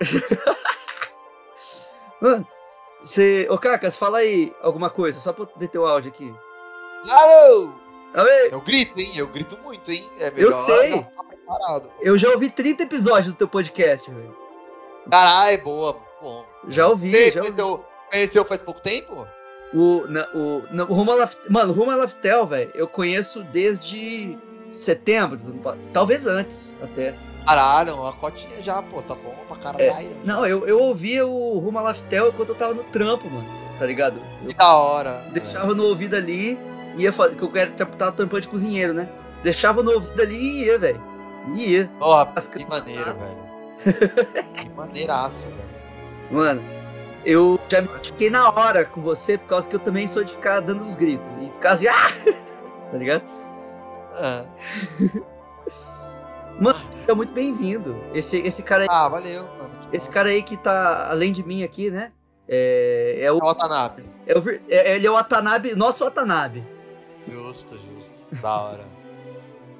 Mano, você. Ô, Cacas, fala aí alguma coisa, só pra eu meter o áudio aqui. Alô! Oi, Eu grito, hein? Eu grito muito, hein? É Eu melhor sei. já ficar preparado. eu já ouvi 30 episódios do teu podcast, velho. Caralho, boa. Bom. Já ouvi, Você já ouvi. conheceu, conheceu faz pouco tempo? O, na, o, na, o Rumo a Laf- Mano, o Rumo a Laftel, velho, eu conheço desde setembro, talvez antes até. Caralho, uma cotinha já, pô. Tá bom pra caralho. Não, eu, eu ouvia o Rumo a Laftel quando eu tava no trampo, mano, tá ligado? Eu Que da hora. deixava no ouvido ali, ia fazer, que eu quero tava tampando de cozinheiro, né? Deixava no ouvido ali e ia, velho. Ia. Porra, As que maneiro, velho. que maneiraço, velho. Mano, eu já me identifiquei na hora com você, por causa que eu também sou de ficar dando os gritos. E ficar assim, ah! Tá ligado? Ah, Mano, é muito bem-vindo. Esse, esse cara aí, Ah, valeu, mano. Esse cara aí que tá além de mim aqui, né? É, é o, É o Watanabe. é o é- ele é o Watanabe, nosso Watanabe. Justo, justo. Da hora.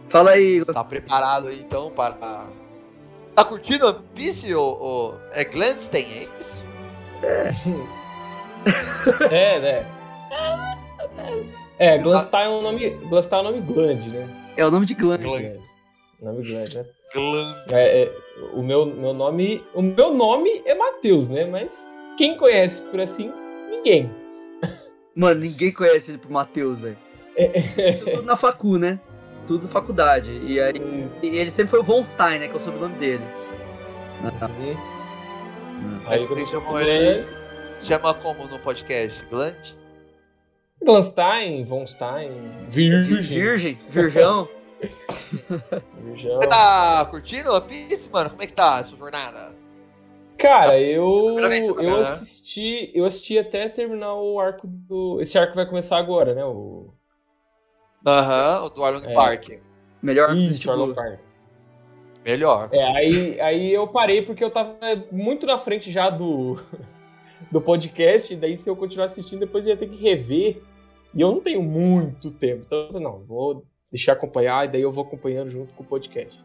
Fala aí, Tá preparado aí, então, para... Tá curtindo One Piece, ô, ô... É Gladstein, é isso? É, né? É, Glastar é um nome. Glastar é um nome Gland, né? é o nome de. Gland. Nome Gland, né? É, é, o meu, meu nome. O meu nome é Matheus, né? Mas quem conhece por assim, ninguém. Mano, ninguém conhece ele pro Matheus, velho. Isso tudo na facu, né? Tudo faculdade. E aí, Isso. e ele sempre foi o Von Stein, né? Que é o sobrenome dele. Uhum. Aí chamam fui ele- Chama como no podcast? Gland? Glanstein, Von Stein, Virgem. Virgem, Virgão. Você tá curtindo One Piece, mano? Como é que tá a sua jornada? Cara, eu tá eu né? assisti, eu assisti até terminar o arco do. Esse arco vai começar agora, né? O Aham, o do Arlong É. Park. Melhor Isso, vestibular. Arlong Park. Melhor. É, aí, aí eu parei porque eu tava muito na frente já do, do podcast, daí se eu continuar assistindo, depois eu ia ter que rever. E eu não tenho muito tempo. Então, eu falei, não, vou deixar acompanhar, e daí eu vou acompanhando junto com o podcast.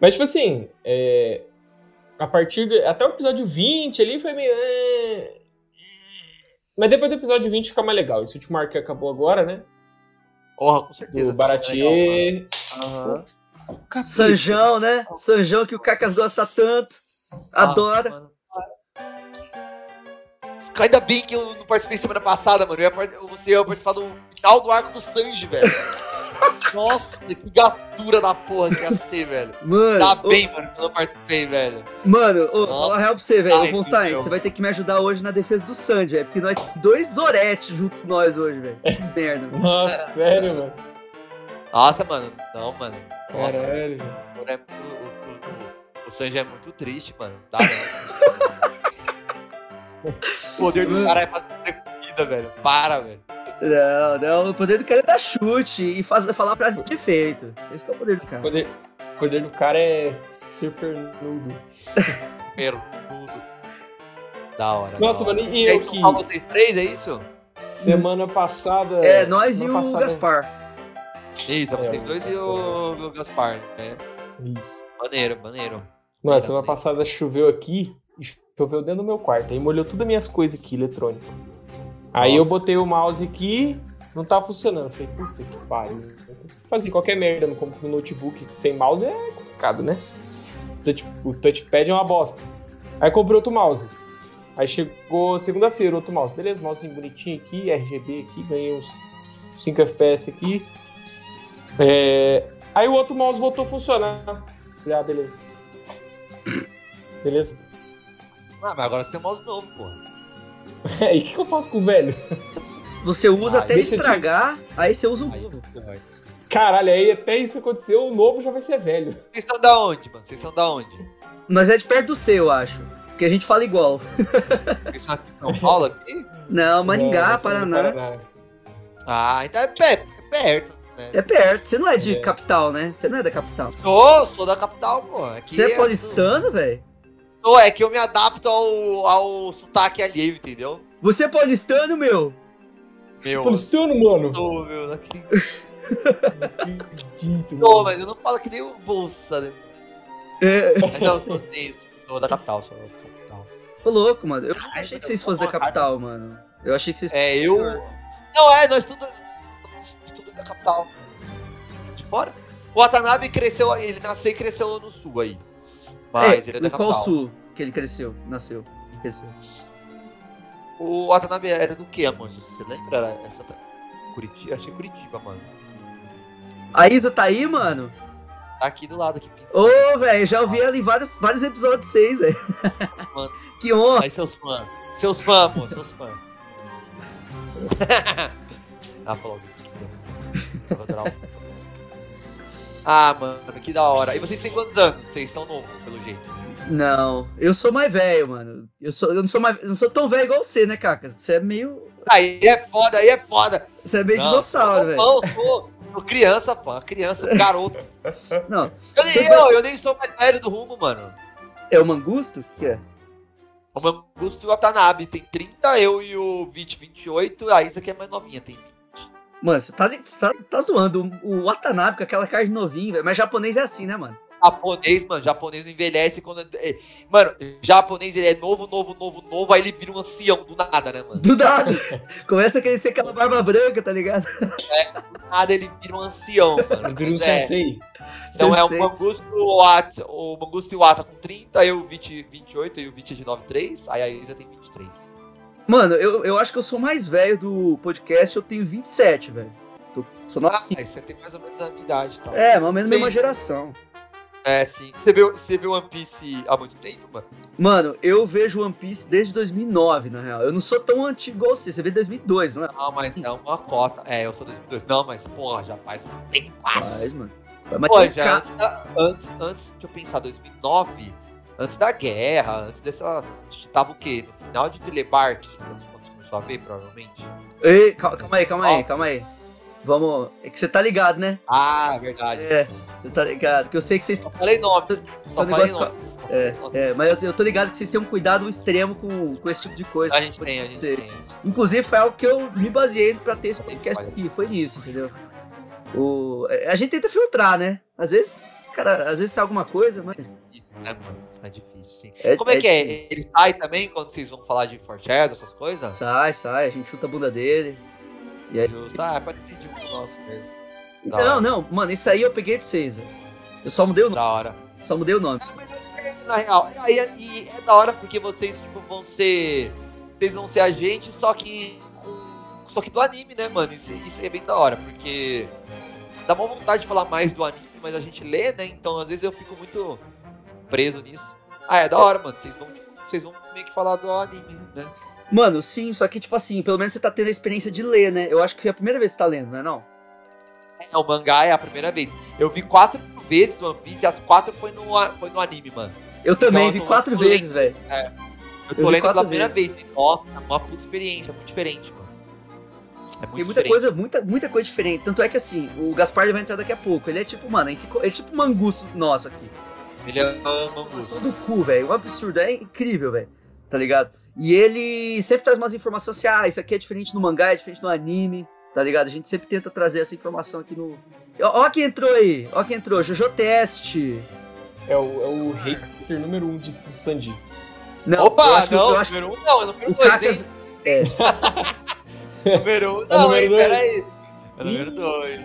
Mas, tipo assim, é, a partir de, até o episódio 20 ali foi meio. é, Mas depois do episódio 20 fica mais legal. Esse último arco que acabou agora, né? Porra, com certeza. Do legal, Baratier. Aham. Sanjão, né? Sanjão que o Cacas gosta tanto. Adora. Nossa. Ainda bem que eu não participei semana passada, mano. Eu ia, você ia participar do final do arco do Sanji, velho. Nossa, que gastura da porra que ia ser, velho. Mano, Tá ô, bem, mano, que eu não participei, velho. mano, ô, falar real pra você, velho. Ai, Ô, Von Stein, meu. você vai ter que me ajudar hoje na defesa do Sandy, velho. Porque nós dois Zoretes junto com nós hoje, velho. Que merda. mano. Nossa, sério, mano. Nossa, mano. Não, mano. Nossa, Caralho, velho. o, é muito, o, o, o Sanji é muito triste, mano. Dá não. o poder do cara é fazer comida, velho. Para, velho. Não, não. O poder do cara é dar chute e faz, falar pra de efeito. Esse que é o poder do O cara. poder, o poder do cara é super nudo. Primeiro, tudo. Da hora. Nossa, da hora. mano, e E aí, eu que. vocês três, é isso? Semana passada. É, nós e o passada- Gaspar. Isso, É, vocês dois e o, o Gaspar, né? Isso. Maneiro, maneiro. Não, a Ainda semana passada choveu aqui, e choveu dentro do meu quarto. Aí molhou todas as minhas coisas aqui, eletrônico. Aí eu botei o mouse aqui, não tava funcionando. Falei, puta que pariu. Fazer qualquer merda no, no notebook sem mouse é complicado, né? O touch- O touchpad é uma bosta. Aí comprei outro mouse. Aí chegou segunda-feira, outro mouse. Beleza, mousezinho bonitinho aqui, RGB aqui, ganhei uns 5 FPS aqui. É, Aí o outro mouse voltou a funcionar. Falei, ah, beleza. Beleza. Ah, mas agora você tem um mouse novo, pô. E o que, que eu faço com o velho? Você usa Ah, até eu te- estragar, aí você usa um novo. Caralho, aí até isso aconteceu, o novo já vai ser velho. Vocês são da onde, mano? Vocês são da onde? Nós é de perto do seu, eu acho. Porque a gente fala igual. Vocês são aqui em São Paulo aqui? Não, Maringá, Não, do Paraná. Ah, então é, pé- é perto, né? É perto. Você não é de É. capital, né? Você não é da capital. Sou, sou da capital, pô. Aqui Você é tudo- paulistano, velho? Sou, é que eu me adapto ao, ao sotaque alheio, entendeu? Você é paulistano, meu? Meu. Paulistano, mano. Sou, meu, não acredito. Acredito, Sou, mano. mas eu não falo que nem o Bolsa, né? É. Mas eu sou sim, sou da capital, sou da capital. Ô, louco, mano. Eu não achei que vocês fossem da capital, mano. Eu achei que vocês. É, eu. Não, é, nós tudo. Nós tudo da capital. De fora? O Watanabe cresceu, ele nasceu e cresceu no sul aí. Mas é, ele é da em qual capital. sul que ele cresceu? Nasceu. Cresceu. O Watanabe era do que, amor? Você lembra? Era essa. Curitiba? Achei Curitiba, mano. A Isa tá aí, mano? Tá aqui do lado aqui. Ô, velho, já ouvi ela em vários, vários episódios de vocês, velho. Mano. Que honra. Aí seus fãs. Seus fãs, amor, seus fãs. ah, falou. Vou adorar Ah, mano, que da hora. E vocês têm quantos anos? Vocês são novos, pelo jeito. Não, eu sou mais velho, mano. Eu, sou, eu não sou mais, não sou tão velho igual você, né, Caca? Você é meio. Aí é foda, aí é foda. Você é meio Não, dinossauro, velho. sou, sou, sou criança, pô. Criança, garoto. Não, Eu nem, eu, eu nem sou mais velho do rumo, mano. é o Mangusto? O que é? O Mangusto e o Watanabe tem 30, eu e o Vit 28, a Isa que é mais novinha, tem 20. Mano, você tá, você tá, tá zoando o, o Watanabe com aquela carne novinha, velho. Mas japonês é assim, né, mano? Japonês, mano, japonês não envelhece quando. é- Mano, japonês ele é novo, novo, novo, novo, aí ele vira um ancião do nada, né, mano? Do nada. Começa a crescer aquela barba branca, tá ligado? Do nada ele vira um ancião, mano. Ele vira um é, sensei. então é o. Mangusto, At, o Mangusto e com 30, eu o Vit 28 e o Vit é de 93, aí a Isa tem 23. Mano, eu, eu acho que eu sou mais velho do podcast, eu tenho 27, velho. Sou Ah, novinho. aí você tem mais ou menos a minha idade tal. É, mais ou menos a mesma geração. É, sim. Você viu, você viu One Piece há muito tempo, mano? Mano, eu vejo One Piece desde 2009, na real. Eu não sou tão antigo igual você. Você vê 2002, não é? Não, mas é uma cota. É, eu sou 2002. Não, mas, porra, já faz um tempo. Faz, mano. Mas Pô, já ca- antes, da, antes, antes, deixa eu pensar, 2009, antes da guerra, antes dessa. Acho que tava o quê? No final de Telebark, quando você começou a ver, provavelmente. Ei, cal- calma aí, calma aí, calma aí. Vamos. É que você tá ligado, né? Ah, verdade. É, você tá ligado. Que eu sei que vocês. Só falei nome. Só falei nome. É, é, mas eu, eu tô ligado que vocês têm um cuidado extremo com, com esse tipo de coisa. A gente tem, a gente tem. Inclusive, foi algo que eu me baseei pra ter esse podcast aqui. Foi nisso, entendeu? O, é, a gente tenta filtrar, né? Às vezes, cara, às vezes é alguma coisa, mas. Isso, né, mano? É difícil, sim. É, Como é, que é? difícil. Ele sai também quando vocês vão falar de Foreshadow, essas coisas? Sai, sai, a gente chuta a bunda dele. E aí... Justo. Ah, é parecido com o nosso mesmo. Da Não, hora. não, mano, isso aí eu peguei de vocês, velho. Eu só mudei o nome. Da hora. Só mudei o nome. É, Na real, e, aí- e é da hora porque vocês, tipo, vão ser. Vocês vão ser a gente, só que com. Só que do anime, né, mano? Isso, isso é bem da hora, porque. Dá uma vontade de falar mais do anime, mas a gente lê, né? Então às vezes eu fico muito preso nisso. Ah, é da hora, mano. Vocês vão, tipo, vocês vão meio que falar do anime, né? Mano, sim, só que, tipo assim, pelo menos você tá tendo a experiência de ler, né? Eu acho que é a primeira vez que você tá lendo, né? Não? É, o mangá é a primeira vez. Eu vi quatro vezes One Piece e as quatro foi no, foi no anime, mano. Eu também Então, eu vi quatro vezes, velho. Eu Eu tô lendo pela primeira vez. E, nossa, é uma puta experiência, é muito diferente, mano. É muito Tem muita diferente. coisa, muita, muita coisa diferente. Tanto é que assim, o Gaspar vai entrar daqui a pouco. Ele é tipo, mano, é ele é tipo mangusto nosso aqui. Ele é um Ação mangusto. do cu, velho. Um absurdo. É incrível, velho. Tá ligado? E ele sempre traz umas informações assim, ah, isso aqui é diferente no mangá, é diferente no anime, tá ligado? A gente sempre tenta trazer essa informação aqui no. Ó, ó quem entrou aí, ó quem entrou, Jojo Test. É o, é o hater número um de, do Sanji. Não, Opa, não, acho que número um não, é número o dois, Cacas. hein? É, Número um É não, número hein? dois. Pera aí. É número dois.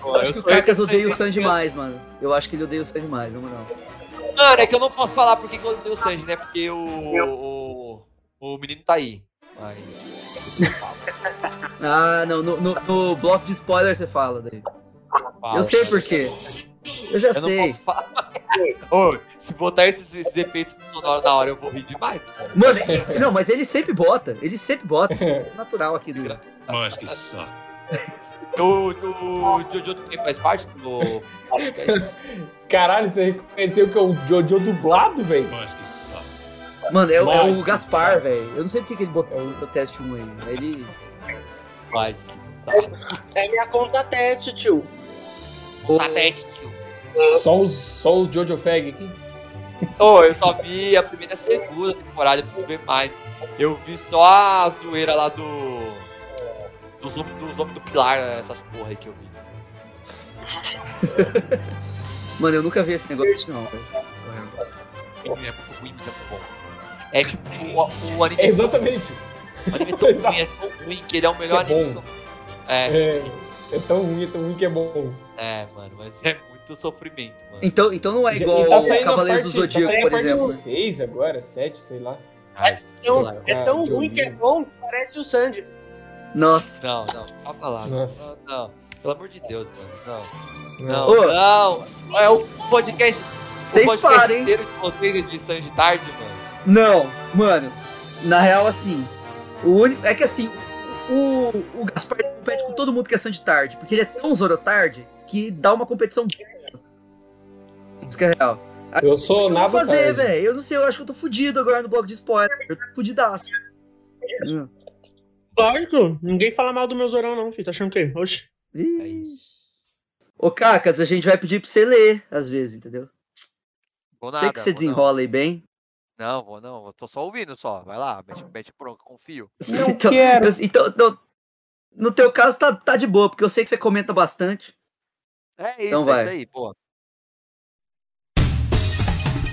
Pô, eu acho que o eu sei odeia o que- Sanji demais, mano. Eu acho que ele odeia o Sanji demais, na moral. Mano, é que eu não posso falar porque que eu odeio o Sanji, né? Porque o, o, o menino tá aí. Mas. eu Ah, não, no, no- no bloco de spoiler você fala daí. falo, Eu sei mas por quê. Eu já Eu não sei. posso falar. Ô, se botar esses, esses efeitos sonoros na hora, eu vou rir demais. Mano, não, mas ele sempre bota. Ele sempre bota. É natural aqui do. Mas que saco. O, Jojo também faz parte do. Caralho, você reconheceu que é o Jojo dublado, velho? Mas que saco. Mano, é, o- é o Gaspar, velho. Eu não sei porque que ele botou o teste 1 aí. Ele. Mas que saco. É minha conta teste, tio. Tá teste, tio. Só os, só os Jojo Fag aqui? Ô, eu só vi a primeira e a segunda temporada, eu preciso ver mais. Eu vi só a zoeira lá do. Dos homens dos homens do Pilar, essas porra aí que eu vi. Mano, eu nunca vi esse negócio, não, velho. é muito ruim, mas é muito bom. É tipo, o, o anime. É exatamente. O anime é tão ruim, é tão ruim que ele é o melhor Que é anime. bom. do- É, É, é tão ruim, é tão ruim que é bom. é, mano, mas é muito sofrimento, mano. Então, então não é igual tá saindo a Cavaleiros parte- do Zodíaco, tá por exemplo. 6 agora, 7, sei lá. Ah, É tão, é tão Ah, ruim que é bom que parece o Sandy. Nossa. Não, não, calma lá. Nossa. Não, não. Pelo amor de Deus, mano. Não. Não. Ô. Não, não. É o podcast. Vocês o podcast parem, inteiro de vocês é de Sanji de tarde, mano. Não, mano. Na real, assim. O único. É que assim, o, o Gaspar compete com todo mundo que é Sandy Tarde, porque ele é tão Zorotarde que dá uma competição. Isso que é real. Eu sou O que eu nada vou fazer, velho? Eu não sei, eu acho que eu tô fudido agora no bloco de spoiler. Eu tô fudidaço. Hum. Lógico, ninguém fala mal do meu Zorão, não, filho. Tá achando o quê? Oxi. É isso. Ô, Cacas, a gente vai pedir pra você ler, às vezes, entendeu? Vou sei nada. que você vou não. desenrola aí bem. Não, vou não. eu Tô só ouvindo só. Vai lá, mete, mete bronca, confio. Não então, quero. eu- então, no, no teu caso tá, tá de boa, porque eu sei que você comenta bastante. É isso, Então é vai. isso aí, boa.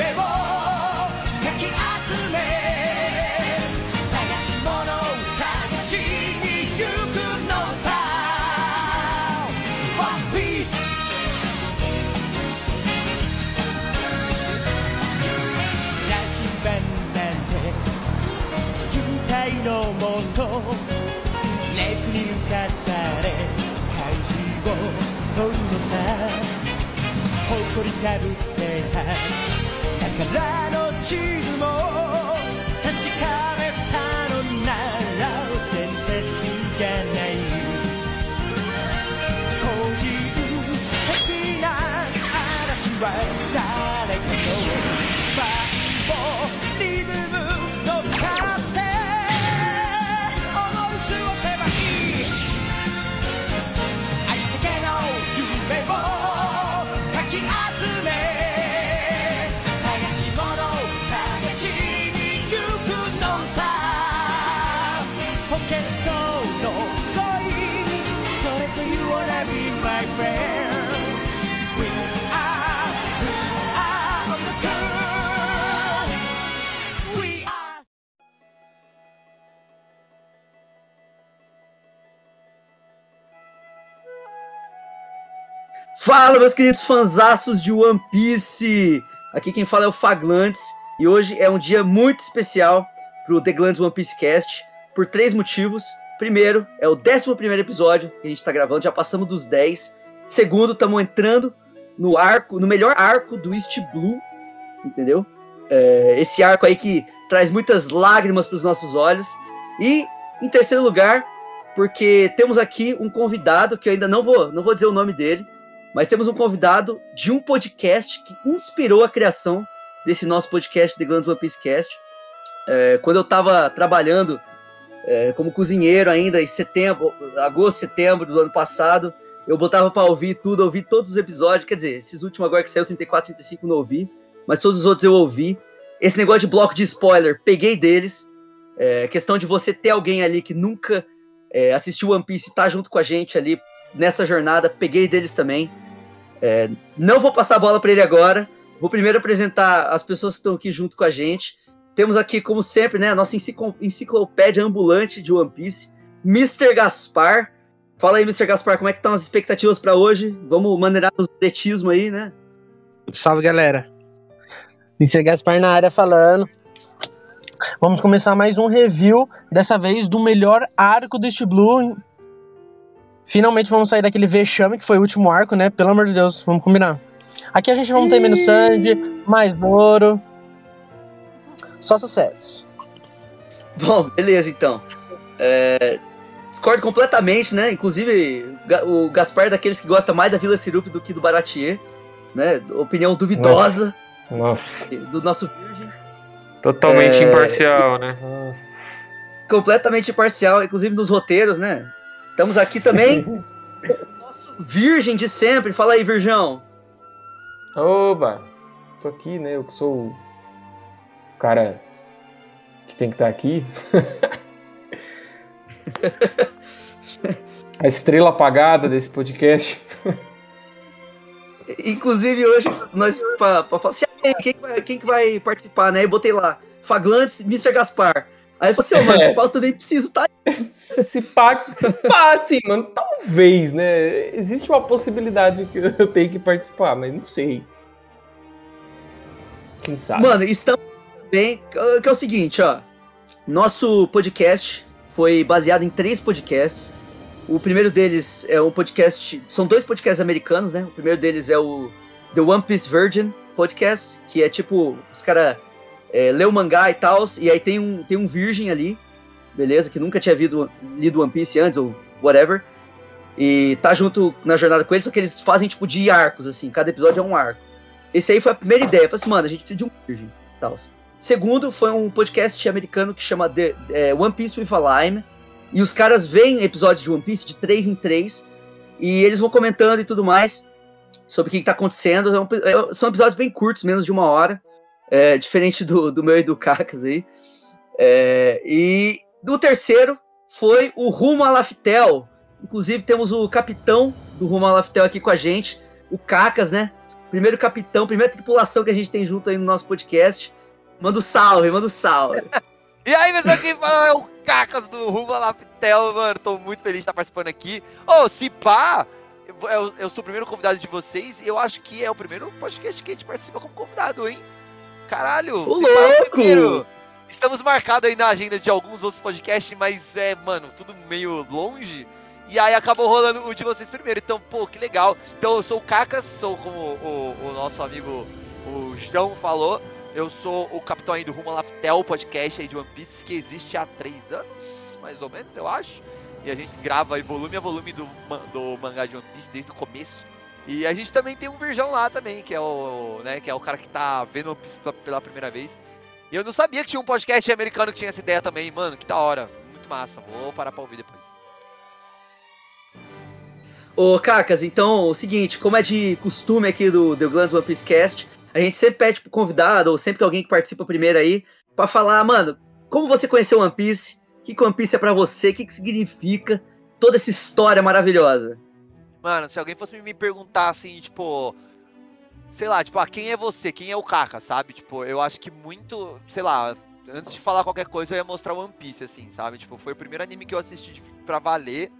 の夢をかき集め探し物を探しに行くのさ One Piece 羅針盤なんて渋滞のもと熱に浮かされ怪獣を取るのさ誇りかぶってた宝の地図も確かめたのなら伝説じゃない。個人的な嵐は Fala, meus queridos fanzaços de One Piece! Aqui quem fala é o Faglantes e hoje é um dia muito especial pro The Glands One Piece Cast por três motivos. Primeiro, é o 11 primeiro episódio que a gente tá gravando, já passamos dos 10. Segundo, estamos entrando no arco, no melhor arco do East Blue, entendeu? É, esse arco aí que traz muitas lágrimas pros nossos olhos. E, em terceiro lugar, porque temos aqui um convidado que eu ainda não vou, não vou dizer o nome dele, mas temos um convidado de um podcast que inspirou a criação desse nosso podcast, The Glands One Piece Cast. É, quando eu estava trabalhando é, como cozinheiro ainda em setembro, agosto, setembro do ano passado, eu botava para ouvir tudo, ouvi todos os episódios, quer dizer, esses últimos agora que saiu 34, 35 não ouvi, mas todos os outros eu ouvi. Esse negócio de bloco de spoiler, peguei deles. É, questão de você ter alguém ali que nunca é, assistiu One Piece e tá junto com a gente ali nessa jornada, peguei deles também. É, não vou passar a bola para ele agora. Vou primeiro apresentar as pessoas que estão aqui junto com a gente. Temos aqui, como sempre, né, a nossa enciclo- enciclopédia ambulante de One Piece, Mr. Gaspar. Fala aí, Mr. Gaspar, como é que estão as expectativas para hoje? Vamos maneirar os atletismo aí, né? Salve galera. Mr. Gaspar na área falando. Vamos começar mais um review, dessa vez do melhor arco do East Blue. Finalmente vamos sair daquele vexame que foi o último arco, né? Pelo amor de Deus, vamos combinar. Aqui a gente não tem menos Sandy, mais ouro. Só sucesso. Bom, beleza então. É, discordo completamente, né? Inclusive, o Gaspar é daqueles que gosta mais da Vila Sirup do que do Baratier, né? Opinião duvidosa. Nossa, do nosso virgem. totalmente É, imparcial, né? Completamente imparcial, inclusive nos roteiros, né? Estamos aqui também. com o nosso virgem de sempre. Fala aí, Virgão. Oba! Tô aqui, né? Eu que sou o cara que tem que estar aqui. A estrela apagada desse podcast. Inclusive, hoje, nós, pra falar assim, "Ah, quem, que vai, quem que vai participar, né? Eu botei lá, Faglantes, Mr. Gaspar. Aí eu falei assim, ô, mas É. o Paulo também precisa estar Se pá, se pá, assim, mano, talvez, né? Existe uma possibilidade que eu tenho que participar, mas não sei. Quem sabe? Mano, estamos bem. Que é o seguinte, ó. Nosso podcast foi baseado em três podcasts. O primeiro deles é um podcast. São dois podcasts americanos, né? O primeiro deles é o The One Piece Virgin Podcast, que é tipo, os caras é, lê o mangá e tal, e aí tem um, tem um virgem ali, beleza? Que nunca tinha lido, lido One Piece antes, ou whatever. E tá junto na jornada com eles, só que eles fazem tipo de arcos, assim, cada episódio é um arco. Esse aí foi a primeira ideia. Eu falei assim, mano, a gente precisa de um virgem. Tal. Segundo, foi um podcast americano que chama The, é, One Piece with a Lime. E os caras veem episódios de One Piece de três em três. E eles vão comentando e tudo mais sobre o que, que tá acontecendo. É é- são episódios bem curtos, menos de uma hora. É, diferente do, do meu e do Cacas aí. É, e do terceiro foi o Rumo a Laftel. Inclusive, temos o capitão do Rumo a Laftel aqui com a gente, o Cacas, né? Primeiro capitão, primeira tripulação que a gente tem junto aí no nosso podcast. Manda um salve, manda um salve. E aí, pessoal, quem fala é o Cacas do Rumo Laptel, mano. Tô muito feliz de estar participando aqui. Ô, se pá, eu- eu sou o primeiro convidado de vocês e eu acho que é o primeiro podcast que a gente participa como convidado, hein? Caralho, Ô, se louco! primeiro. Estamos marcados aí na agenda de alguns outros podcasts, mas é, mano, tudo meio longe. E aí acabou rolando o de vocês primeiro. Então, pô, que legal. Então eu sou o Cacas, sou como o, o nosso amigo o João falou. Eu sou o capitão aí do Rumo Laftel, podcast aí de One Piece, que existe há três anos, mais ou menos, eu acho. E a gente grava aí volume a volume do, do mangá de One Piece desde o começo. E a gente também tem um virgão lá também, que é o, né, que é o cara que tá vendo One Piece pela- primeira vez. E eu não sabia que tinha um podcast americano que tinha essa ideia também, mano, que da hora. Muito massa, vou parar pra ouvir depois. Ô, Cacas, então, o seguinte, como é de costume aqui do The Glands One Piece Cast, a gente sempre pede pro convidado, ou sempre que alguém que participa primeiro aí, pra falar, mano, como você conheceu One Piece, o que, que One Piece é pra você, o que, que significa toda essa história maravilhosa. Mano, se alguém fosse me perguntar assim, tipo. Sei lá, tipo, ah, quem é você? Quem é o Kaka, sabe? Tipo, eu acho que muito. Sei lá, antes de falar qualquer coisa, eu ia mostrar One Piece, assim, sabe? Tipo, foi o primeiro anime que eu assisti pra valer.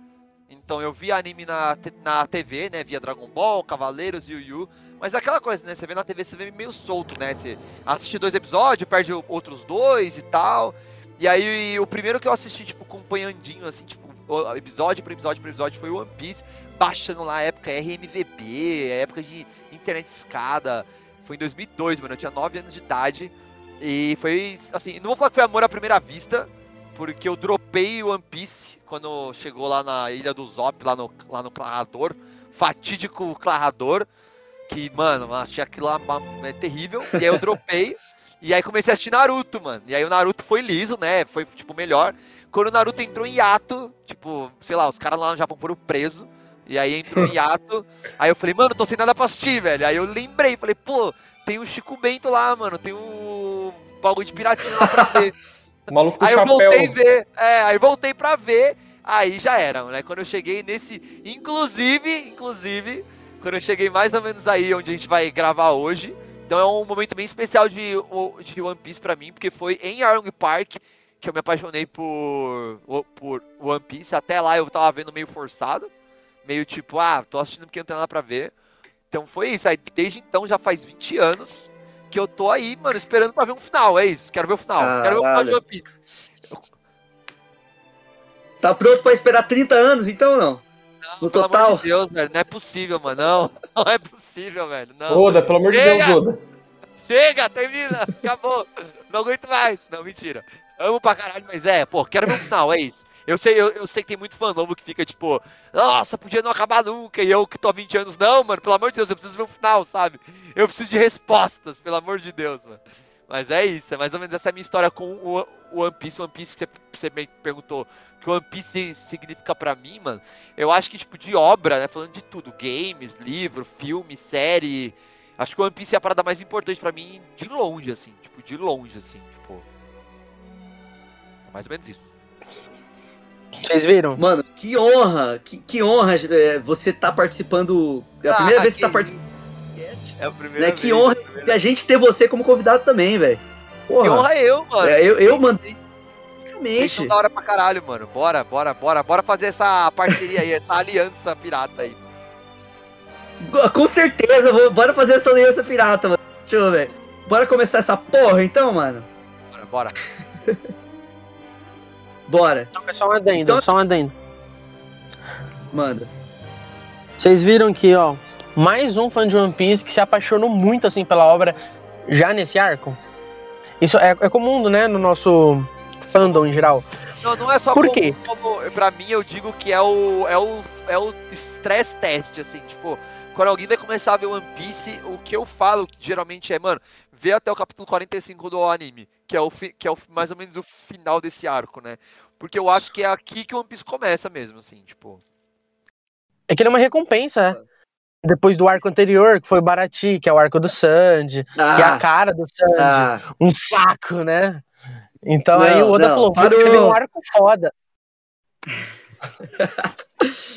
Então eu vi anime na, na TV, né? Via Dragon Ball, Cavaleiros, Yu Yu. Mas é aquela coisa, né? Você vê na TV, você vê meio solto, né? Você assiste dois episódios, perde outros dois e tal. E aí o primeiro que eu assisti, tipo, acompanhandinho, assim, tipo, episódio por episódio por episódio foi One Piece baixando lá a época RMVB, a época de internet escada. Foi em 2002, mano. Eu tinha 9 anos de idade. E foi, assim, não vou falar que foi amor à primeira vista, porque eu dropei One Piece quando chegou lá na ilha do Zop, lá no, lá no Clarrador. Fatídico Clarrador. Que, mano, achei aquilo lá é terrível. E aí eu dropei. e aí comecei a assistir Naruto, mano. E aí o Naruto foi liso, né? Foi, tipo, melhor. Quando o Naruto entrou em hiato, tipo, sei lá, os caras lá no Japão foram presos. E aí entrou em hiato. aí eu falei, mano, tô sem nada pra assistir, velho. Aí eu lembrei, falei, pô, tem o Chico Bento lá, mano. Tem o bagulho de piratinha lá pra ver. O maluco aí eu voltei a ver. É, aí voltei pra ver. Aí já era, né? Quando eu cheguei nesse. Inclusive, inclusive, quando eu cheguei mais ou menos aí onde a gente vai gravar hoje. Então é um momento bem especial de, de One Piece pra mim, porque foi em Arlong Park que eu me apaixonei por, por One Piece. Até lá eu tava vendo meio forçado. Meio tipo, ah, tô assistindo porque não tem nada pra ver. Então foi isso. Aí desde então já faz 20 anos que eu tô aí, mano, esperando pra ver um final. É isso. Quero ver o final. Quero ver o final de. One Piece. Tá pronto pra esperar 30 anos, então não? Não, No pelo total? amor de Deus, velho. Não é possível, mano. Não, não é possível, velho. Não. Oda, pelo amor de Chega! Deus, Oda. Chega, termina. Acabou. Não aguento mais. Não, mentira. Amo pra caralho, mas é, pô, quero ver o final, é isso. Eu sei, eu, eu sei que tem muito fã novo que fica tipo, nossa, podia não acabar nunca. E eu que tô há 20 anos, não, mano, pelo amor de Deus, eu preciso ver o final, sabe? Eu preciso de respostas, pelo amor de Deus, mano. Mas é isso, é mais ou menos essa minha história com o, o One Piece. One Piece que você, você me perguntou o que o One Piece significa pra mim, mano. Eu acho que, tipo, de obra, né? Falando de tudo: games, livro, filme, série. Acho que o One Piece é a parada mais importante pra mim de longe, assim. Tipo, de longe, assim. Tipo. Mais ou menos isso. Vocês viram? Mano, que honra, que, que honra é, você tá participando. É a primeira Ah, vez que você tá que participando. É a primeira Né? Que vez, honra é a primeira a gente ter você como convidado também, velho. Que honra eu, mano. É, eu- eu mando- vocês- são da hora pra caralho, mano. Bora, bora, bora. Bora fazer essa parceria aí, essa aliança pirata aí. Com certeza, vou- bora fazer essa aliança pirata, mano. Deixa eu ver. Bora começar essa porra então, mano? Bora, bora. Bora, é só um adendo, Então- só um adendo. manda. Vocês viram que, ó, mais um fã de One Piece que se apaixonou muito assim pela obra já nesse arco? Isso é, é comum, né, no nosso fandom em geral. Não, não é só Por como, quê? como- Pra mim, eu digo que é o. É o. É o stress test, assim, tipo. Quando alguém vai começar a ver One Piece, o que eu falo geralmente é, mano, vê até o capítulo 45 do anime, que é, o fi- que é o, mais ou menos o final desse arco, né? Porque eu acho que é aqui que o One Piece começa mesmo, assim, tipo. É que ele é uma recompensa, né? Depois do arco anterior, que foi o Barati, que é o arco do Sanji, que é a Ah, cara do Sanji. ah, Um saco, né? Então Não, aí o Oda não, falou, vou parou. escrever um arco foda.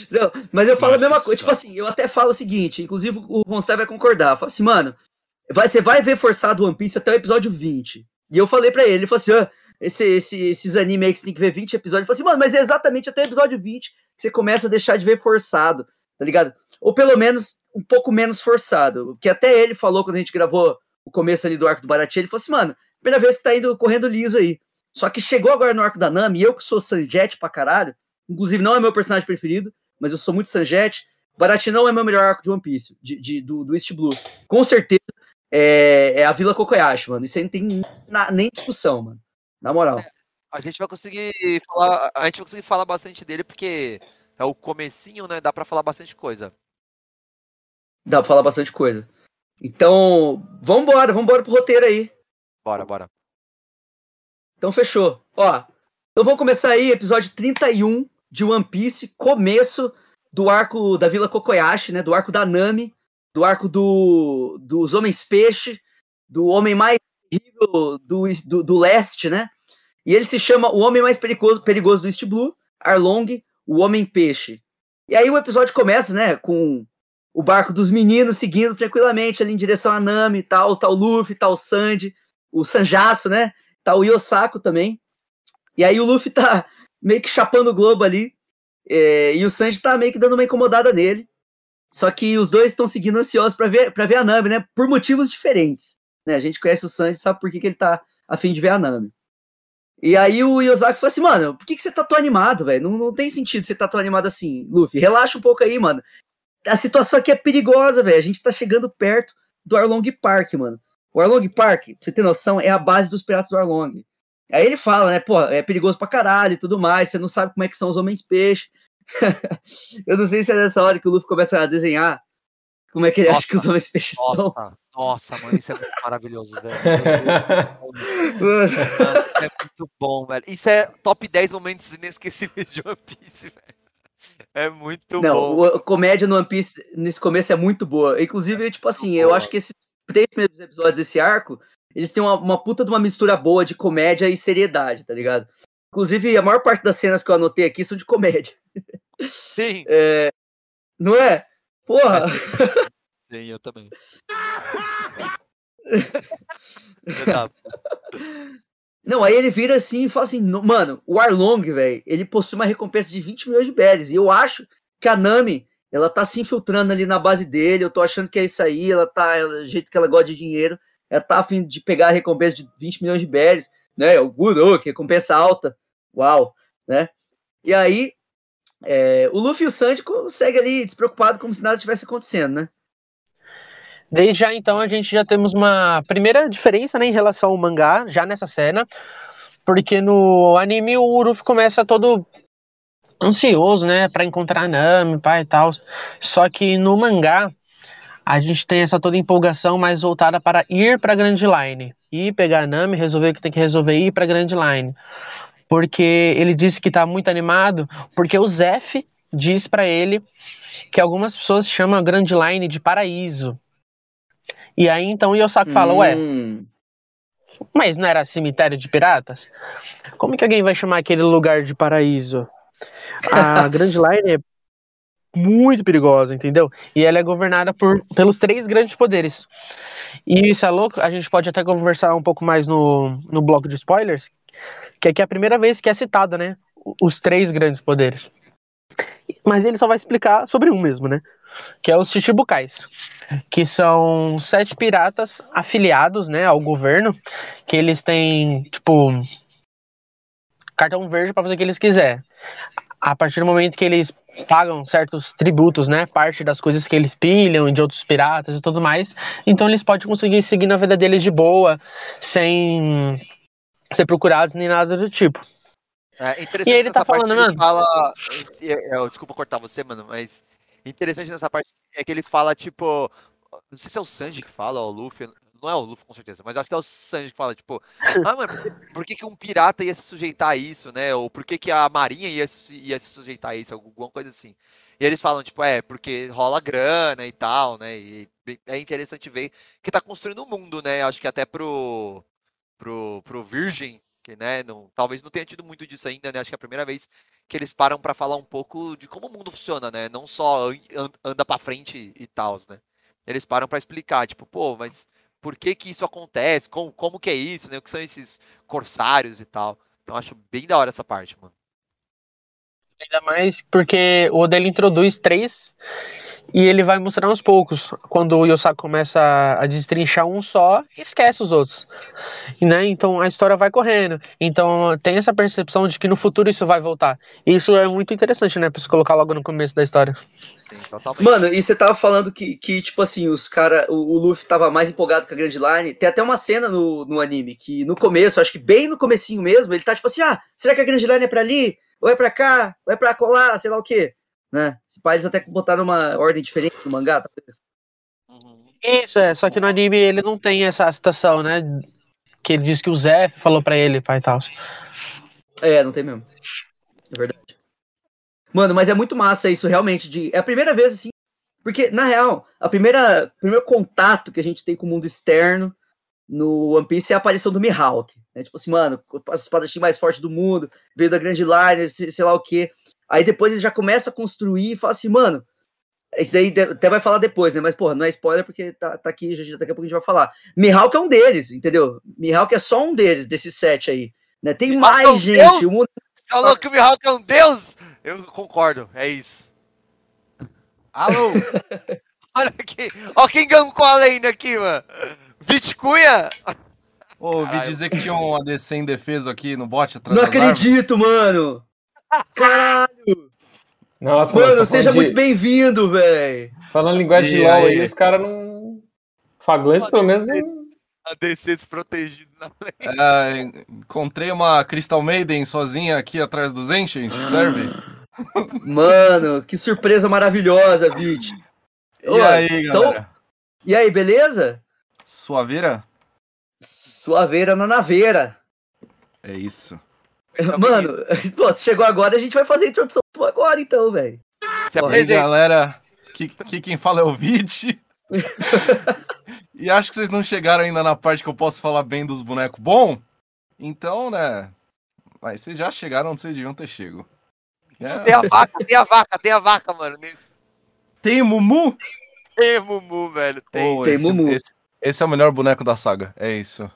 Não, mas eu falo a Nossa mesma coisa. Tipo assim, eu até falo o seguinte, inclusive o Gonçalo vai concordar. Eu falo assim, mano, vai, você vai ver forçado One Piece até o episódio 20. E eu falei pra ele, ele falou assim, ah, esse, esse- esses animes aí que você tem que ver 20 episódios. Eu falei assim, mano, mas é exatamente até o episódio 20 que você começa a deixar de ver forçado, tá ligado? Ou pelo menos um pouco menos forçado. Que até ele falou quando a gente gravou o começo ali do arco do Baratie, ele falou assim, mano, primeira vez que tá indo correndo liso aí. Só que chegou agora no arco da Nami, eu que sou Sanjet pra caralho, inclusive não é meu personagem preferido, mas eu sou muito Sanjet. Baratie não é meu melhor arco de One Piece, de, de- do, do East Blue. Com certeza é, é a Vila Kokoyashi, mano. Isso aí não tem na- nem discussão, mano. Na moral. A gente vai conseguir falar. A gente vai conseguir falar bastante dele, porque é o comecinho, né? Dá pra falar bastante coisa. Dá pra falar bastante coisa. Então, vambora, vambora pro roteiro aí. Bora, bora. Então fechou. Ó, então vamos começar aí, episódio 31 de One Piece, começo do arco da Vila Kokoyashi, né? Do arco da Nami, do arco do, dos Homens Peixe, do homem mais terrível do, do, do leste, né? E ele se chama o homem mais perigoso, perigoso do East Blue, Arlong, o Homem Peixe. E aí o episódio começa, né, com o barco dos meninos seguindo tranquilamente ali em direção a Nami tal, o Luffy, o Sanji, o Sanjaço, né? Tá o Yosako também. E aí o Luffy tá meio que chapando o globo ali. é, e o Sanji tá meio que dando uma incomodada nele. Só que os dois estão seguindo ansiosos pra ver, pra ver a Nami, né? Por motivos diferentes. Né? A gente conhece o Sanji, sabe por que, que ele tá a fim de ver a Nami. E aí o Yosaki falou assim, mano, por que, que você tá tão animado, velho? Não, não tem sentido você tá tão animado assim, Luffy. Relaxa um pouco aí, mano. A situação aqui é perigosa, velho. A gente tá chegando perto do Arlong Park, mano. O Arlong Park, pra você ter noção, é a base dos piratas do Arlong. Aí ele fala, né, pô, é perigoso pra caralho e tudo mais, você não sabe como é que são os homens peixe. Eu não sei se é nessa hora que o Luffy começa a desenhar como é que ele acha Nossa, que os homens peixes são. Nossa, mano, isso é muito maravilhoso, velho. Mano, é muito bom, velho. Isso é top 10 momentos inesquecíveis de One Piece, velho. É muito Não, bom. o- a comédia no One Piece nesse começo é muito boa. Inclusive, tipo assim, eu boa. acho que esses três primeiros episódios desse arco, eles têm uma, uma puta de uma mistura boa de comédia e seriedade, tá ligado? Inclusive, a maior parte das cenas que eu anotei aqui são de comédia. Sim, Não é? Porra! sim, eu também. Eu tava- Não, aí ele vira assim e fala assim, "No- mano, o Arlong, velho, ele possui uma recompensa de 20 milhões de berries. E eu acho que a Nami, ela tá se infiltrando ali na base dele. Eu tô achando que é isso aí. Ela tá, ela, do jeito que ela gosta de dinheiro, ela tá a fim de pegar a recompensa de 20 milhões de berries, né? O good, oh, que recompensa alta. Uau, né? E aí, é, o Luffy e o Sanji conseguem ali despreocupado como se nada tivesse acontecendo, né? Desde já, então, a gente já temos uma primeira diferença né, em relação ao mangá, já nessa cena, porque no anime o Luffy começa todo ansioso, né, pra encontrar a Nami, pai e tal. Só que no mangá a gente tem essa toda empolgação mais voltada para ir pra Grand Line. Ir pegar a Nami, resolver o que tem que resolver ir pra Grand Line. Porque ele disse que tá muito animado, porque o Zef diz pra ele que algumas pessoas chamam a Grand Line de paraíso. E aí então o Yosaku fala, ué, Hum. mas não era cemitério de piratas? Como que alguém vai chamar aquele lugar de paraíso? A Grand Line é muito perigosa, entendeu? E ela é governada por, pelos três grandes poderes. E isso é louco, a gente pode até conversar um pouco mais no, no bloco de spoilers, que aqui é a primeira vez que é citada, né? Os três grandes poderes. Mas ele só vai explicar sobre um mesmo, né? Que é os Chichibukais. Que são sete piratas afiliados, né, ao governo. Que eles têm, tipo, cartão verde para fazer o que eles quiserem. A partir do momento que eles pagam certos tributos, né, parte das coisas que eles pilham de outros piratas e tudo mais, então eles podem conseguir seguir na vida deles de boa, sem ser procurados nem nada do tipo. É interessante E aí ele tá falando, mano. Fala, é, é, desculpa cortar você, mano, mas interessante nessa parte é que ele fala, tipo. Não sei se é o Sanji que fala, ou o Luffy. Não é o Luffy, com certeza, mas acho que é o Sanji que fala, tipo, ah, mano, por que, que, um pirata ia se sujeitar a isso, né? Ou por que, que a marinha ia, se- ia se sujeitar a isso, alguma coisa assim. E eles falam, tipo, é, porque rola grana e tal, né? E é interessante ver que tá construindo um mundo, né? Acho que até pro, pro, pro Virgin, que, né, não, talvez não tenha tido muito disso ainda, né? Acho que é a primeira vez que eles param pra falar um pouco de como o mundo funciona, né? Não só an- an- anda pra frente e tal, né? Eles param pra explicar, tipo, pô, mas por que que isso acontece? Como, como que é isso, né? O que são esses corsários e tal. Então acho bem da hora essa parte, mano. Ainda mais porque o Oda introduz três e ele vai mostrando aos poucos. Quando o Yosaku começa a destrinchar um só, esquece os outros. E, né? Então a história vai correndo. Então tem essa percepção de que no futuro isso vai voltar. E isso é muito interessante, né? Pra se colocar logo no começo da história. Sim, totalmente. Mano, e você tava falando que, que tipo assim, os cara, o, o Luffy tava mais empolgado com a Grand Line. Tem até uma cena no, no anime que no começo, acho que bem no comecinho mesmo, ele tá tipo assim, ah, será que a Grand Line é pra ali? Ou é pra cá? Ou é pra colar? Sei lá o quê. Né? Se pá, eles até botaram uma ordem diferente no mangá, talvez. Uhum. Isso, é. Só que no anime ele não tem essa citação, né? Que ele diz que o Zé falou pra ele, pai e tal. É, não tem mesmo. É verdade. Mano, mas é muito massa isso, realmente. De... É a primeira vez, assim. Porque, na real, a primeira o primeiro contato que a gente tem com o mundo externo no One Piece é a aparição do Mihawk. Né? Tipo assim, mano, a espadachim mais forte do mundo, veio da Grand Line, sei lá o quê. Aí depois eles já começam a construir e falam assim, mano. Isso daí até vai falar depois, né? Mas, porra, não é spoiler porque tá, tá aqui, já, daqui a pouco a gente vai falar. Mihawk é um deles, entendeu? Mihawk é só um deles, desses sete aí. Né? Tem Mihawk é mais um gente. deus? O mundo Você falou que o Mihawk é um deus? Eu concordo, é isso. Alô? Olha aqui, ó quem gancou a lenda aqui, mano. Vitcunha? Ô, ouvi dizer que tinha um ADC indefeso aqui no bot atrás Não acredito, mano! Caralho! Nossa, Mano, só seja falando muito de- bem-vindo, velho! Falando linguagem de E LOL aí, os caras não. Faglantes, pelo menos, não. A DC desprotegido na lenda. É, encontrei uma Crystal Maiden sozinha aqui atrás dos Ancient, serve? Mano, que surpresa maravilhosa, Vit. E Ô, aí, então- galera? E aí, beleza? Suaveira? Suaveira na naveira. É isso. Mano, pô, você chegou agora, a gente vai fazer a introdução tua agora, então, velho. Se E apresenta. galera? Que, que quem fala é o Vit. e acho que vocês não chegaram ainda na parte que eu posso falar bem dos bonecos bom. Então, né? Mas vocês já chegaram onde vocês deviam ter chego. É, Tem a vaca, tem a vaca, tem a vaca, mano. Nesse. Tem Mumu? Tem Mumu, velho. Tem. Pô, Tem esse, Mumu. Esse, esse é o melhor boneco da saga, é isso.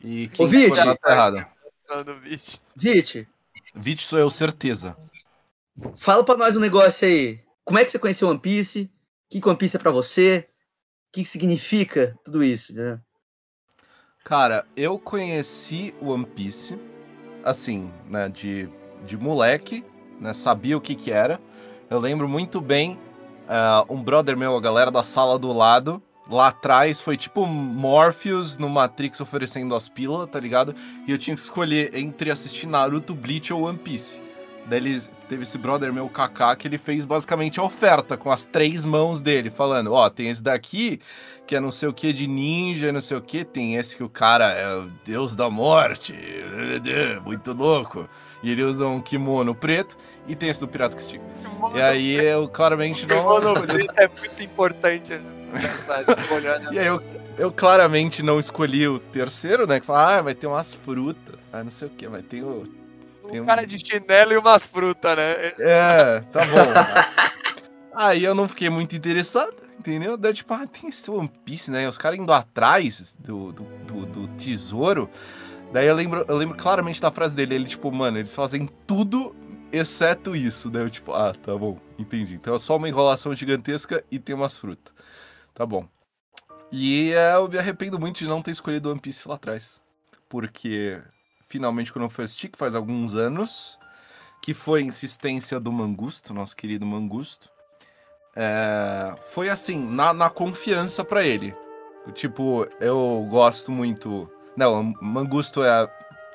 E quem Ô, Vit. tá errado. Pensando, bicho. Vit, Vit sou eu, certeza. fala pra nós um negócio aí. Como é que você conheceu One Piece? O que que One Piece é pra você? O que, significa tudo isso? Né? Cara, eu conheci One Piece, assim, né, de, de moleque, né, sabia o que que era. Eu lembro muito bem, ah, um brother meu, a galera da sala do lado, lá atrás, foi tipo Morpheus no Matrix oferecendo as pílulas, tá ligado? E eu tinha que escolher entre assistir Naruto, Bleach ou One Piece. Daí ele teve esse brother meu, Kaká, que ele fez basicamente a oferta com as três mãos dele, falando: Ó, tem esse daqui, que é não sei o que de ninja, não sei o que, tem esse que o cara é o deus da morte, muito louco. E ele usa um kimono preto, e tem esse do Pirata que Estica. E aí eu claramente não. Kimono preto é muito importante olhando. E aí eu, eu claramente não escolhi o terceiro, né? Que fala, ah, vai ter umas frutas, ah, não sei o que, vai ter o. Tem Um cara de chinelo e umas frutas, né? É, tá bom. Aí eu não fiquei muito interessado, entendeu? Daí, tipo, ah, tem esse One Piece, né? Os caras indo atrás do, do, do, do tesouro. Daí eu lembro, eu lembro claramente da frase dele. Ele, tipo, mano, eles fazem tudo exceto isso. Daí eu, tipo, ah, tá bom, entendi. Então é só uma enrolação gigantesca e tem umas frutas. Tá bom. E é, eu me arrependo muito de não ter escolhido One Piece lá atrás. Porque finalmente quando eu fui assistir, que faz alguns anos, que foi insistência do Mangusto, nosso querido Mangusto, é, foi assim, na, na confiança pra ele. Tipo, eu gosto muito. Não, Mangusto é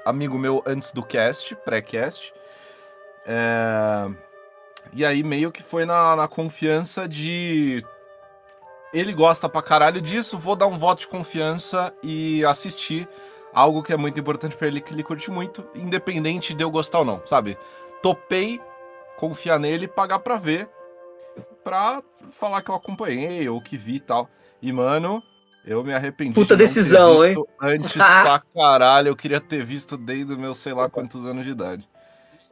amigo meu antes do cast, pré-cast. É, e aí meio que foi na, na confiança de. Ele gosta pra caralho disso, vou dar um voto de confiança e assistir algo que é muito importante pra ele, que ele curte muito, independente de eu gostar ou não, sabe? Topei confiar nele, pagar pra ver, pra falar que eu acompanhei ou que vi e tal. E, mano, eu me arrependi. Puta de não ter decisão, visto Antes pra caralho, eu queria ter visto desde os meus sei lá quantos anos de idade.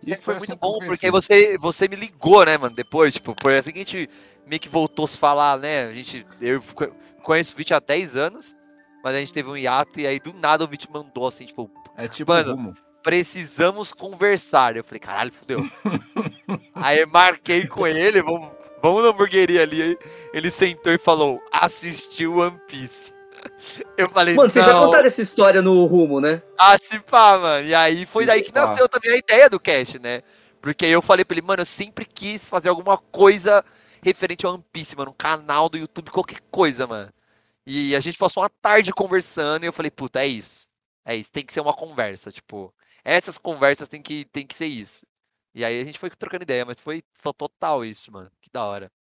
E foi, muito assim que eu bom, porque você, você me ligou, né, mano? Depois, tipo, foi assim que a gente meio que voltou a se falar, né? A gente, eu co- conheço o Vit há 10 anos, mas a gente teve um hiato e aí do nada o Vit mandou assim, tipo, É tipo Mano, rumo. precisamos conversar. Eu falei, caralho, fudeu. aí marquei com ele, vamos, vamos na hamburgueria ali. Ele sentou e falou, assistiu One Piece. Eu falei, Mano, vocês já contaram essa história no rumo, né? ah, se pá, mano. E aí foi Se daí que pá. nasceu também a ideia do cast, né? Porque aí eu falei pra ele, mano, eu sempre quis fazer alguma coisa referente ao One Piece, mano. Um canal do YouTube, qualquer coisa, mano. E a gente passou uma tarde conversando e eu falei, puta, é isso. É isso, tem que ser uma conversa, tipo. Essas conversas tem que, tem que ser isso. E aí a gente foi trocando ideia, mas foi, foi total isso, mano. Que da hora.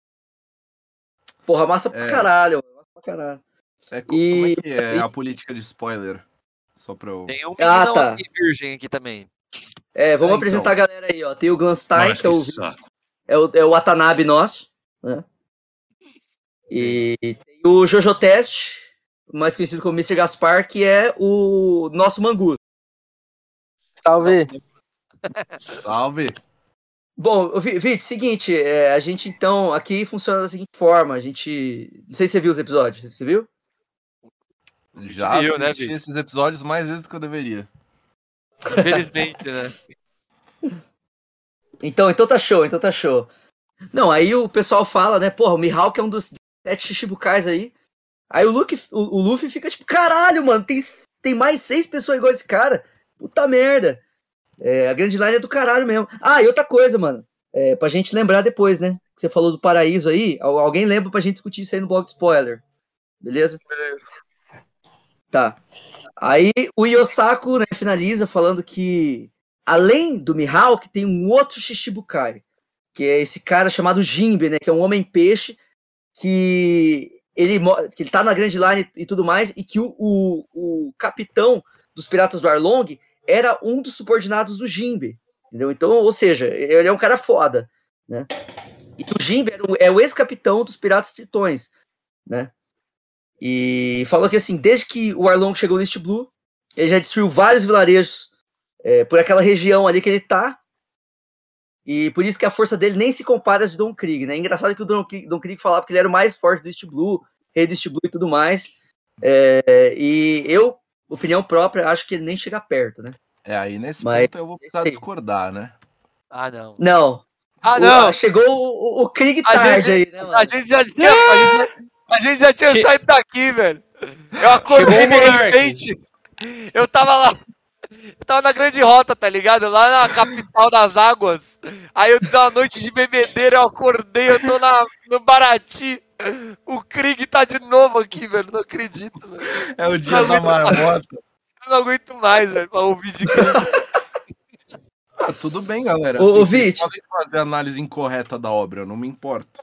Porra, massa pra É. caralho. mano, Massa pra caralho. É, co- E- Como é que é a política de spoiler? Só pra eu. Tem um Ah, tá. aqui virgem aqui também. É, vamos É, apresentar a galera aí, ó. Tem o Glanstein, que é o, que saco. é o, é o Watanabe nosso, né? E tem o Jojo Test, mais conhecido como Mr. Gaspar, que é o nosso Mangu. Salve. Salve! Bom, Vi- Vit, seguinte, é, a gente então aqui funciona da seguinte forma, a gente, não sei se você viu os episódios, você viu? Já viu, né, assisti Vitor? esses episódios mais vezes do que eu deveria. Infelizmente, né? Então, então tá show, então tá show. Não, aí o pessoal fala, né, porra, o Mihawk é um dos sete Shichibukais aí. Aí o, Luffy, o, o Luffy fica tipo, caralho, mano, tem, tem mais seis pessoas igual esse cara. Puta merda. É, a grande line é do caralho mesmo. Ah, e outra coisa, mano, é, pra gente lembrar depois, né, que você falou do paraíso aí, al- alguém lembra pra gente discutir isso aí no blog de spoiler. Beleza? Tá. Aí o Yosaku, né, finaliza falando que além do Mihawk, tem um outro Shichibukai, que é esse cara chamado Jinbe, né, que é um homem-peixe que ele, que ele tá na Grand Line e tudo mais, e que o, o, o capitão dos Piratas do Arlong era um dos subordinados do Jinbe, entendeu? Então, ou seja, ele é um cara foda, né? E o o- é o ex-capitão dos Piratas Tritões, né? E falou que assim, desde que o Arlong chegou no East Blue, ele já destruiu vários vilarejos é, por aquela região ali que ele tá. E por isso que a força dele nem se compara a de Don Krieg, né? Engraçado que o Don Krieg, Don Krieg falava que ele era o mais forte do East Blue, rei do East Blue e tudo mais. É, e eu, opinião própria, acho que ele nem chega perto, né? É, aí nesse Mas- ponto eu vou precisar discordar, né? Ah, não. Não. Ah, o- não! chegou o, o- o Krieg A tarde gente- aí, né, mano? A gente já tinha, a gente a gente já tinha Che- saído daqui, velho. Eu acordei de o repente. Eu tava lá. Eu tava na grande rota, tá ligado? Lá na capital das águas. Aí eu dei uma noite de bebedeira, eu acordei, eu tô na, no Barati. O Krieg tá de novo aqui, velho. Não acredito, velho. É o dia da marmota. Eu não aguento mais, velho, pra ouvir de Krieg. Ah, tudo bem, galera. Ô, Assim, Vit. podem fazer a análise incorreta da obra, eu não me importo.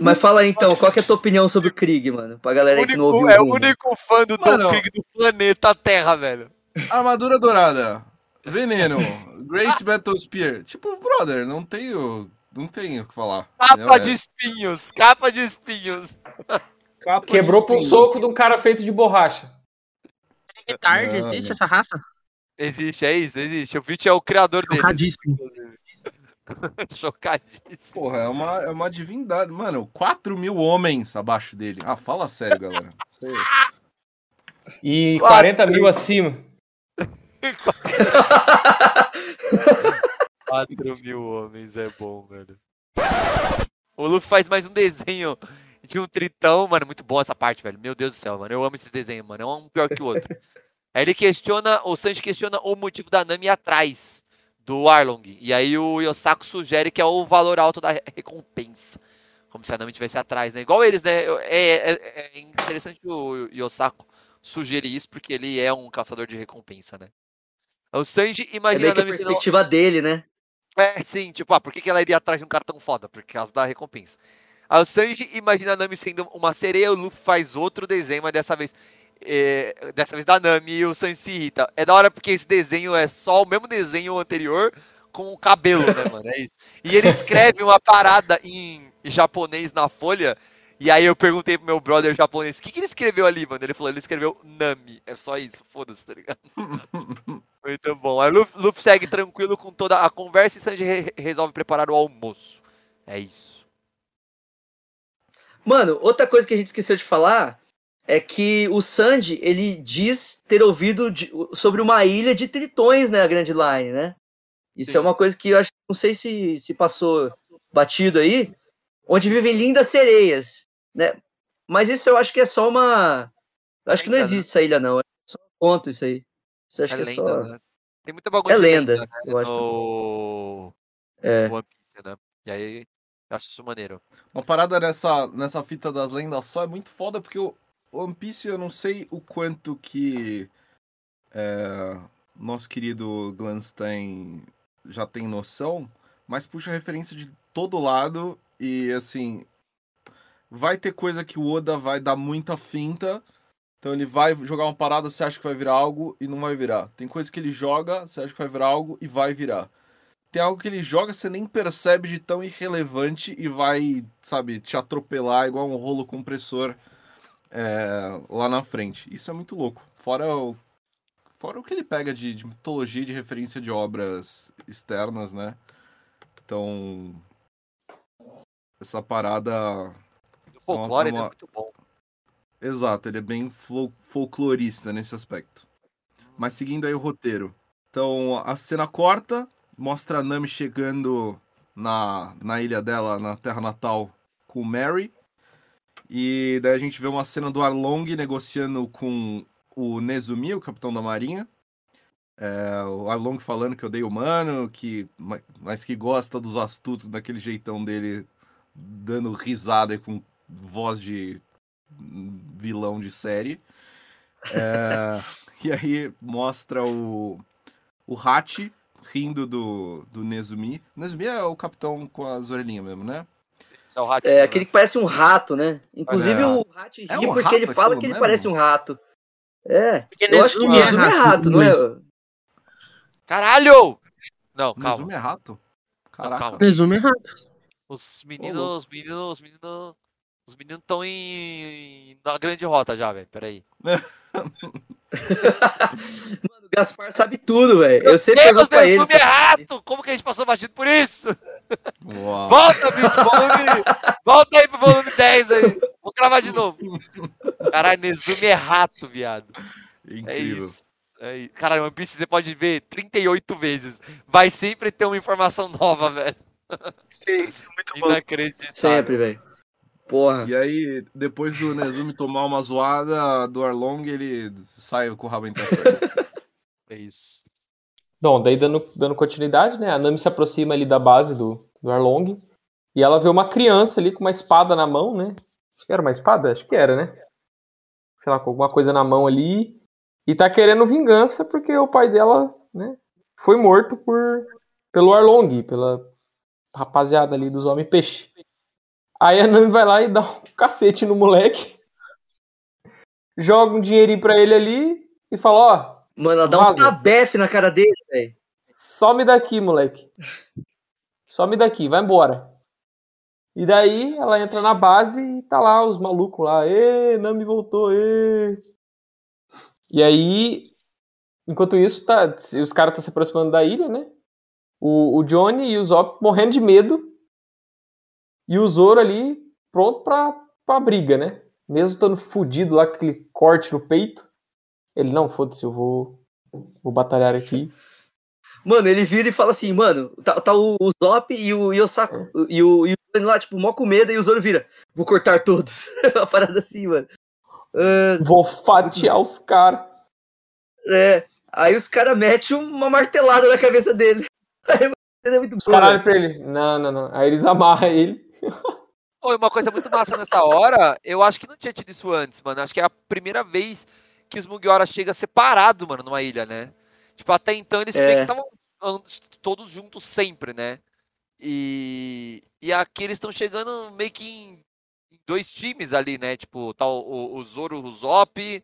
Mas fala aí então, qual que é a tua opinião sobre o Krieg, mano? Pra galera aí que não Único- ouviu é o único fã do Tom. Krieg do planeta Terra, velho. Armadura dourada. Veneno. Great Battle Spear. Tipo, brother, não tenho. Não tenho o que falar. Capa de espinhos, capa de espinhos. Capa de Quebrou por um soco de um cara feito de borracha. Retard, Não, existe não. essa raça? Existe, é isso, existe. O Vit é o criador dele. Chocadíssimo. Chocadíssimo. Porra, é uma, é uma divindade. Mano, 4 mil homens abaixo dele. Ah, fala sério, galera. Aí. E Quatro. 40 mil acima. 4 mil homens é bom, velho. O Luffy faz mais um desenho de um tritão, mano. Muito bom essa parte, velho. Meu Deus do céu, mano. Eu amo esses desenhos, mano. É um pior que o outro. Aí ele questiona, o Sanji questiona o motivo da Nami atrás do Arlong. E aí o Yosaku sugere que é o valor alto da re- recompensa. Como se a Nami estivesse atrás, né? Igual eles, né? É, é- é interessante o Yosaku sugerir isso, porque ele é um caçador de recompensa, né? O Sanji É imagina meio a que a perspectiva dele, né? é, sim, tipo, ah, por que, que ela iria atrás de um cara tão foda? Por causa da recompensa. Aí o Sanji imagina a Nami sendo uma sereia, o Luffy faz outro desenho, mas dessa vez. é, dessa vez da Nami e o Sanji se irrita. É da hora porque esse desenho é só o mesmo desenho anterior com o cabelo, né, mano? É isso. E ele escreve uma parada em japonês na folha. E aí eu perguntei pro meu brother japonês, o que, que ele escreveu ali, mano? Ele falou, ele escreveu Nami. É só isso, foda-se, tá ligado? Muito bom. Aí o Luffy, Luffy segue tranquilo com toda a conversa e Sanji re- resolve preparar o almoço. É isso. Mano, outra coisa que a gente esqueceu de falar é que o Sanji, ele diz ter ouvido de- sobre uma ilha de tritões, né, a Grand Line, né? Isso Sim. é uma coisa que eu acho, não sei se, se passou batido aí, onde vivem lindas sereias, né? Mas isso eu acho que é só uma... Eu acho que não né? existe essa ilha, não. É só um conto isso aí. Eu acho É que é lenda, só... né? Tem muita bagulho É de lenda, né, eu acho. no... É. no One Piece, né? E aí, eu acho isso maneiro. Uma parada nessa, nessa fita das lendas só é muito foda, porque o One Piece eu não sei o quanto que é, nosso querido Glanstein já tem noção, mas puxa referência de todo lado e assim. Vai ter coisa que o Oda vai dar muita finta. Então ele vai jogar uma parada, você acha que vai virar algo e não vai virar. Tem coisa que ele joga, você acha que vai virar algo e vai virar. Tem algo que ele joga, você nem percebe de tão irrelevante e vai, sabe, te atropelar igual um rolo compressor é, lá na frente. Isso é muito louco. Fora o, fora o que ele pega de, de mitologia de referência de obras externas, né? Então. Essa parada. O folclore né, uma- é muito bom. Exato, ele é bem fol- folclorista nesse aspecto. Mas seguindo aí o roteiro. Então, a cena corta, mostra a Nami chegando na, na ilha dela, na terra natal, com Mary. E daí a gente vê uma cena do Arlong negociando com o Nezumi, o capitão da marinha. É, o Arlong falando que odeia humano, que, ma- mas que gosta dos astutos daquele jeitão dele, dando risada com voz de vilão de série. É, e aí mostra o, o Hachi rindo do, do Nezumi. Nezumi é o capitão com as orelhinhas mesmo, né? É o ratinho, É né? aquele que parece um rato, né? Inclusive É. o rato ri É um porque rato ele fala que ele mesmo? parece um rato. É. Porque Eu acho que Nezumi é Nezumi é rato, rato, não é? Caralho! Não, calma. Nezumi é rato? Caraca. calma. Resumo errado. Os meninos, os meninos, os meninos. Os meninos estão em. na grande rota já, velho. Peraí. Mano, o Gaspar sabe tudo, velho. Eu sempre Deus, pergunto pra ele. É rato! Como que a gente passou batido por isso? Uau. Volta, bicho, volume. Volta aí pro volume 10 aí. Vou gravar de novo. Caralho, Nezumi é rato, viado. É Incrível. isso. É isso. Caralho, One Piece você pode ver 38 vezes. Vai sempre ter uma informação nova, velho. Sim, muito Inacreditável. Sempre, velho. Porra. E aí, depois do Nezumi tomar uma zoada do Arlong, ele sai com o rabo entre as pernas. É isso. Bom, daí dando, dando continuidade, né? A Nami se aproxima ali da base do, do Arlong. E ela vê uma criança ali com uma espada na mão, né? Acho que era uma espada? Acho que era, né? Sei lá, com alguma coisa na mão ali. E tá querendo vingança porque o pai dela, né? Foi morto por pelo Arlong, pela rapaziada ali dos Homem Peixe. Aí a Nami vai lá e dá um cacete no moleque. Joga um dinheirinho pra ele ali e fala, ó, Mano, ela dá um Vaza. tabefe na cara dele, velho. some daqui, moleque. Some daqui, vai embora. E daí ela entra na base e tá lá os malucos lá. Ê, Nami voltou, ê. E aí, enquanto isso, tá, os caras estão se aproximando da ilha, né? O, o Johnny e o Zop morrendo de medo. E o Zoro ali pronto pra, pra briga, né? Mesmo estando fudido lá com aquele corte no peito. Ele, não, foda-se, eu vou, vou batalhar aqui. Mano, ele vira e fala assim, mano, tá, tá o, o Zop e o Yosaku, e o, e o lá, tipo, mó com medo, e o Zoro vira, vou cortar todos. Uma parada assim, mano. Ah, Vou fatiar os caras. é, aí os caras metem uma martelada na cabeça dele. Aí, é muito Os olham pra ele. Não, não, não. Aí eles amarram ele. E uma coisa muito massa nessa hora, eu acho que não tinha tido isso antes, mano. Acho que é a primeira vez que os Mugiwara chega separado, mano, numa ilha, né? Tipo, até então eles É. estavam todos juntos sempre, né? E, e aqui eles estão chegando meio que em, dois times ali, né? Tipo, tá o, o, Zoro, o Zop e,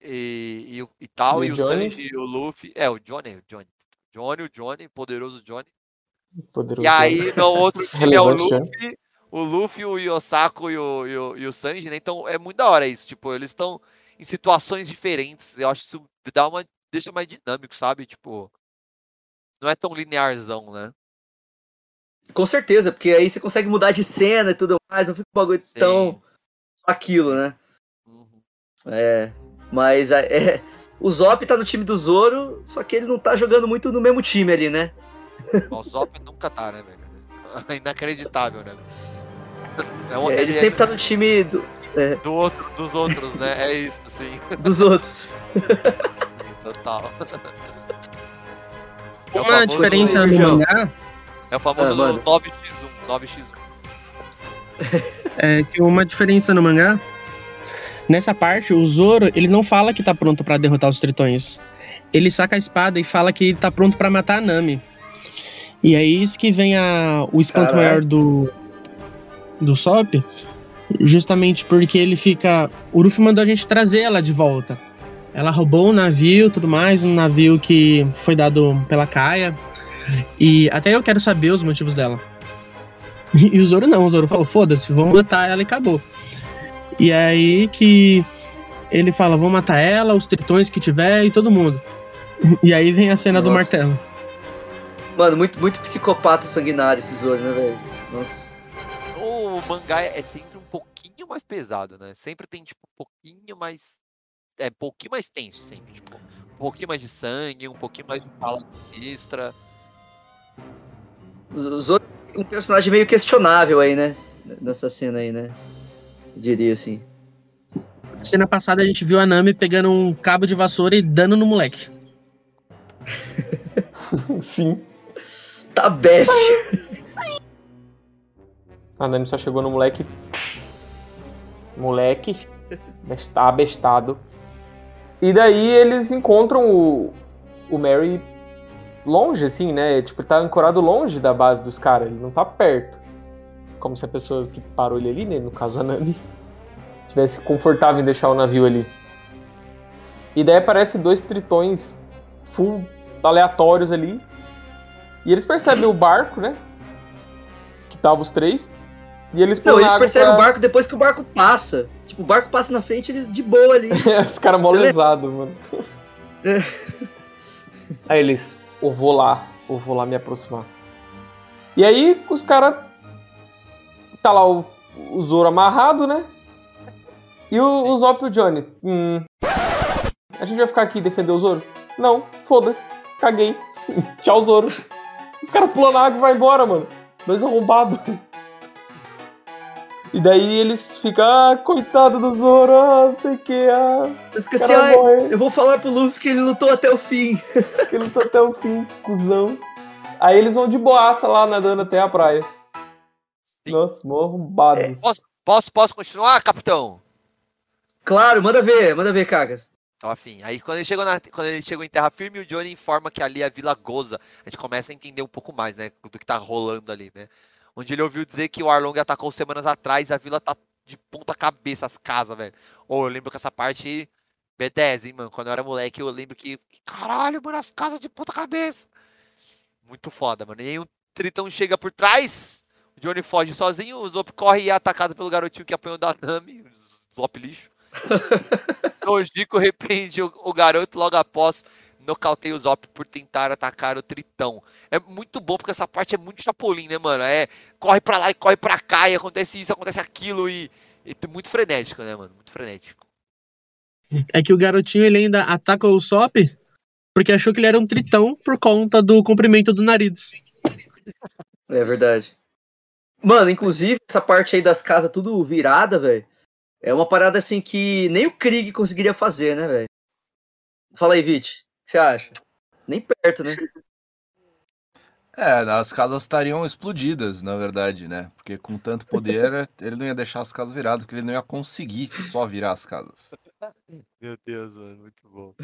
e, e tal, E e o? Sanji e o Luffy. É, o Johnny, o Johnny. Johnny, o Johnny, poderoso Johnny. Poderoso E aí, no outro time é o né? Luffy, o Luffy, o Yosako e o, e o, e o Sanji, né? Então é muito da hora isso. Tipo, eles estão em situações diferentes. Eu acho que isso dá uma, deixa mais dinâmico, sabe? Tipo, não é tão linearzão, né? Com certeza, porque aí você consegue mudar de cena e tudo mais, não fica um bagulho Sim. tão aquilo, né? Uhum. É, mas é, é, o Zop tá no time do Zoro, só que ele não tá jogando muito no mesmo time ali, né? O Zop nunca tá, né, velho? Inacreditável, né? É um- É, ele ele é sempre tá no time do- do outro, dos outros, né? É isso, sim. dos outros. Total. É Uma diferença no mangá É o famoso Ah, mano. 9x1. 9x1. é que uma diferença no mangá. Nessa parte, o Zoro, ele não fala que tá pronto pra derrotar os tritões. Ele saca a espada e fala que ele tá pronto pra matar a Nami. E é isso que vem a, o espanto Caralho. maior do do Sop, justamente porque ele fica, o Luffy mandou a gente trazer ela de volta. Ela roubou um navio, tudo mais, um navio que foi dado pela Kaia. E até eu quero saber os motivos dela. E o Zoro não, o Zoro falou, foda-se, vamos matar ela e acabou. E é aí que ele fala, vamos matar ela, os tritões que tiver e todo mundo. E aí vem a cena do Nossa. martelo. Mano, muito, muito psicopata sanguinário esse Zoro, né, velho? Nossa. O mangá é sempre um pouquinho mais pesado, né? Sempre tem, tipo, um pouquinho mais. É, um pouquinho mais tenso, sempre. Tipo, um pouquinho mais de sangue, um pouquinho mais de fala sinistra. O Zoro um personagem meio questionável aí, né? Nessa cena aí, né? Eu diria assim. Cena passada a gente viu a Nami pegando um cabo de vassoura e dando no moleque. Sim. Tá bef. A Nami só chegou no moleque. Moleque. Besta, abestado. E daí eles encontram o, o Mary longe, assim, né? Tipo, ele tá ancorado longe da base dos caras. Ele não tá perto. Como se a pessoa que parou ele ali, né? No caso a Nami, tivesse confortável em deixar o navio ali. E daí aparece dois tritões full aleatórios ali. E eles percebem o barco, né? Que tava os três. E eles Não, eles percebem pra- o barco depois que o barco passa. Tipo, o barco passa na frente, eles de boa ali. Os caras mó mano. É. Aí eles, eu vou lá, eu vou lá me aproximar. E aí os caras. Tá lá o, o Zoro amarrado, né? E o, o Zop e o Johnny. Hum, a gente vai ficar aqui e defender o Zoro? Não, foda-se, caguei. Tchau, Zoro. Os caras pulam na água e vai embora, mano. Dois arrombados. E daí eles ficam, ah, coitado do Zoro, ah, não sei o que, ah, Fica o assim, morre. eu vou falar pro Luffy que ele lutou até o fim. que ele lutou até o fim, cuzão. Aí eles vão de boaça lá nadando até a praia. Sim. Nossa, mó arrombados. Posso, posso, posso continuar, capitão? Claro, manda ver, manda ver, Cagas. Afim. Aí quando ele, chegou na, quando ele chegou em terra firme, o Johnny informa que ali é a Vila Goza. A gente começa a entender um pouco mais, né? Do que tá rolando ali, né? Onde ele ouviu dizer que o Arlong atacou semanas atrás, a vila tá de ponta cabeça, as casas, velho. Ou eu lembro que essa parte. B10, hein, mano? Quando eu era moleque, eu lembro que. Caralho, mano, as casas de ponta cabeça. Muito foda, mano. E aí o Tritão chega por trás. O Johnny foge sozinho. O Zop corre e é atacado pelo garotinho que apanhou da Nami. Zop lixo. o Jico repreende o, o garoto logo após nocauteia o Zop por tentar atacar o Tritão. É muito bom porque essa parte é muito chapolim, né, mano? É corre pra lá e corre pra cá e acontece isso, acontece aquilo e, e muito frenético, né, mano? Muito frenético. É que o garotinho ele ainda ataca o Sop porque achou que ele era um tritão por conta do comprimento do nariz. É verdade. Mano, inclusive, essa parte aí das casas tudo virada, velho. É uma parada assim que nem o Krieg conseguiria fazer, né, velho? Fala aí, Vit. O que você acha? Nem perto, né? É, as casas estariam explodidas, na verdade, né? Porque com tanto poder, ele não ia deixar as casas viradas, porque ele não ia conseguir só virar as casas. Meu Deus, mano, muito bom.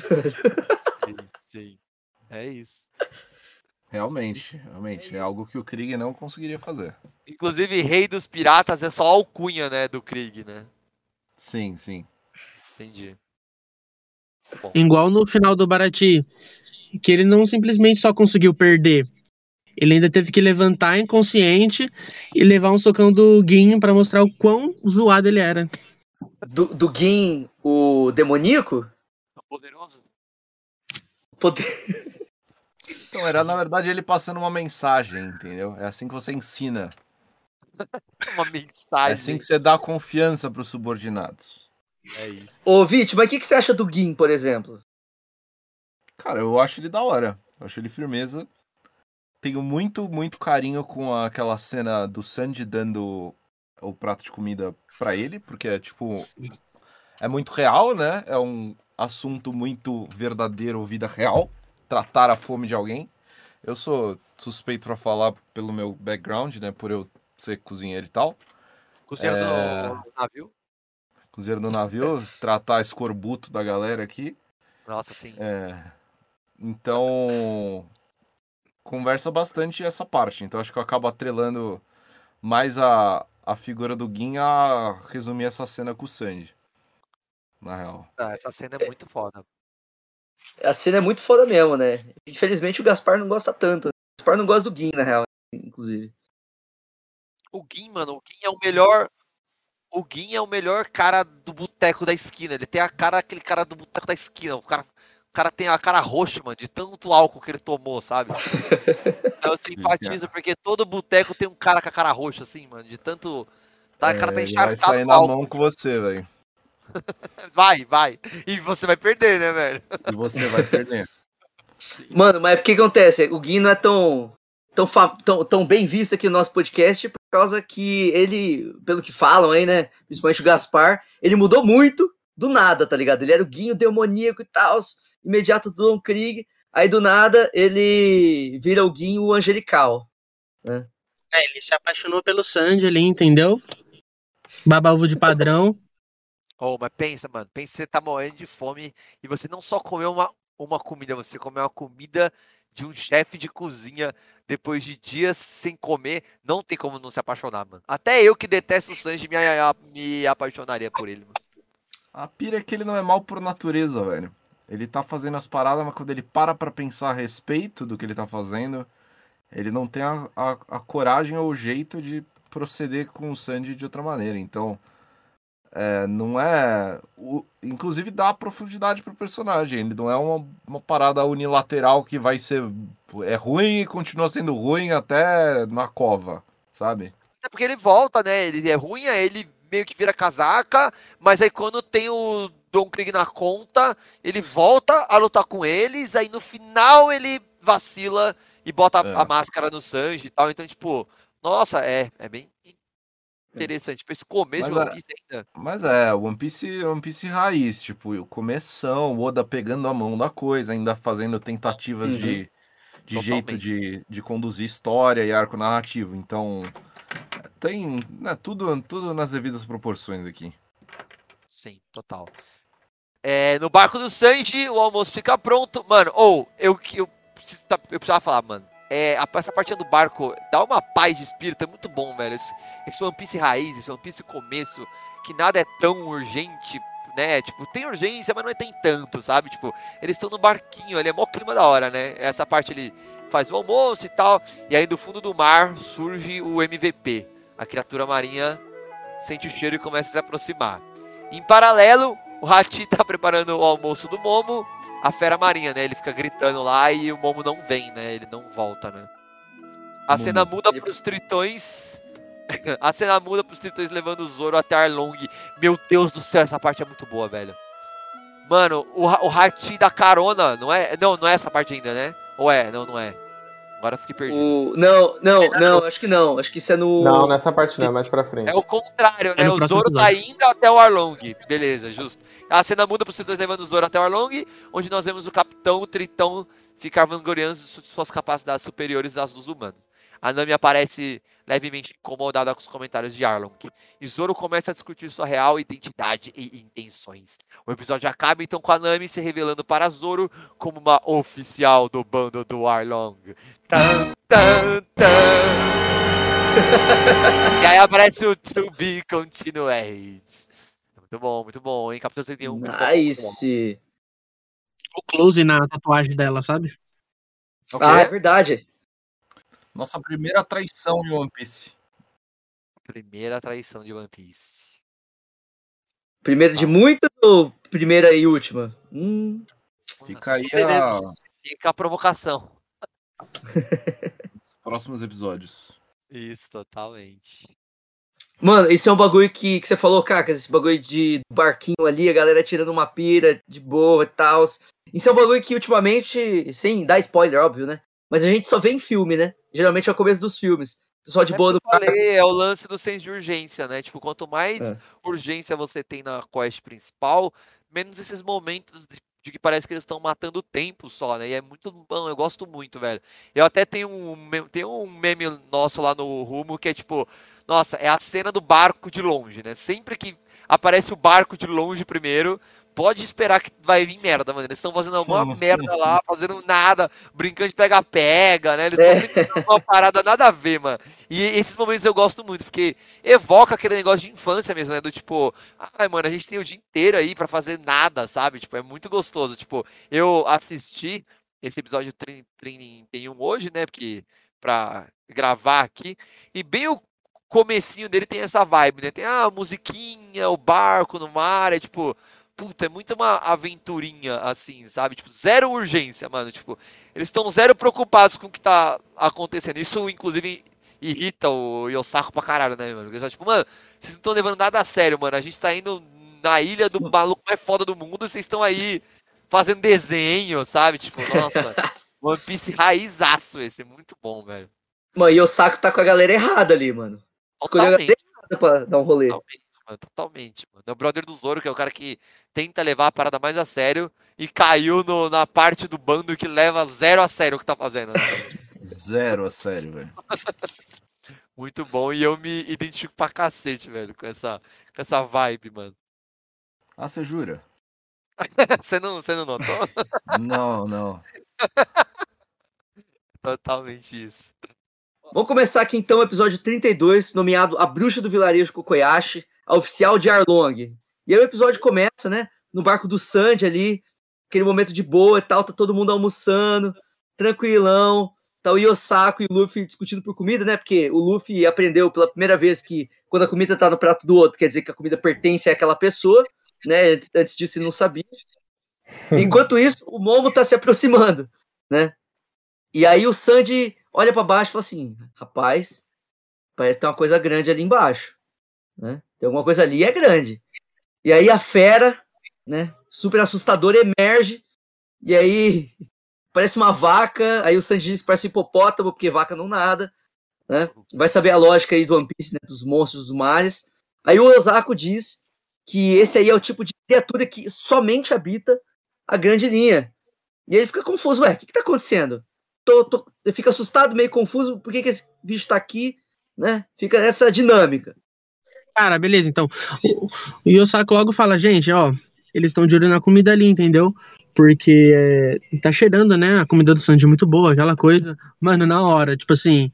sim, sim. É isso. Realmente, realmente. É algo que o Krieg não conseguiria fazer. Inclusive, Rei dos Piratas é só alcunha, né, do Krieg, né? Sim, sim. Entendi. Igual no final do Barati, que ele não simplesmente só conseguiu perder. Ele ainda teve que levantar inconsciente e levar um socão do Guin pra mostrar o quão zoado ele era. Do, do Gin, o demoníaco? Poderoso? Poder... Então, era na verdade ele passando uma mensagem, entendeu? É assim que você ensina. Uma mensagem. É assim que você dá confiança pros subordinados. É isso. Ô, Vit, mas o que, que você acha do Gin, por exemplo? Cara, eu acho ele da hora. Eu acho ele firmeza. Tenho muito, muito carinho com aquela cena do Sanji dando o prato de comida pra ele, porque é tipo. É muito real, né? É um assunto muito verdadeiro, vida real. Tratar a fome de alguém. Eu sou suspeito pra falar pelo meu background, né? Por eu ser cozinheiro e tal. Cozinheiro É. do navio? Cozinheiro do navio, tratar escorbuto da galera aqui. Nossa, sim. É, então, conversa bastante essa parte. Então, acho que eu acabo atrelando mais a, a figura do Gin a resumir essa cena com o Sanji. Na real. Ah, essa cena é muito foda. A cena é muito foda mesmo, né? Infelizmente o Gaspar não gosta tanto. O Gaspar não gosta do Gin, na real, inclusive. O Gin, mano, o Gin é o melhor. O Gin é o melhor cara do boteco da esquina. Ele tem a cara, aquele cara do boteco da esquina. O cara, o cara tem a cara roxa, mano, de tanto álcool que ele tomou, sabe? Então eu simpatizo porque todo boteco tem um cara com a cara roxa, assim, mano. De tanto. Tá, o cara tá É, vai encharcado sair na álcool. mão com você, velho. Vai, vai. E você vai perder, né, velho? E você vai perder. Mano, mas o que acontece? O Gui não é tão, tão, tão, tão bem visto aqui no nosso podcast por causa que ele, pelo que falam aí, né? Principalmente o Gaspar, ele mudou muito do nada, tá ligado? Ele era o Guinho demoníaco e tal, imediato do Don Krieg. Aí do nada ele vira o Guinho angelical. É, ele se apaixonou pelo Sanji ali, entendeu? Babaúvo de padrão. Oh, mas pensa, mano. Pensa que você tá morrendo de fome e você não só comeu uma, uma comida, você comeu uma comida de um chefe de cozinha depois de dias sem comer. Não tem como não se apaixonar, mano. Até eu que detesto o Sanji me, me apaixonaria por ele, mano. A pira é que ele não é mal por natureza, velho. Ele tá fazendo as paradas, mas quando ele para pra pensar a respeito do que ele tá fazendo, ele não tem a, a, a coragem ou o jeito de proceder com o Sanji de outra maneira. Então, é, não é. o- inclusive dá profundidade pro personagem. Ele não é uma, uma parada unilateral que vai ser. É ruim e continua sendo ruim até na cova, sabe? É porque ele volta, né? Ele é ruim, aí ele meio que vira casaca, mas aí quando tem o Don Krieg na conta, ele volta a lutar com eles, aí no final ele vacila e bota a- É. a máscara no Sanji e tal. Então, tipo, nossa, é, é bem interessante. Tipo, esse começo Mas de One é- Piece ainda. Mas é, One Piece, One Piece raiz, tipo, o começão, o Oda pegando a mão da coisa, ainda fazendo tentativas Uhum. de, de jeito de, de conduzir história e arco narrativo. Então, tem né, tudo, tudo nas devidas proporções aqui. Sim, total. É, no barco do Sanji, o almoço fica pronto. Mano, ou, eu, eu, preciso- tá- eu precisava falar, mano. É, essa parte do barco dá uma paz de espírito, é muito bom, velho. Esse, One Piece raiz, esse One Piece começo, que nada é tão urgente, né? Tipo, tem urgência, mas não é tem tanto, sabe? Tipo, eles estão no barquinho, ele é mó clima da hora, né? Essa parte ele faz o almoço e tal. E aí do fundo do mar surge o MVP. A criatura marinha sente o cheiro e começa a se aproximar. Em paralelo, o Hachi tá preparando o almoço do Momo, a fera marinha, né? Ele fica gritando lá e o Momo não vem, né? Ele não volta, né? A Momo. cena muda pros tritões. a cena muda pros tritões levando o Zoro até Arlong. Meu Deus do céu, essa parte é muito boa, velho. Mano, o, o Hachi dá carona, não é? Não, não é essa parte ainda, né? Ou é? Não, não é. Agora eu fiquei perdido. O... Não, não, não, acho que não. Acho que isso é no. Não, nessa parte não, é mais pra frente. É o contrário, É né? no o Zoro tá indo até o Arlong. Beleza, justo. A cena muda pros tritões levando o Zoro até o Arlong, onde nós vemos o Capitão o Tritão ficar vangloriando su- suas capacidades superiores às dos humanos. A Nami aparece levemente incomodada com os comentários de Arlong. E Zoro começa a discutir sua real identidade e intenções. O episódio acaba então com a Nami se revelando para Zoro como uma oficial do bando do Arlong. Tan, tan, tan. e aí aparece o To Be Continued. Muito bom, muito bom, hein? Capítulo 31. Muito bom, muito bom. Nice. O close na tatuagem dela, sabe? Ah, é verdade. Nossa primeira traição em One Piece. Primeira traição de One Piece. Primeira de muitas ou primeira e última? Hum. Fica aí a... Fica a provocação. os próximos episódios. Isso, totalmente. Mano, esse é um bagulho que, que você falou, Cacas, esse bagulho de barquinho ali, a galera tirando uma pira de boa e tal. Isso é um bagulho que ultimamente, sem dar spoiler, óbvio, né? Mas a gente só vê em filme, né? Geralmente é o começo dos filmes. Pessoal de É boa o no que eu falei, é o lance do senso de urgência, né? Tipo, quanto mais É. urgência você tem na quest principal, menos esses momentos de, de que parece que eles estão matando o tempo só, né? E é muito bom, eu gosto muito, velho. Eu até tenho um, tem um meme nosso lá no Rumo que é tipo, nossa, é a cena do barco de longe, né? Sempre que aparece o barco de longe primeiro, pode esperar que vai vir merda, mano. Eles estão fazendo alguma merda lá, fazendo nada, brincando de pega-pega, né? Eles estão É. sempre fazendo uma parada nada a ver, mano. E esses momentos eu gosto muito, porque evoca aquele negócio de infância mesmo, né? Do tipo, ai, mano, a gente tem o dia inteiro aí pra fazer nada, sabe? Tipo, é muito gostoso. Tipo, eu assisti esse episódio 30 31 hoje, né? Porque pra gravar aqui, e bem o comecinho dele tem essa vibe, né? Tem a musiquinha, o barco no mar, é tipo, puta, é muito uma aventurinha assim, sabe? Tipo, zero urgência, mano. Tipo, eles estão zero preocupados com o que tá acontecendo. Isso, inclusive, irrita o Yosako pra caralho, né, mano? Porque só, tipo, mano, vocês não estão levando nada a sério, mano. A gente tá indo na ilha do maluco mais foda do mundo e vocês estão aí fazendo desenho, sabe? Tipo, nossa, One Piece raizaço esse, muito bom, velho. Mano, e o saco tá com a galera errada ali, mano. Escolheu a galera errada pra dar um rolê. Totalmente, mano, totalmente, mano. É o brother do Zoro, que é o cara que tenta levar a parada mais a sério e caiu no- na parte do bando que leva zero a sério o que tá fazendo. né? Zero a sério, velho. Muito bom. E eu me identifico pra cacete, velho, com essa, com essa vibe, mano. Ah, você jura? Você não, você não notou? Não, não. Totalmente isso. Vamos começar aqui então o episódio 32, nomeado A Bruxa do Vilarejo Kokoyashi, a oficial de Arlong. E aí o episódio começa, né, no barco do Sandy ali, aquele momento de boa e tal, tá todo mundo almoçando, tranquilão, tá o Yosako e o Luffy discutindo por comida, né, porque o Luffy aprendeu pela primeira vez que quando a comida tá no prato do outro, quer dizer que a comida pertence àquela pessoa, né, antes, disso ele não sabia. Enquanto isso, o Momo tá se aproximando, né, e aí o Sandy olha pra baixo e fala assim: rapaz, parece que tem uma coisa grande ali embaixo. Né? Tem alguma coisa ali é grande. E aí a fera, né, super assustadora, emerge. E aí parece uma vaca. Aí o Sandy diz que parece um hipopótamo, porque vaca não nada. Né? Vai saber a lógica aí do One Piece, né, dos monstros dos mares. Aí o Osako diz que esse aí é o tipo de criatura que somente habita a grande linha. E ele fica confuso, ué, o que, que tá acontecendo? Tô, tô, ele fica assustado, meio confuso, por que, que esse bicho tá aqui, né? Fica nessa dinâmica. Cara, beleza, então. O, o Yosako logo fala, gente, ó, eles estão de olho na comida ali, entendeu? Porque é, tá cheirando, né? A comida do Sanji é muito boa, aquela coisa. Mano, na hora, tipo assim,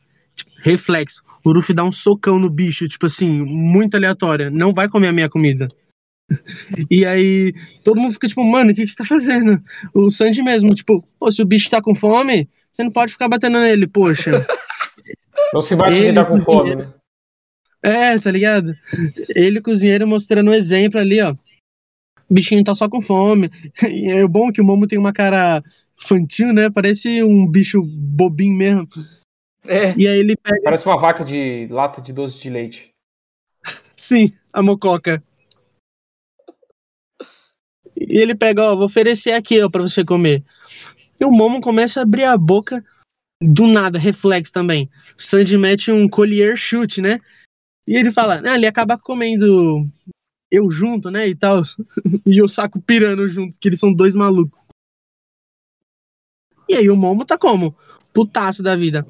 reflexo. O Ruffy dá um socão no bicho, tipo assim, muito aleatório. Não vai comer a minha comida. E aí, todo mundo fica tipo, mano, o que, que você tá fazendo? O Sanji mesmo, tipo, se o bicho tá com fome, você não pode ficar batendo nele, poxa. Não se bate quem Ele tá com fome, né? É, tá ligado? Ele, cozinheiro, mostrando um exemplo ali, ó. O bichinho tá só com fome. E é bom que o Momo tem uma cara infantil, né? Parece um bicho bobinho mesmo. É. E aí ele pega, Parece uma vaca de lata de doce de leite. sim, a mococa. E ele pega, ó, vou oferecer aqui, ó, pra você comer. E o Momo começa a abrir a boca do nada, reflexo também. Sandy mete um collier chute, né? E ele fala, né, ele acaba comendo eu junto, né, e tal. e o saco pirando junto, que eles são dois malucos. E aí o Momo tá como? Putaço da vida.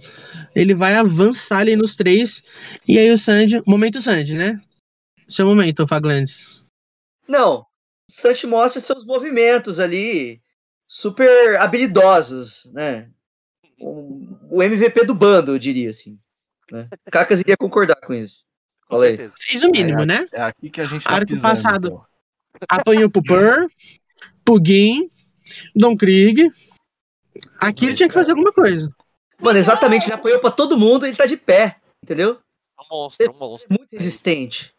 Ele vai avançar ali nos três. E aí o Sandy. Momento Sandy, né? Seu momento, Faglandes. Não, Sanji mostra seus movimentos ali, super habilidosos, né? O, o MVP do bando, eu diria assim. Né? Cacas iria concordar com isso. Com Falei. Fez o mínimo, é, né? É aqui que a gente tá Arco pisando. passado. então. Apanhou pro Purr, pro Gin, Don Krieg. Aqui ele tinha que fazer alguma coisa. Mano, exatamente, ele apoiou pra todo mundo, ele tá de pé, entendeu? É um monstro, é um monstro. Muito resistente.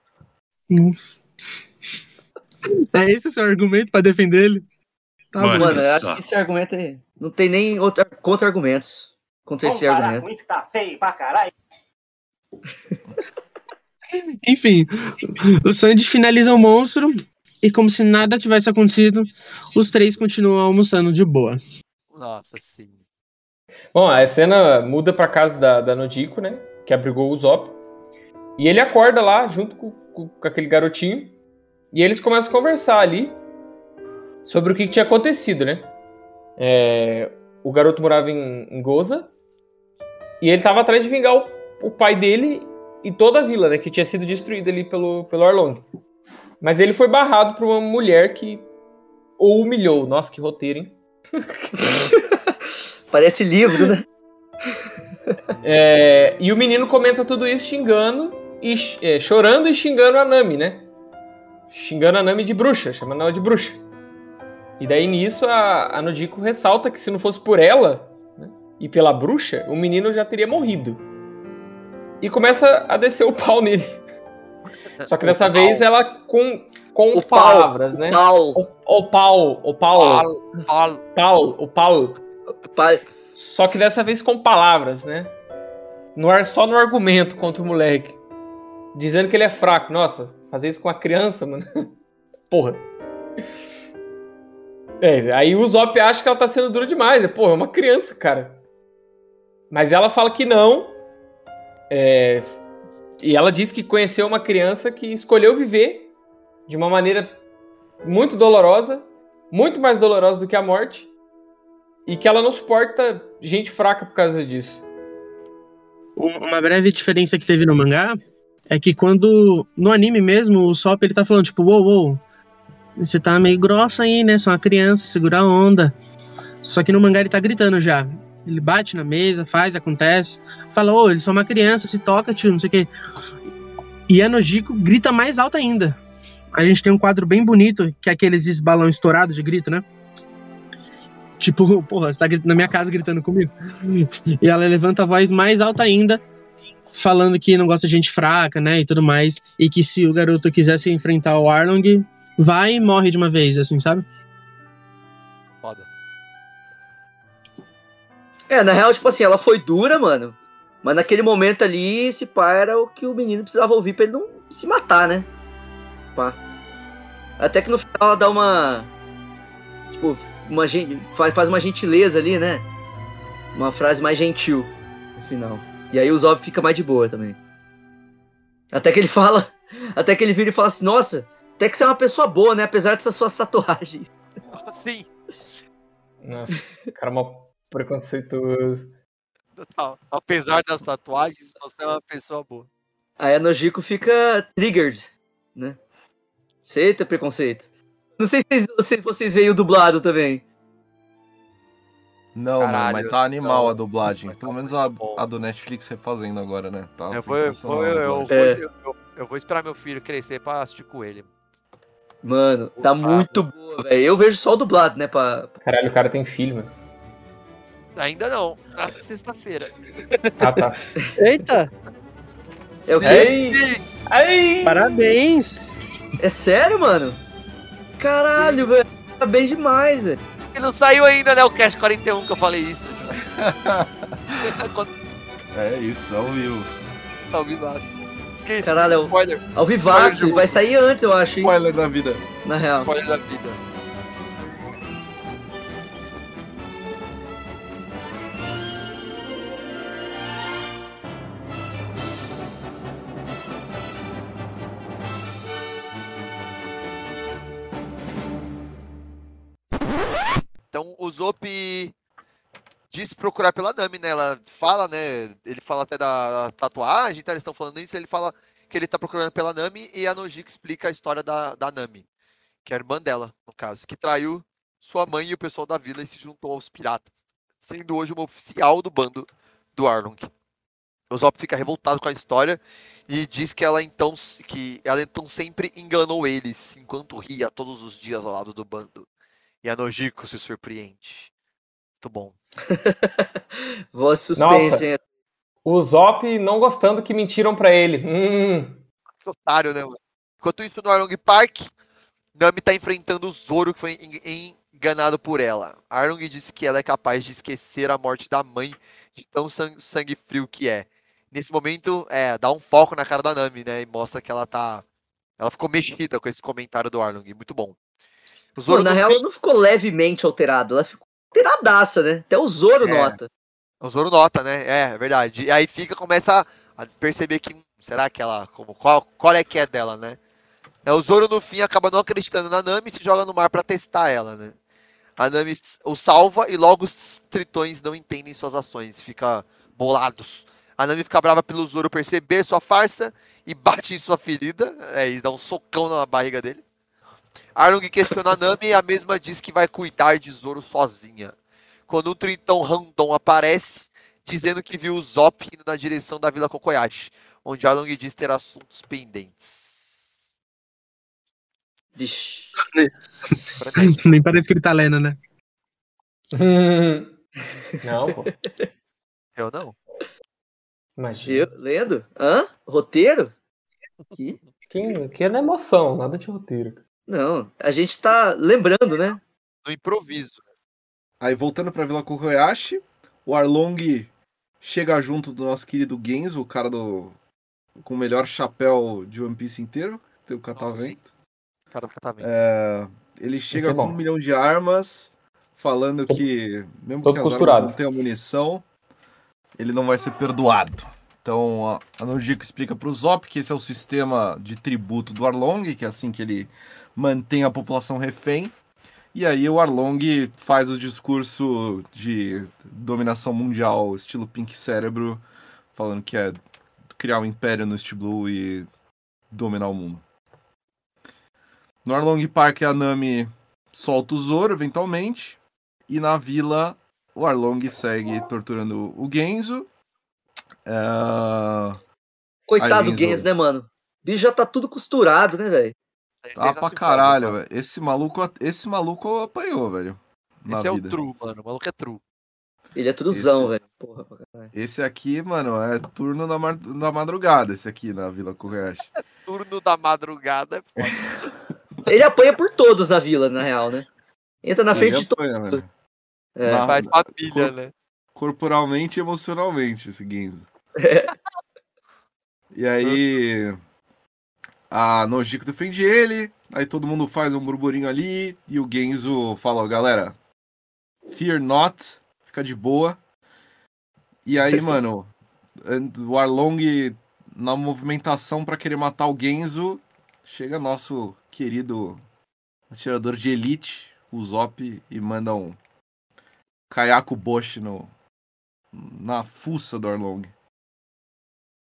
Nossa. É esse o seu argumento pra defender ele? Tá Mano, bom. Mano, acho que esse argumento aí. Não tem nem contra-argumentos contra esse argumento. isso que tá feio pra caralho. Enfim, o Sandy finaliza o monstro e, como se nada tivesse acontecido, os três continuam almoçando de boa. Nossa, sim. Bom, a cena muda pra casa da, da Nodiko, né? Que abrigou o Zop. E ele acorda lá junto com, com- com aquele garotinho. E eles começam a conversar ali sobre o que, que tinha acontecido, né? É, o garoto morava em, em Goza. E ele tava atrás de vingar o, o pai dele e toda a vila, né? Que tinha sido destruída ali pelo, pelo Arlong. Mas ele foi barrado por uma mulher que o humilhou. Nossa, que roteiro, hein? Parece livro, né? É, e o menino comenta tudo isso xingando, e, é, chorando e xingando a Nami, né? Xingando a Nami de bruxa, chamando ela de bruxa. E daí nisso a, a Nodiko ressalta que se não fosse por ela né, e pela bruxa, o menino já teria morrido. E começa a descer o pau nele. Só que dessa vez ela com, com O pau, palavras, né? Pau, O, o pau, o pau, Pau, pau. pau, o pau. pai. Só que dessa vez com palavras, né? No ar, só no argumento contra o moleque. Dizendo que ele é fraco. Nossa, fazer isso com a criança, mano. Porra. É, aí o Zop acha que ela tá sendo dura demais. Porra, é uma criança, cara. Mas ela fala que não. É, E ela diz que conheceu uma criança que escolheu viver de uma maneira muito dolorosa, muito mais dolorosa do que a morte, e que ela não suporta gente fraca por causa disso. Um- Uma breve diferença que teve no mangá é que quando no anime mesmo o Sop ele tá falando tipo, uou, uou, você tá meio grossa aí, né? Sou uma criança, segura a onda. Só que no mangá ele tá gritando já. Ele bate na mesa, faz, acontece. Fala, ô, eles são uma criança, se toca, tio, não sei o quê. E a Nojiko grita mais alto ainda. A gente tem um quadro bem bonito, que é aqueles balão estourados de grito, né? Tipo, porra, você tá na minha casa gritando comigo. E ela levanta a voz mais alta ainda, falando que não gosta de gente fraca, né, e tudo mais. E que se o garoto quisesse enfrentar o Arlong, vai e morre de uma vez, assim, sabe? Foda. É, na real, tipo assim, ela foi dura, mano. Mas naquele momento ali, esse pá era o que o menino precisava ouvir pra ele não se matar, né? Pá. Até que no final ela dá uma. Tipo, uma faz, uma gentileza ali, né? Uma frase mais gentil no final. E aí o Zop fica mais de boa também. Até que ele fala. Até que ele vira e fala assim, nossa, até que você é uma pessoa boa, né? Apesar dessas suas tatuagens. Sim. Nossa, cara, mal preconceituoso. Total. Apesar das tatuagens, você é uma pessoa boa. Aí a Nojiko fica triggered, né? Aceita preconceito. Não sei se vocês, se vocês veem o dublado também. Não, Caralho, mano, mas tá animal não. a dublagem. Tá Pelo menos a, a do Netflix refazendo agora, né? Tá Eu vou, eu, vou, eu, vou- É. eu- vou esperar meu filho crescer pra assistir com ele. Mano, tá Puta, muito boa, velho. Eu vejo só o dublado, né? Pra... Caralho, o cara tem filho, mano. Ainda não, na sexta-feira. Ah, tá. Eita, É o quê? Ei! Ai! parabéns. É sério, mano? Caralho, velho. Tá bem demais, velho. E não saiu ainda, né? O Cast 41 que eu falei isso. Justo. É isso, ao vivo. ao vivaço. Esqueci, Caralho, é o- spoiler. Ao vivaço, Spoiler vai sair antes, eu acho, hein? Spoiler da vida. Na real. Spoiler da vida. Então o Zop disse procurar pela Nami, né? Ela fala, né? Ele fala até da tatuagem, então eles estão falando isso, ele fala que ele tá procurando pela Nami e a Nojiko explica a história da, da Nami, que é a irmã dela, no caso, que traiu sua mãe e o pessoal da vila e se juntou aos piratas, sendo hoje uma oficial do bando do Arlong. O Zop fica revoltado com a história e diz que ela então que ela então sempre enganou eles enquanto ria todos os dias ao lado do bando. E a Nojiko se surpreende. Muito bom. Voz suspense, Nossa. O Zop não gostando que mentiram pra ele. Hum. Que otário, né, mano? Enquanto isso, no Arlong Park, Nami tá enfrentando o Zoro, que foi en- enganado por ela. Arlong diz que ela é capaz de esquecer a morte da mãe, de tão san- sangue frio que é. Nesse momento, é, dá um foco na cara da Nami, né? E mostra que ela tá. Ela ficou mexida com esse comentário do Arlong. Muito bom. O Pô, na real, fim- ela não ficou levemente alterada, ela ficou alteradaça, né? Até o Zoro É. nota. O Zoro nota, né? É, é verdade. E aí fica, começa a perceber que. Será que ela. Como, qual, qual é que é dela, né? É, o Zoro, no fim, acaba não acreditando na Nami e se joga no mar pra testar ela, né? A Nami o salva e logo os tritões não entendem suas ações, fica bolados. A Nami fica brava pelo Zoro perceber sua farsa e bate em sua ferida. É, e dá um socão na barriga dele. Arlong questiona a Nami e a mesma diz que vai cuidar de Zoro sozinha. Quando um tritão random aparece, dizendo que viu o Zop indo na direção da Vila Kokoyashi, onde Arlong diz ter assuntos pendentes. Vixe. Nem parece que ele tá lendo, né? Não, pô. Eu não. Imagina. Eu, lendo? Hã? Roteiro? Que? Que, que é na emoção, nada de roteiro. Não, a gente tá lembrando, né? No improviso. Aí voltando pra Vila Kokoyashi, o Arlong chega junto do nosso querido Genzo, o cara do com o melhor chapéu de One Piece inteiro, que tem o catavento. Cara do catavento. É, ele chega é com um milhão de armas, falando que mesmo todo que costurado. armas não tenham munição, ele não vai ser perdoado. Então a, a Nojiko explica pro Zop que esse é o sistema de tributo do Arlong, que é assim que ele mantém a população refém. E aí o Arlong faz o discurso de dominação mundial, estilo Pink Cérebro, falando que é criar um império no East Blue e dominar o mundo. No Arlong Park, a Nami solta o Zoro, eventualmente. E na vila, o Arlong segue torturando o Genzo. É... Coitado do Genzo. né, mano? O bicho já tá tudo costurado, né, velho? Ah, pra caralho, velho. Esse maluco, esse maluco apanhou, velho. Na Esse é vida. o true, mano. O maluco é true. Ele é truzão, Esse- velho. Porra, pra caralho. Esse aqui, mano, é turno da, mar- da madrugada, esse aqui na Vila Kobayashi. Turno da madrugada é foda. Ele apanha por todos na vila, na real, né? Entra na frente Ele de todos. apanha, velho. É. Na- Faz família, cor- né? corporalmente e emocionalmente, esse Genzo. É. E aí. A Nojiko defende ele, aí todo mundo faz um burburinho ali, e o Genzo fala, ó, galera, fear not, fica de boa. E aí, mano, o Arlong, na movimentação pra querer matar o Genzo, chega nosso querido atirador de elite, o Zop, e manda um Kayako Bosch no, na fuça do Arlong.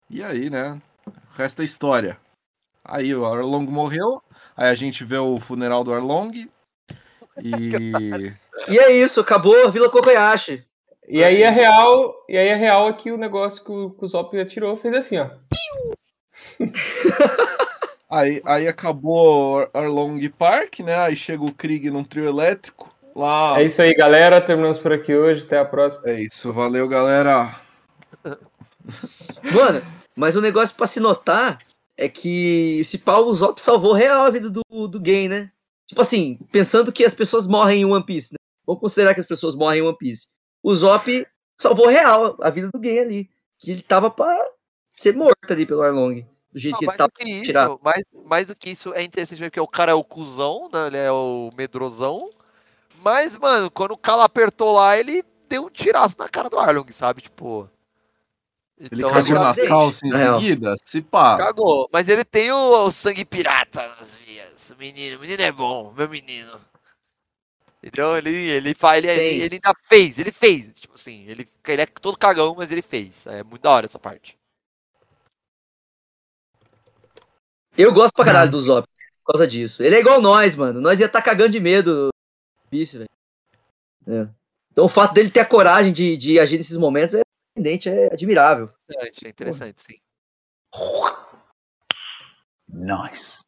E aí, né? O resto é história. Aí o Arlong morreu, aí a gente vê o funeral do Arlong. E. E é isso, acabou a Vila Kobayashi. E aí a real, e aí a real é que o negócio que o, que o Zop atirou fez assim, ó. Aí, aí acabou Arlong Park, né? Aí chega o Krieg num trio elétrico. Lá. É isso aí, galera. Terminamos por aqui hoje. Até a próxima. É isso, valeu, galera. Mano, mas o negócio pra se notar é que esse pau o Zop salvou real a vida do, do gay, né? Tipo assim, pensando que as pessoas morrem em One Piece, né? Vamos considerar que as pessoas morrem em One Piece. O Zop salvou real a vida do gay ali. Que ele tava pra ser morto ali pelo Arlong. Do jeito Não, que ele tava que tirar. isso, mais, mais do que isso é interessante porque o cara é o cuzão, né? Ele é o medrosão. Mas, mano, quando o Kala apertou lá, ele deu um tiraço na cara do Arlong, sabe? Tipo. Ele Então, cagou nas calças em seguida? Se pá. Cagou. Mas ele tem o, o sangue pirata nas vias. O menino, o menino é bom, meu menino. Então ele, ele faz, ele, ele, ele ainda fez, ele fez. Tipo assim, ele, ele é todo cagão, mas ele fez. É muito da hora essa parte. Eu gosto pra caralho do Zop por causa disso. Ele é igual nós, mano. Nós ia estar cagando de medo do Piece, velho. É. Então o fato dele ter a coragem de, de agir nesses momentos é surpreendente, é admirável. Interessante, é interessante, sim. Nice.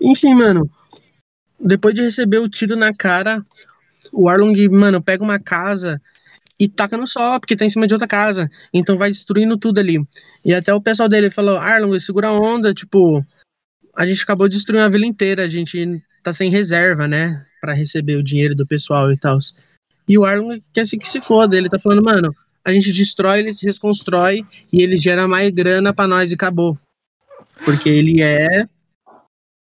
Enfim, mano. Depois de receber o tiro na cara, o Arlong, mano, pega uma casa e taca no sol, porque tá em cima de outra casa. Então vai destruindo tudo ali. E até o pessoal dele falou: Arlong, segura a onda, tipo. A gente acabou de destruir a vila inteira, a gente tá sem reserva, né? Pra receber o dinheiro do pessoal e tal. E o Arlong quer assim que se foda. Ele tá falando, mano, a gente destrói, ele se reconstrói e ele gera mais grana pra nós e acabou. Porque ele é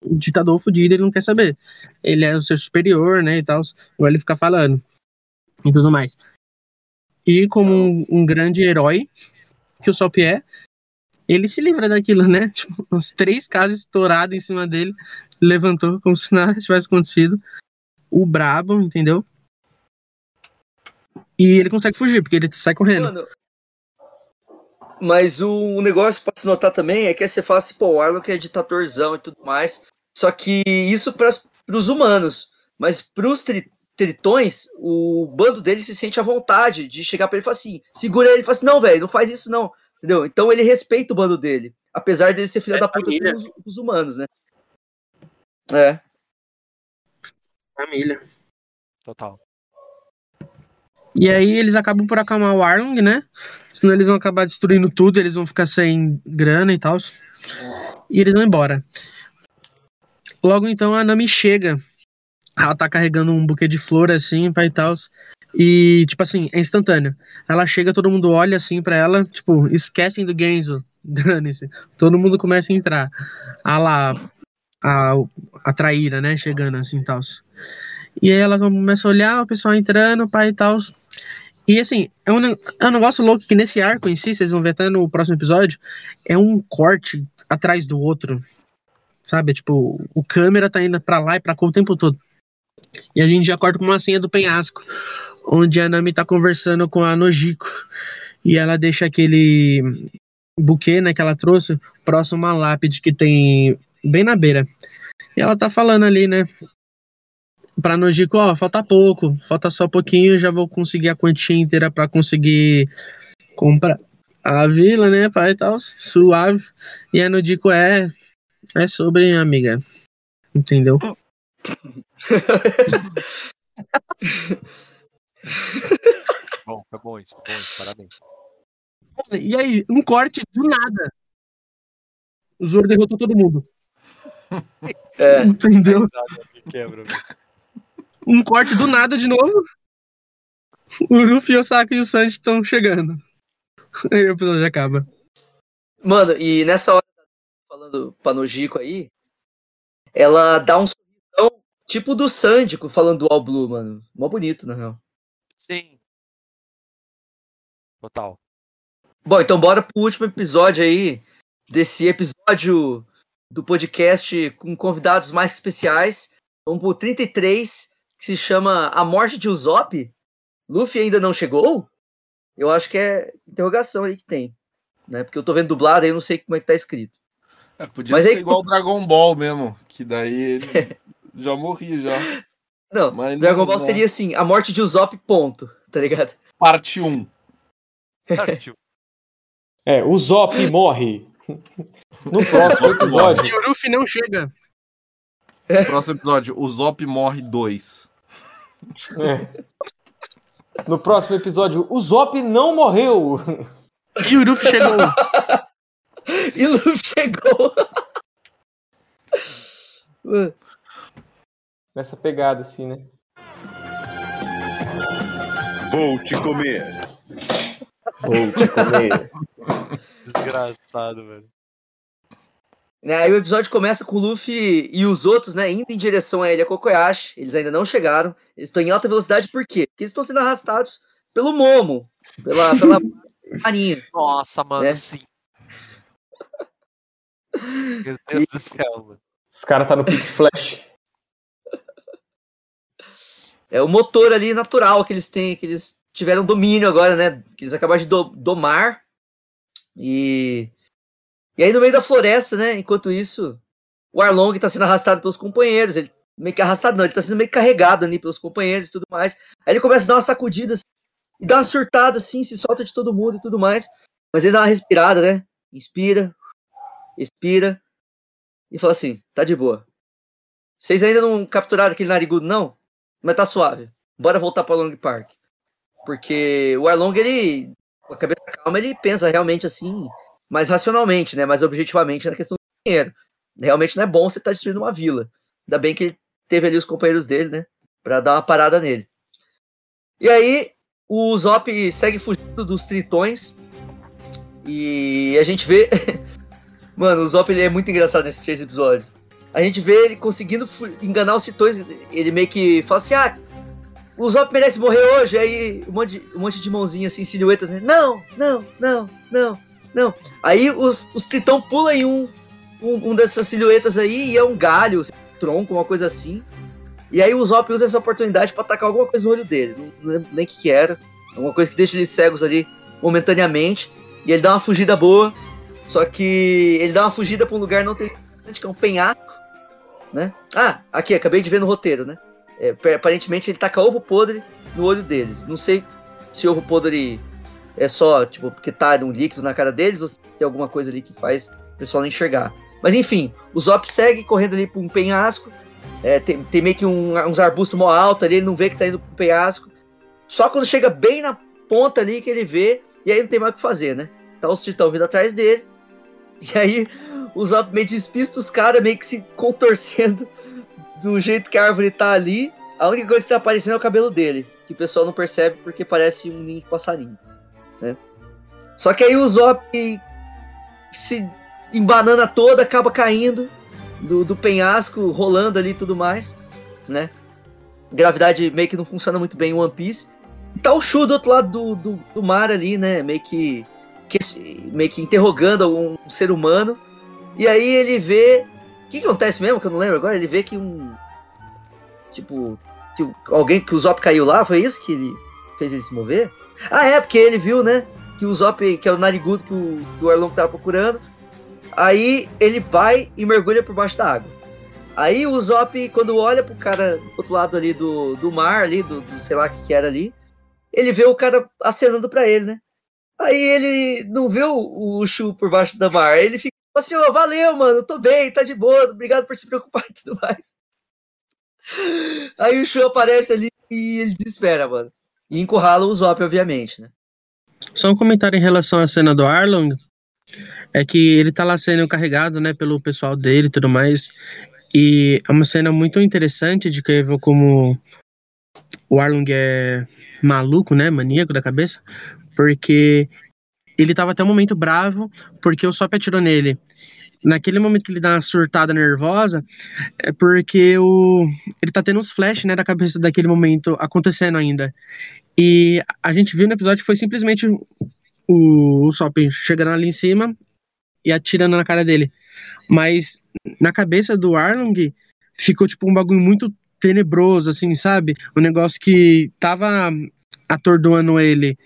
um ditador fudido, ele não quer saber. Ele é o seu superior, né, e tal. Igual ele fica falando. E tudo mais. E como um, um grande herói, que o Sop é, ele se livra daquilo, né? Tipo, uns três casas estouradas em cima dele, levantou como se nada tivesse acontecido. O brabo, entendeu? E ele consegue fugir, porque ele sai correndo. Mano, mas o, o negócio pra se notar também é que você fala assim, pô, o Arlong é ditadorzão e tudo mais. Só que isso para os humanos. Mas pros tri, tritões, o bando dele se sente à vontade de chegar pra ele e falar assim, segura ele e fala assim, não, velho, não faz isso não. Entendeu? Então ele respeita o bando dele. Apesar dele ser filho É da puta família. com os, com os humanos, né? É. Família. Total. E aí eles acabam por acalmar o Arlong, né? Senão eles vão acabar destruindo tudo, eles vão ficar sem grana e tal. E eles vão embora. Logo então a Nami chega. Ela tá carregando um buquê de flor assim, pai e tal. E, tipo assim, é instantâneo. Ela chega, todo mundo olha assim pra ela, tipo, esquecem do Genzo. Dane-se. Todo mundo começa a entrar. Ah lá, a, a traíra, né? Chegando assim e tal. E aí ela começa a olhar, o pessoal entrando, pai e tal. E assim, é um, é um negócio louco que nesse arco em si, vocês vão ver até no próximo episódio, é um corte atrás do outro. Sabe? Tipo, o câmera tá indo pra lá e pra cá o tempo todo. E a gente já corta com uma senha do penhasco, onde a Nami tá conversando com a Nojiko. E ela deixa aquele buquê, né, que ela trouxe, próximo a uma lápide que tem bem na beira. E ela tá falando ali, né, pra Nojiko, ó, falta pouco, falta só pouquinho, já vou conseguir a quantia inteira pra conseguir comprar a vila, né, pai e tal, suave. E a Nojiko é, é sobre, amiga, entendeu? Bom, foi bom isso, foi bom isso, parabéns. E aí, um corte do nada. O Zoro derrotou todo mundo. É. Entendeu? Risada me quebra, velho. Um corte do nada de novo. O Luffy, o Osaka e o Sanji estão chegando. Aí o episódio acaba. Mano, e nessa hora, falando pra Nojiko aí, ela dá um sorrisão tipo do Sândico falando do All Blue, mano. Mó bonito, na real. Sim. Total. Bom, então bora pro último episódio aí, desse episódio do podcast com convidados mais especiais. Vamos pro 33, que se chama A Morte de Usopp. Luffy ainda não chegou? Eu acho que é interrogação aí que tem. Né? Porque eu tô vendo dublado aí, eu não sei como é que tá escrito. É, podia Mas ser aí- igual o Dragon Ball mesmo, que daí ele já morri já. Não, Mas Dragon não- Ball não. seria assim, a morte de Usopp, ponto, tá ligado? Parte 1. Partiu. É, o Zop morre. No próximo episódio. E o Luffy não chega. Próximo episódio, o Zop morre 2. É. No próximo episódio, o Zop não morreu. E o Luffy chegou. E o Luffy chegou. Nessa pegada, assim, né? Vou te comer. Vou te comer. Desgraçado, velho. Né, Aí o episódio começa com o Luffy e os outros, né, indo em direção a Ilha Kokoyashi. Eles ainda não chegaram. Eles estão em alta velocidade por quê? Porque eles estão sendo arrastados pelo Momo, pela, pela marinha. Nossa, mano, É. sim. Meu Deus do céu, mano. Os caras tá no Pick Flash. É o motor ali natural que eles têm, que eles tiveram domínio agora, né? Que eles acabaram de do- domar. E. E aí no meio da floresta, né? Enquanto isso, o Arlong tá sendo arrastado pelos companheiros. Ele meio que arrastado, não, ele tá sendo meio carregado ali pelos companheiros e tudo mais. Aí ele começa a dar uma sacudida assim, e dá uma surtada assim, se solta de todo mundo e tudo mais. Mas ele dá uma respirada, né? Inspira, expira e fala assim: tá de boa. Vocês ainda não capturaram aquele narigudo, não? Mas tá suave. Bora voltar pra Long Park. Porque o Arlong, ele, com a cabeça calma, ele pensa realmente assim, mais racionalmente, né? Mais objetivamente na questão do dinheiro. Realmente não é bom você estar destruindo uma vila. Ainda bem que ele teve ali os companheiros dele, né? Pra dar uma parada nele. E aí, o Zop segue fugindo dos tritões. E a gente vê. Mano, o Zop ele é muito engraçado nesses três episódios. A gente vê ele conseguindo enganar os tritões. Ele meio que fala assim: ah, o Zop merece morrer hoje. Aí um monte de, um monte de mãozinha assim, silhuetas. Né? Não, não, não, não, não. Aí os, os tritão pulam em um, um, um dessas silhuetas aí e é um galho, um tronco, uma coisa assim. E aí o Zop usa essa oportunidade pra atacar alguma coisa no olho deles. Não, não lembro nem o que, que era. Alguma coisa que deixa eles cegos ali momentaneamente. E ele dá uma fugida boa. Só que ele dá uma fugida pra um lugar não importante, que é um penhasco. Né? Ah, aqui, acabei de ver no roteiro, né? É, pa- aparentemente ele taca ovo podre no olho deles. Não sei se ovo podre é só, tipo, porque tá um líquido na cara deles ou se tem alguma coisa ali que faz o pessoal não enxergar. Mas enfim, o Zop segue correndo ali pra um penhasco. É, tem, tem meio que um- uns arbustos mó alto ali, ele não vê que tá indo pro penhasco. Só quando chega bem na ponta ali que ele vê, e aí não tem mais o que fazer, né? Tá os tritão vindo atrás dele. E aí o Zop meio despista os caras, meio que se contorcendo do jeito que a árvore tá ali. A única coisa que tá aparecendo é o cabelo dele, que o pessoal não percebe porque parece um ninho de passarinho, né? Só que aí o Zop se embanana toda, acaba caindo do, do penhasco, rolando ali e tudo mais, né? Gravidade meio que não funciona muito bem em One Piece. E tá o Shu do outro lado do, do, do mar ali, né? Meio que, que meio que interrogando um, ser humano. E aí ele vê. O que, que acontece mesmo? Que eu não lembro agora. Ele vê que um. Tipo. Que alguém que o Zop caiu lá, foi isso que ele fez ele se mover? Ah, é, porque ele viu, né? Que o Zop, que é o narigudo que o, que o Arlong tava procurando. Aí ele vai e mergulha por baixo da água. Aí o Zop, quando olha pro cara do outro lado ali do, do mar, ali, do, do sei lá o que, que era ali, ele vê o cara acenando pra ele, né? Aí ele não vê o, o Shu por baixo da mar. Ele fica assim, ó, valeu, mano, tô bem, tá de boa, obrigado por se preocupar e tudo mais. Aí o Shu aparece ali e ele desespera, mano. E encurrala o Zop, obviamente, né? Só um comentário em relação à cena do Arlong. É que ele tá lá sendo carregado, né, pelo pessoal dele e tudo mais. E é uma cena muito interessante de que vê como o Arlong é maluco, né, maníaco da cabeça. Porque ele tava até um momento bravo porque o Sop atirou nele. Naquele momento que ele dá uma surtada nervosa, é porque o, ele tá tendo uns flash, né, da cabeça daquele momento acontecendo ainda. E a gente viu no episódio que foi simplesmente o, o Sop chegando ali em cima e atirando na cara dele. Mas na cabeça do Arlong ficou tipo um bagulho muito tenebroso, assim, sabe? Um negócio que tava atordoando ele.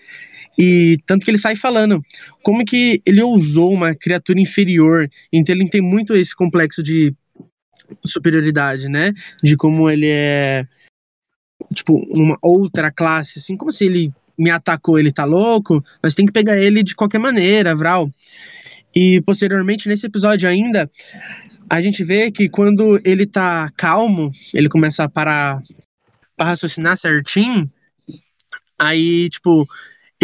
E tanto que ele sai falando como que ele ousou uma criatura inferior. Então ele tem muito esse complexo de superioridade, né? De como ele é tipo uma outra classe, assim, como se ele me atacou, ele tá louco, mas tem que pegar ele de qualquer maneira, Vral. E posteriormente nesse episódio ainda, a gente vê que quando ele tá calmo, ele começa a parar para raciocinar certinho, aí tipo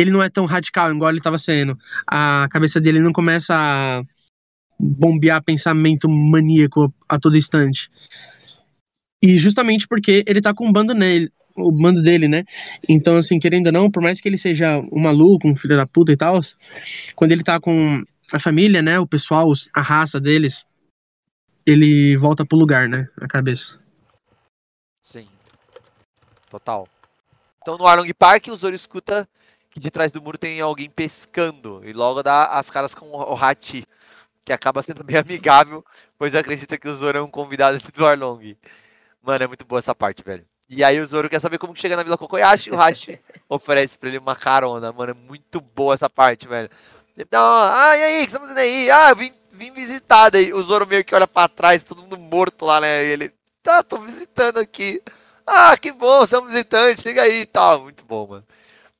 ele não é tão radical igual ele estava sendo. A cabeça dele não começa a bombear pensamento maníaco a todo instante. E justamente porque ele tá com um bando nele, o bando dele, né? Então, assim, querendo ou não, por mais que ele seja um maluco, um filho da puta e tal, quando ele tá com a família, né? O pessoal, a raça deles, ele volta pro lugar, né? A cabeça. Sim. Total. Então no Arlong Park, o Zoro escuta que de trás do muro tem alguém pescando. E logo dá as caras com o Hachi, que acaba sendo bem amigável, pois acredita que o Zoro é um convidado do Arlong. Mano, é muito boa essa parte, velho. E aí o Zoro quer saber como que chega na Vila Kokoyashi, o Hachi oferece pra ele uma carona, mano. É muito boa essa parte, velho. Então, ah, e aí, o que você tá fazendo aí? Ah, eu vim, vim visitar. Daí o Zoro meio que olha pra trás, todo mundo morto lá, né? E ele, tá, tô visitando aqui. Ah, que bom, você é um visitante, chega aí e tal. Muito bom, mano.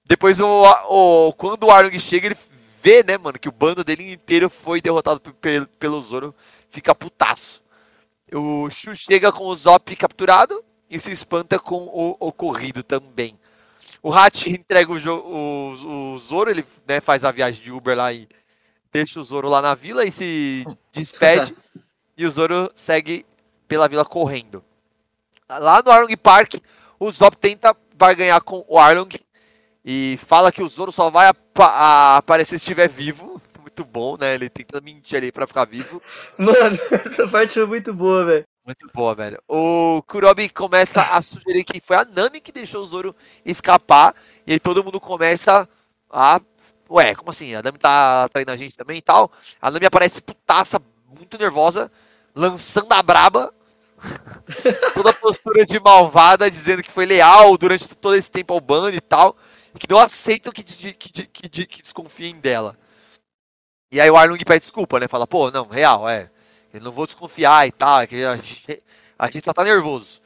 Depois, o, o, quando o Arlong chega, ele vê, né, mano, que o bando dele inteiro foi derrotado pelo, pelo Zoro. Fica putaço. O Shu chega com o Zop capturado e se espanta com o ocorrido também. O Hat entrega o, o, o Zoro, ele né, faz a viagem de Uber lá e deixa o Zoro lá na vila e se despede. e o Zoro segue pela vila correndo. Lá no Arlong Park, o Zop tenta barganhar com o Arlong e fala que o Zoro só vai apa aparecer se estiver vivo. Muito bom, né? Ele tenta mentir ali pra ficar vivo. Mano, essa parte foi muito boa, velho. Muito boa, velho. O Kurobi começa a sugerir que foi a Nami que deixou o Zoro escapar. E aí todo mundo começa a. Ué, como assim? A Nami tá traindo a gente também e tal. A Nami aparece putaça, muito nervosa, lançando a braba. Toda a postura de malvada, dizendo que foi leal durante todo esse tempo ao bando e tal. Que não aceitam que, que, que, que desconfiem dela. E aí o Arlong pede desculpa, né? Fala, pô, não, real, é. Eu não vou desconfiar e tal, é que a gente, a gente só tá nervoso.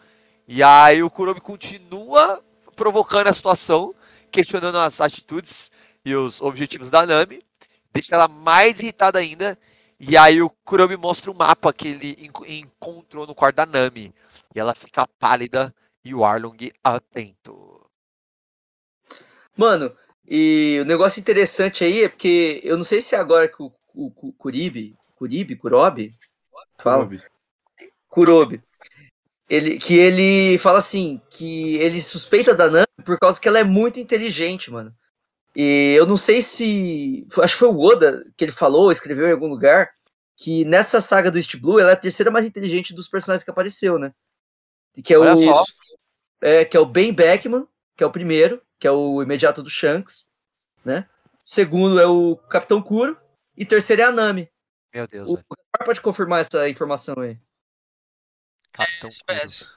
E aí o Kuromi continua provocando a situação, questionando as atitudes e os objetivos da Nami, deixa ela mais irritada ainda. E aí o Kuromi mostra o mapa que ele encontrou no quarto da Nami. E ela fica pálida e o Arlong atento. Mano, e o negócio interessante aí é porque eu não sei se é agora que o, o, o Kuribi, Kuribi, Kurobi, fala, Kurobi. Kurobi, ele, que ele fala assim, que ele suspeita da Nami por causa que ela é muito inteligente, mano. E eu não sei se, acho que foi o Oda que ele falou, escreveu em algum lugar, que nessa saga do East Blue ela é a terceira mais inteligente dos personagens que apareceu, né? Que é Olha o, só. é, que é o Ben Beckman, que é o primeiro, que é o imediato do Shanks, né? Segundo é o Capitão Kuro e terceiro é a Nami. Meu Deus, O. Gaspar pode confirmar essa informação aí. Capitão SPS.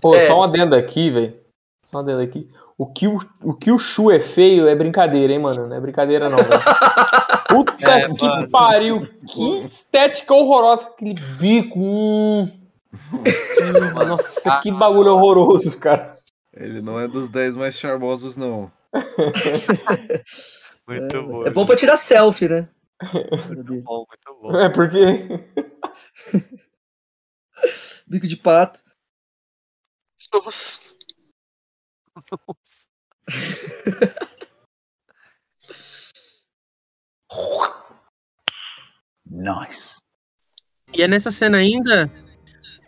Pô, SPS. só um adendo aqui, velho. Só um adendo aqui. O que o, o que o Shu é feio é brincadeira, hein, mano? Não é brincadeira, não, velho. Puta É, que mano. pariu. Que estética horrorosa. Aquele bico. Hum, Nossa, que bagulho horroroso, cara. Ele não é dos 10 mais charmosos, não. Muito bom. É bom pra tirar selfie, né? Muito bom, muito bom. É porque. Bico de pato. Nossa. Nice. E é nessa cena ainda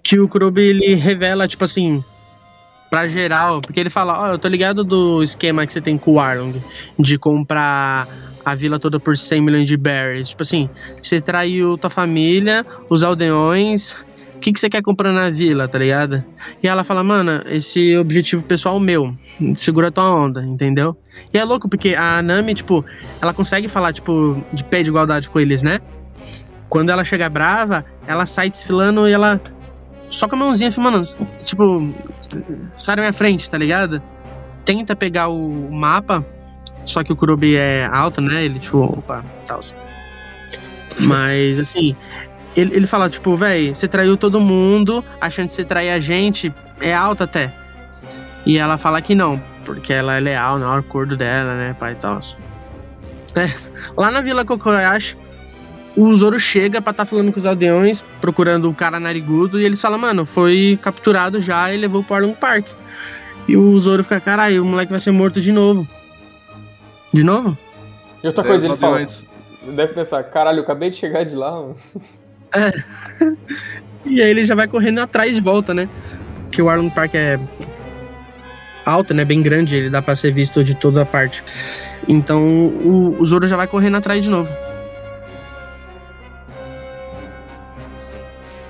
que o Kurobi ele revela, tipo assim, pra geral, porque ele fala, ó, eu tô ligado do esquema que você tem com o Arlong, de comprar a vila toda por 100 milhões de berries. Tipo assim, você traiu tua família, os aldeões, o que, que você quer comprar na vila, tá ligado? E ela fala, mano, esse objetivo pessoal meu, segura tua onda, entendeu? E é louco, porque a Nami, tipo, ela consegue falar, tipo, de pé de igualdade com eles, né? Quando ela chega brava, ela sai desfilando e ela só com a mãozinha filmando, tipo, sai da minha frente, tá ligado? Tenta pegar o mapa Só que o Kurobi é alto, né? Ele, tipo, opa, tal. Mas, assim, ele, ele fala, tipo, véi, você traiu todo mundo, achando que você trair a gente, é alta até. E ela fala que não, porque ela é leal, não é o acordo dela, né, pai e tal. É, lá na Vila Kokoyashi, o Zoro chega pra estar tá falando com os aldeões, procurando o cara narigudo, e eles falam, mano, foi capturado já e levou pro Arlong Park. E o Zoro fica, caralho, o moleque vai ser morto de novo. De novo? E outra É, coisa, os ele fala. Deve pensar, caralho, eu acabei de chegar de lá. mano. É. e aí ele já vai correndo atrás de volta, né? Porque o Arlong Park é alto, né? Bem grande, ele dá pra ser visto de toda a parte. Então o, o Zoro já vai correndo atrás de novo.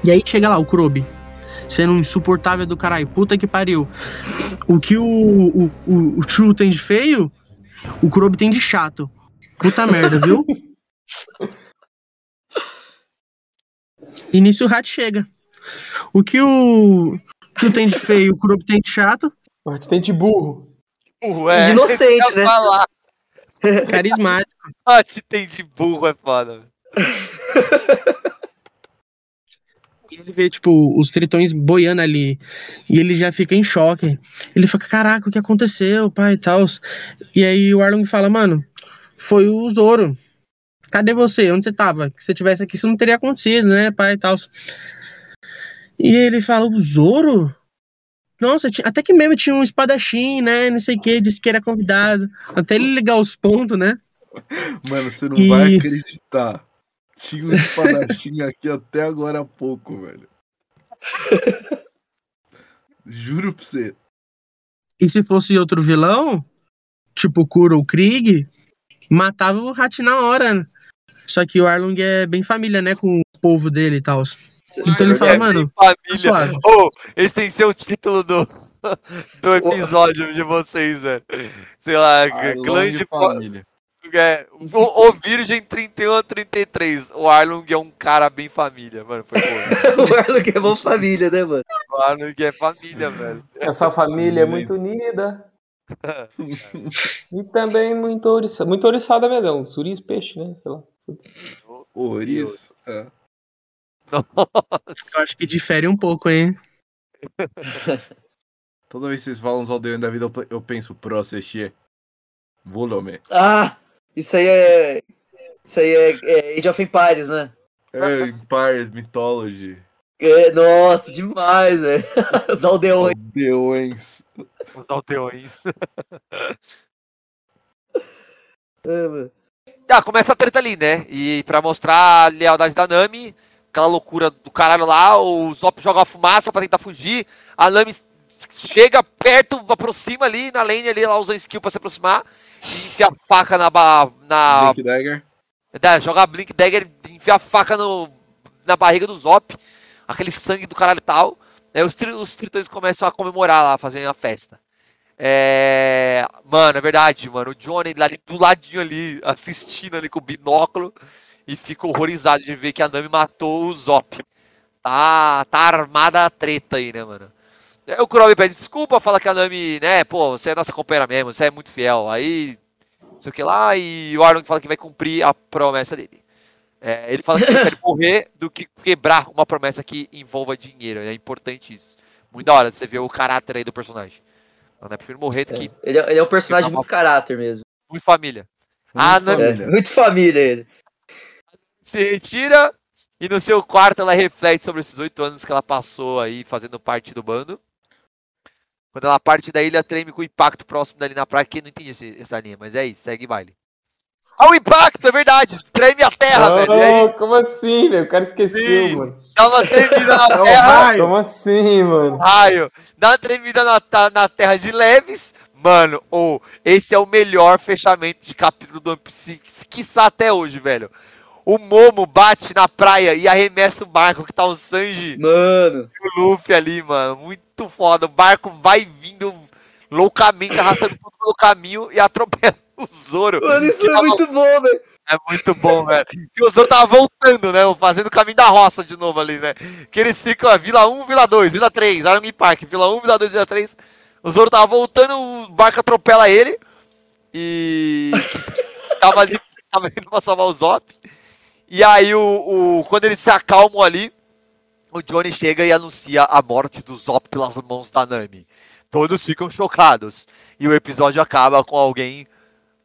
E aí chega lá o Kurobi, sendo um insuportável do caralho. Puta que pariu. O que o, o, o, o Chu tem de feio, o Kurobi tem de chato. Puta merda, viu? E nisso o Hat chega. O que o Chu tem de feio, o Kurobi tem de chato, A gente tem de burro. Burro, é. Inocente, né? Falar. carismático. Ah, te tem de burro, é foda. ele vê, tipo, os tritões boiando ali. E ele já fica em choque. Ele fica, caraca, o que aconteceu, pai e tal. E aí o Arlong fala, mano, foi o Zoro. Cadê você? Onde você tava? Se você tivesse aqui, isso não teria acontecido, né, pai e tal. E ele fala, o Zoro? Nossa, tinha- até que mesmo tinha um espadachim, né? Não sei o que, disse que era convidado. Até ele ligar os pontos, né? Mano, você não E- vai acreditar. Tinha um espadachim aqui até agora há pouco, velho. Juro pra você. E se fosse outro vilão, tipo o Kuro ou Krieg, matava o Hat na hora. né? Só que o Arlong é bem família, né? Com o povo dele e tal. Então ele fala, É, mano, Família. suave. Ô, esse tem que ser o título do, do episódio de vocês, velho. Sei lá, Arlong clã de fa- família. É, o, o Virgem 31 a 33. O Arlong é um cara bem família, mano. Foi bom. o Arlong é bom família, né, mano? O Arlong é família, velho. Essa família é muito unida. e também muito ouriçada. Muito ouriçada mesmo. Suris, peixe, né? Sei lá. Ouriço. É. eu acho que difere um pouco, hein? Toda vez que vocês falam os aldeões da vida, eu pe- eu penso pro assistir. Volume. Ah, isso aí é. Isso aí é, é Age of Empires, né? É, Empire Mythology. É, nossa, demais, velho. Os aldeões. Aldeões. Os aldeões. É, mano. Ah, começa a treta ali, né? E pra mostrar a lealdade da Nami, aquela loucura do caralho lá, o Zop joga a fumaça pra tentar fugir, a Nami chega perto, aproxima ali na lane ali, ela usa skill pra se aproximar, e enfia a faca na... ba- na Blink Dagger. É, joga a Blink Dagger, enfia a faca no, na barriga do Zop, aquele sangue do caralho e tal. Aí os, tri, os tritões começam a comemorar lá, fazendo a festa. É. Mano, é verdade, mano. O Johnny lá do ladinho ali, assistindo ali com o binóculo e fica horrorizado de ver que a Nami matou o Zop. Tá, tá armada a treta aí, né, mano? Aí O Kuromi pede desculpa, fala que a Nami, né, pô, você é nossa companheira mesmo, você é muito fiel. Aí não sei o que lá, e o Arlong fala que vai cumprir a promessa dele. É, ele fala que prefere morrer do que quebrar uma promessa que envolva dinheiro. É importante isso. Muito da hora você ver o caráter aí do personagem. Então, né, prefiro morrer do que Ele é, ele é um personagem muito caráter mesmo. muito família. Ah, Muito não. É, família. muito família ele. Se retira e no seu quarto ela reflete sobre esses oito anos que ela passou aí fazendo parte do bando. Quando ela parte da ilha, treme com o impacto próximo dali na praia. Quem não entende esse, essa linha, mas é isso, segue baile. Ah, o impacto, é verdade! Treme a terra, velho. E aí, Oh, como assim, velho? O cara esqueceu, Sim. mano. dá uma tremida na terra. Como assim, mano? raio, dá uma tremida na, na terra de leves. Mano, ou esse é o melhor fechamento de capítulo do One Piece, quiçá até hoje, velho. O Momo bate na praia e arremessa o barco que tá o Sanji Mano. e o Luffy ali, mano. Muito foda. O barco vai vindo loucamente, arrastando tudo pelo caminho e atropela o Zoro. Mano, isso é tava- muito bom, velho. é muito bom, velho. E o Zoro tava voltando, né? Fazendo o caminho da roça de novo ali, né? Que eles ficam, ó, Vila 1, Vila 2, Vila 3, Arlong Park, Vila 1, Vila 2, Vila 3. O Zoro tava voltando, o barco atropela ele. E. tava ali, tava indo pra salvar o Zop. E aí, o, o- quando eles se acalmam ali, o Johnny chega e anuncia a morte do Zop pelas mãos da Nami. Todos ficam chocados. E o episódio acaba com alguém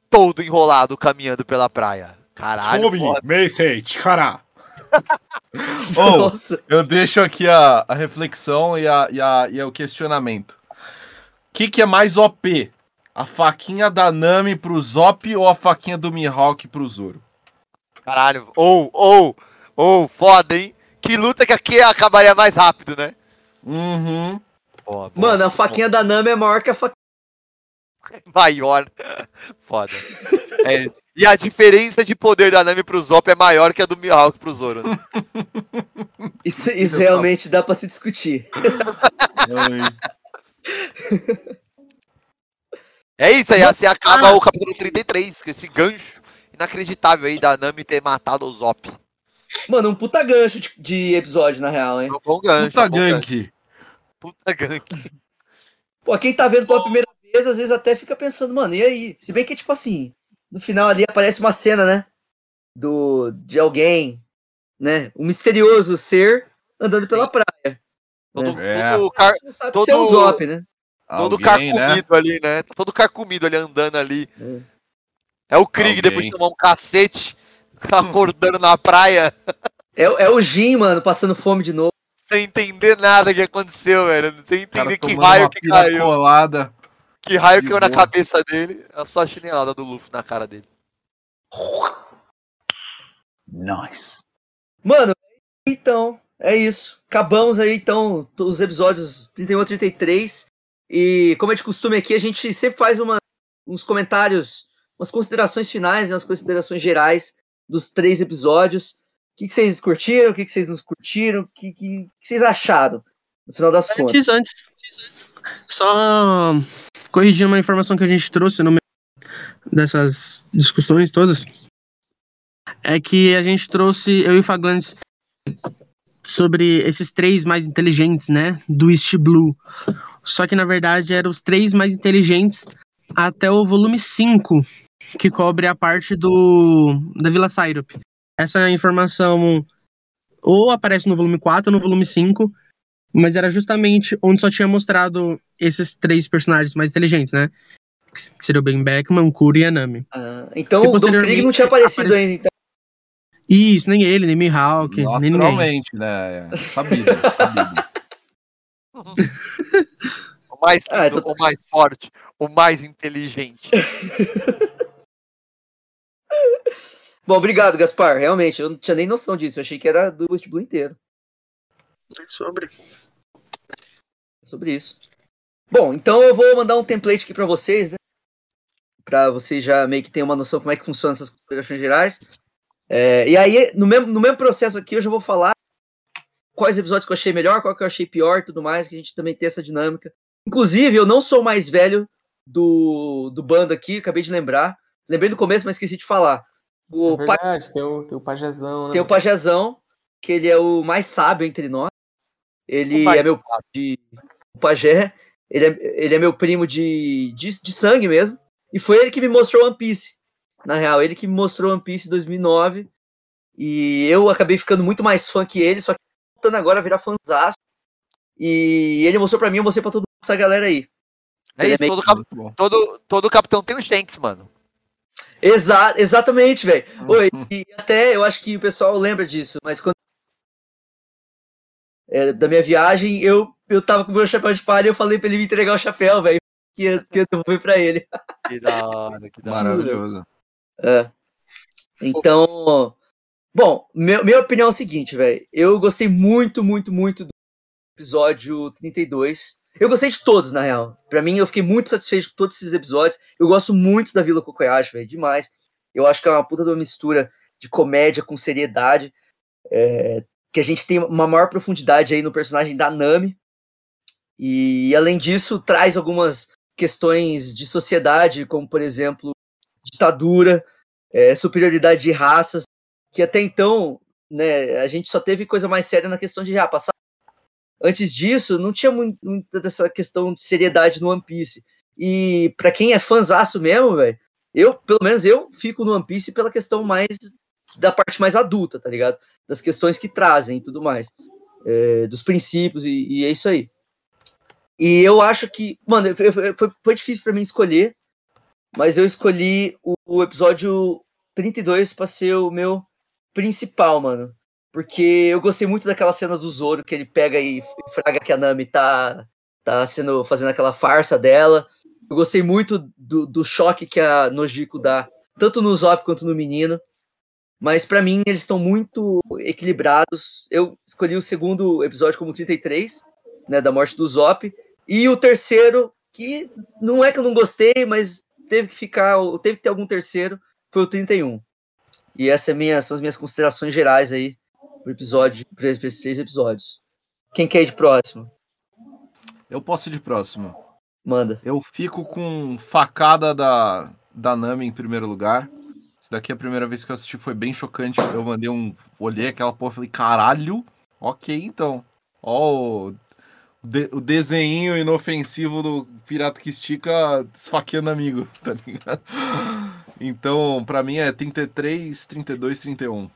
todo enrolado caminhando pela praia. Caralho, foda. Meisei, Chikara. Oh, Nossa. eu deixo aqui a, a reflexão e, a, e, a, e o questionamento. O que, que é mais OP? A faquinha da Nami pro Zop ou a faquinha do Mihawk pro Zoro? Caralho. Ou, ou, ou, foda, hein? Que luta que aqui acabaria mais rápido, né? Uhum. Boa, boa. Mano, a faquinha da Nami é maior que a faquinha. maior. Foda. É, e a diferença de poder da Nami pro Zop é maior que a do Mihawk pro Zoro. Né? Isso, isso realmente dá pra se discutir. É isso aí, assim acaba o capítulo 33, com esse gancho inacreditável aí da Nami ter matado o Zop. Mano, um puta gancho de, de episódio, na real, hein? É um bom gancho. Puta é um bom gancho. gank. Puta gank. Pô, quem tá vendo pela primeira vez, às vezes até fica pensando, mano, e aí? Se bem que, tipo assim, no final ali aparece uma cena, né? Do, de alguém, né? Um misterioso ser andando pela praia. Todo, É. todo, car, Todo- é o Zop, né? todo Alguém, carcomido ali, né? Todo carcomido ali andando ali. É. É o Krieg Alguém. depois de tomar um cacete, acordando na praia, É, é o Jin, mano, passando fome de novo. sem entender nada que aconteceu, velho. Sem Cara entender que raio que caiu. piracolada. Que raio De caiu na cabeça dele. É só a chinelada do Luffy na cara dele. Mano, então, é isso. Acabamos aí, então, os episódios 31 a 33. E, como é de costume aqui, a gente sempre faz uma, uns comentários, umas considerações finais, né, umas considerações gerais dos três episódios. O que, que vocês curtiram? O que, que vocês não curtiram? O que, que, que vocês acharam, no final das contas? Antes, antes, só corrigir uma informação que a gente trouxe no meio dessas discussões todas. É que a gente trouxe, eu e o Faglantes, sobre esses três mais inteligentes, né? Do East Blue. Só que na verdade eram os três mais inteligentes até o volume 5, que cobre a parte do da Vila Syrup. Essa informação ou aparece no volume 4 ou no volume 5, mas era justamente onde só tinha mostrado esses três personagens mais inteligentes, né? Que seria o Ben Beckman, o Kuro e a Nami. Ah, então, E o Don Krieg não tinha aparecido aparece- ainda. Então. Isso, nem ele, nem Mihawk, nem ninguém. Naturalmente, né? É Sabido, sabido. O mais, Ah, lindo, então- o mais forte, o mais inteligente. Bom, obrigado, Gaspar. Realmente, eu não tinha nem noção disso. Eu achei que era do West Blue inteiro. Sobre. sobre isso. Bom, então eu vou mandar um template aqui para vocês, né? Para vocês já meio que terem uma noção como é que funcionam essas considerações gerais. É, e aí, no mesmo, no mesmo processo aqui, eu já vou falar quais episódios que eu achei melhor, qual que eu achei pior e tudo mais, que a gente também tem essa dinâmica. Inclusive, eu não sou o mais velho do, do bando aqui, acabei de lembrar. Lembrei no começo, mas esqueci de falar. O É verdade, tem o, tem o pajezão, né? tem o Pajezão, que ele é o mais sábio entre nós. Ele é meu de o pajé, ele é, ele é meu primo de, de, de sangue mesmo. E foi ele que me mostrou One Piece. Na real, ele que me mostrou One Piece em 2009. E eu acabei ficando muito mais fã que ele, só que voltando agora a virar fãzaço. E ele mostrou pra mim, eu mostrei pra todo mundo essa galera aí. É é isso, todo, cap- todo, todo capitão tem o Shanks, mano. Exa exatamente, velho. Oi, e até eu acho que o pessoal lembra disso, mas quando. É, da minha viagem, eu, eu tava com o meu chapéu de palha e eu falei pra ele me entregar o chapéu, velho. Que, ia- que eu devolver pra ele. Que da hora, que da hora. Maravilhoso. É. Então. Bom, meu, minha opinião é o seguinte, velho. Eu gostei muito, muito, muito do episódio 32. Eu gostei de todos, na real. Pra mim, eu fiquei muito satisfeito com todos esses episódios. Eu gosto muito da Vila Kokoyashi, velho. Demais. Eu acho que é uma puta de uma mistura de comédia com seriedade. é, que a gente tem uma maior profundidade aí no personagem da Nami. E, além disso, traz algumas questões de sociedade, como, por exemplo, ditadura, é, superioridade de raças, que até então, né, a gente só teve coisa mais séria na questão de ah, passar. Antes disso, não tinha muita dessa questão de seriedade no One Piece. E pra quem é fãzaço mesmo, velho, Eu, pelo menos eu, fico no One Piece pela questão mais da parte mais adulta, tá ligado? Das questões que trazem e tudo mais. É, dos princípios, e, e é isso aí. E eu acho que, mano, foi, foi, foi difícil para mim escolher, mas eu escolhi o, o episódio 32 para ser o meu principal, mano. Porque eu gostei muito daquela cena do Zoro, que ele pega e fraga que a Nami tá, tá sendo, fazendo aquela farsa dela. Eu gostei muito do, do choque que a Nojiko dá, tanto no Zop quanto no menino. Mas para mim eles estão muito equilibrados. Eu escolhi o segundo episódio como 33, né, da morte do Zop, e o terceiro que não é que eu não gostei, mas teve que ficar, teve que ter algum terceiro, foi o 31. E essas é são as minhas considerações gerais aí pro episódio, para esses seis episódios. Quem quer ir de próximo? Eu posso ir de próximo. Manda. Eu fico com facada da, da Nami em primeiro lugar. Isso daqui é a primeira vez que eu assisti, foi bem chocante. Eu mandei um. Olhei aquela porra e falei, caralho, ok então. Ó, o, de, o desenho inofensivo do pirata que estica esfaqueando amigo, tá ligado? Então, pra mim é 33, 32, 31.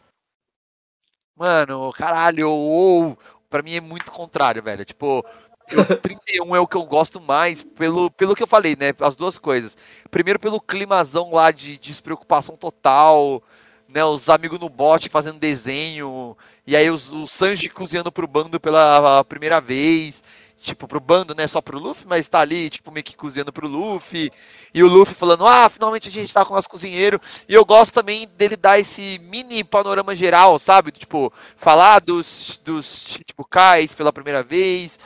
Mano, caralho, ou pra mim é muito contrário, velho. Tipo, o 31 é o que eu gosto mais, pelo, pelo que eu falei, né? As duas coisas. Primeiro, pelo climazão lá de despreocupação total, né? Os amigos no bote fazendo desenho, e aí os, o Sanji cozinhando pro bando pela primeira vez tipo, pro bando, né? Só pro Luffy, mas tá ali, tipo, meio que cozinhando pro Luffy. E o Luffy falando, ah, finalmente a gente tá com o nosso cozinheiro. E eu gosto também dele dar esse mini panorama geral, sabe? Tipo, falar dos, dos tipo, Kais pela primeira vez.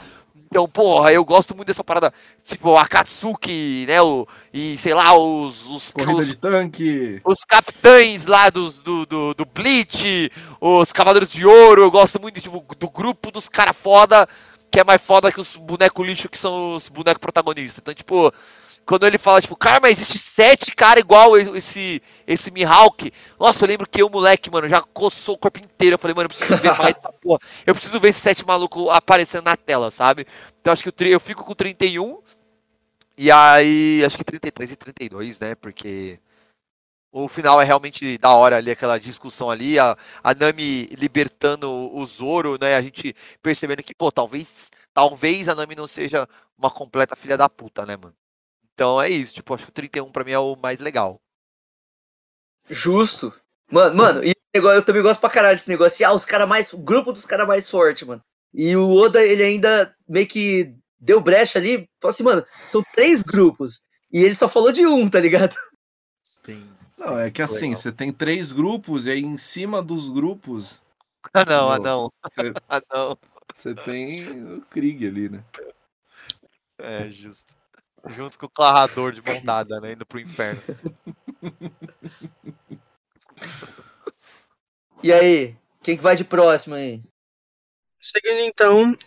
Então, porra, eu gosto muito dessa parada, tipo, a Katsuki, né, o, e sei lá, os... os Corrida os, de tanque. os capitães lá dos, do, do, do Bleach, os Cavaleiros de Ouro, eu gosto muito tipo, do grupo dos cara foda, que é mais foda que os bonecos lixo que são os bonecos protagonistas. Então, tipo, quando ele fala, tipo, cara, mas existe sete cara igual esse, esse Mihawk. Nossa, eu lembro que eu, moleque, mano, já coçou o corpo inteiro. Eu falei, mano, eu preciso ver mais dessa porra. Eu preciso ver esses sete malucos aparecendo na tela, sabe? Então acho que tri- eu fico com 31. E aí, acho que 33 e 32, né? Porque o final é realmente da hora ali, aquela discussão ali, a, a Nami libertando o Zoro, né? A gente percebendo que, pô, talvez, talvez a Nami não seja uma completa filha da puta, né, mano? Então é isso, tipo, acho que o 31 pra mim é o mais legal. Justo. Mano, mano, e eu também gosto pra caralho desse negócio. Ah, os caras mais. O grupo dos caras mais fortes, mano. E o Oda, ele ainda meio que deu brecha ali. Falou assim, mano, são três grupos. E ele só falou de um, tá ligado? Sim. Não, é que assim, você tem três grupos e aí em cima dos grupos Ah, não, ah, não, você, ah, não. você tem o Krieg ali, né? É, justo. Junto com o Clarrador de mão dada, né? Indo pro inferno. E aí, quem que vai de próximo aí? Seguindo então,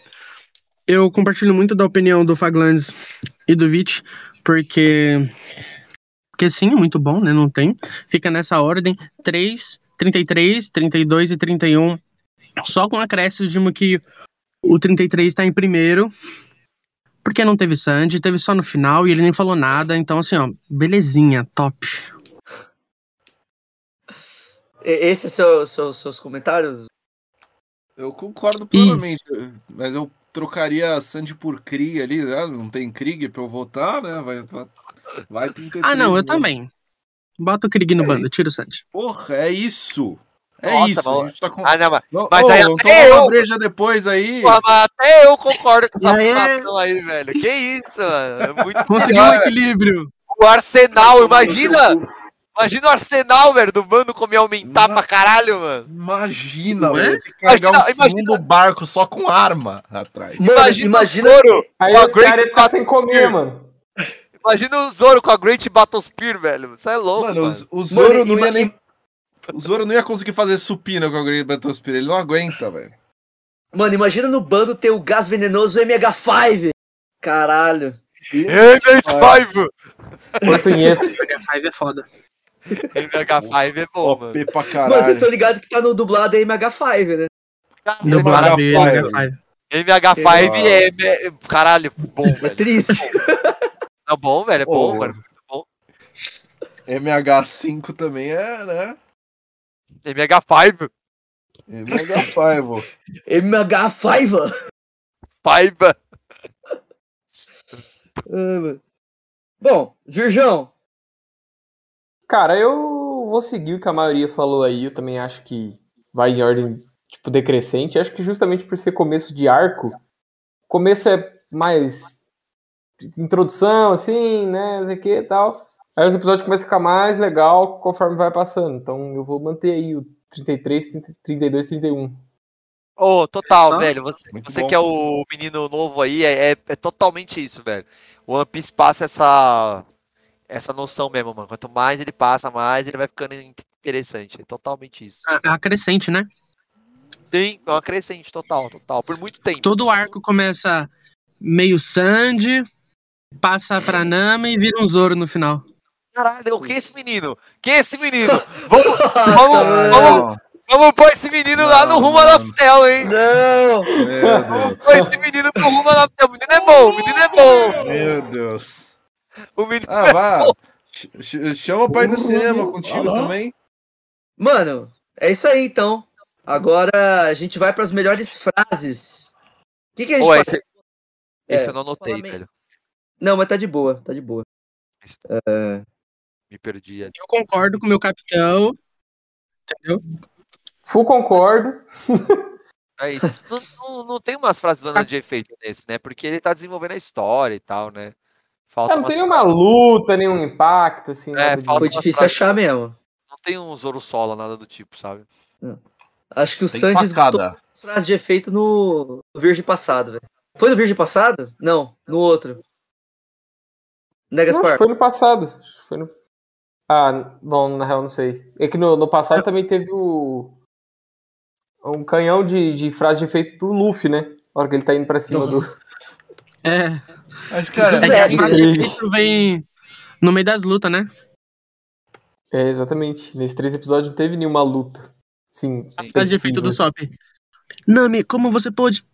eu compartilho muito da opinião do Faglandes e do Vit, porque. Porque sim, é muito bom, né? Não tem. Fica nessa ordem: 3, 33, 32 e 31. Só com acréscimo de que o 33 tá em primeiro. Porque não teve Sandy, teve só no final e ele nem falou nada. Então, assim, ó, belezinha, top. Esses são seus, seus comentários? Eu concordo plenamente, mas eu trocaria Sandy por Krieg ali, né? Não tem Krieg pra eu votar, né? Vai, vai, vai 33 Ah, não, eu também. Bota o Krieg no É. bando, tira o Sandy. Porra, é isso. É Nossa, isso. mas- A gente tá com... Ah, não, mas, Não, mas ô, aí até eu- breja depois aí. porra, mas até eu concordo com essa E aí é- aí, velho. Que isso, mano. É muito Conseguiu o melhor. equilíbrio. O Arsenal, imagina! Imagina o Arsenal, velho, do bando como ia aumentar Mas- pra caralho, mano. Imagina, é? velho. Carregar Imagina- um segundo barco só com arma atrás. Mano, Imagina, imagina o Zoro, Aí com a os Great caras ficar sem comer, Spear. mano. Imagina o Zoro com a Great Battle Spear, velho. Isso é louco, Mano, mano. o, o Zoro Mano, não ia nem. O Zoro não ia conseguir fazer supina com a Great Battlespear, ele não aguenta, velho. Mano, imagina no bando ter o gás venenoso MH5. Caralho. MH5! Português. H5 é foda. MH5 é bom, mano. OP pra Mano, vocês caralho. estão ligados que tá no dublado é MH5, né? Dublado H5. dele, H5. MH5 é, é- Caralho, bom, É velho. triste. É bom, velho. É bom, mano. MH5 também é, né? MH5. MH5. MH5! Paiva. Bom, Virgão, Cara, eu vou seguir o que a maioria falou aí. Eu também acho que vai em ordem, tipo, decrescente. Acho que justamente por ser começo de arco, começo é mais introdução, assim, né, não sei o que e tal. Aí os episódios começam a ficar mais legal conforme vai passando. Então eu vou manter aí o 33, 30, 32, 31. Ô, total, Só- velho. Você, Muito você bom. que é o menino novo aí, é, é, é totalmente isso, velho. O One Piece passa essa, essa noção mesmo, mano. Quanto mais ele passa, mais ele vai ficando interessante. É totalmente isso. É a crescente, né? Sim, é uma crescente, total, total. Por muito tempo. Todo o arco começa meio Sandy, passa pra Nami e vira um Zoro no final. Caralho, quem é esse menino? Quem é esse menino? Vamos, vamos, vamos, vamos pôr esse menino lá no rumo da Fiel, hein? não! Vamos pôr esse menino no rumo da Fiel. O menino é bom, o menino é bom. Meu Deus. O menino Ah, vá. Ch- ch- Chama pra ir no cinema contigo também. Mano, é isso aí então. Agora a gente vai para as melhores frases. O que, que a gente faz? esse, É, esse eu não anotei, velho. Não, mas tá de boa, tá de boa. Me perdi ali. Eu concordo com o meu capitão. Entendeu? Full concordo. É isso. Não, não, não tem umas frases de efeito nesse, né? Porque ele tá desenvolvendo a história e tal, né? Falta É, não tem nenhuma luta, nenhum impacto, assim. É, Foi difícil frases- achar mesmo. Não tem um Zoro Sola, nada do tipo, sabe? Acho que o Tem Sandy esgotou frases de efeito no, no Virgem Passado, velho. Foi no Virgem Passado? Não, no outro. Né, Não, acho Gaspar? que foi no passado. Foi no... Ah, bom, na real não sei. É que no, no passado também teve o. Um canhão de, de frase de efeito do Luffy, né? Na hora que ele tá indo pra cima Nossa. É, Mas, cara, é que a frase de ele- efeito vem no meio das lutas, né? É, exatamente. Nesses três episódios não teve nenhuma luta. Sim. A frase de efeito do. Sop. Nami, como você pôde?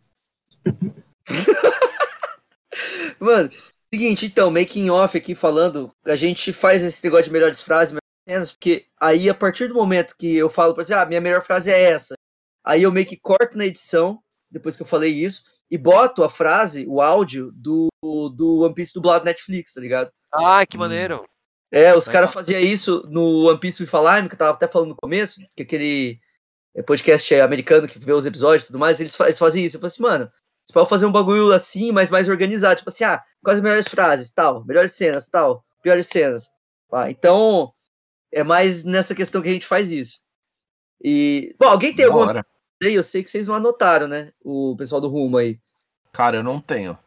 Mano, seguinte, então, making off aqui falando, a gente faz esse negócio de melhores frases, melhores cenas, porque aí a partir do momento que eu falo pra você, ah, minha melhor frase é essa, aí eu meio que corto na edição, depois que eu falei isso, e boto a frase, o áudio do, do One Piece dublado Netflix, tá ligado? Ah, Hum. que maneiro. É, os caras faziam isso no One Piece a Lime, que eu tava até falando no começo, que aquele é, podcast americano que vê os episódios e tudo mais, eles, fa- eles fazem isso. Eu falei assim, mano, você pode fazer um bagulho assim, mas mais organizado. Tipo assim, ah, quais as melhores frases, tal, melhores cenas, tal, piores cenas. Ah, então, é mais nessa questão que a gente faz isso. E, bom, alguém tem alguma? Eu sei que vocês não anotaram, né? O pessoal do Rumo aí. Cara, eu não tenho.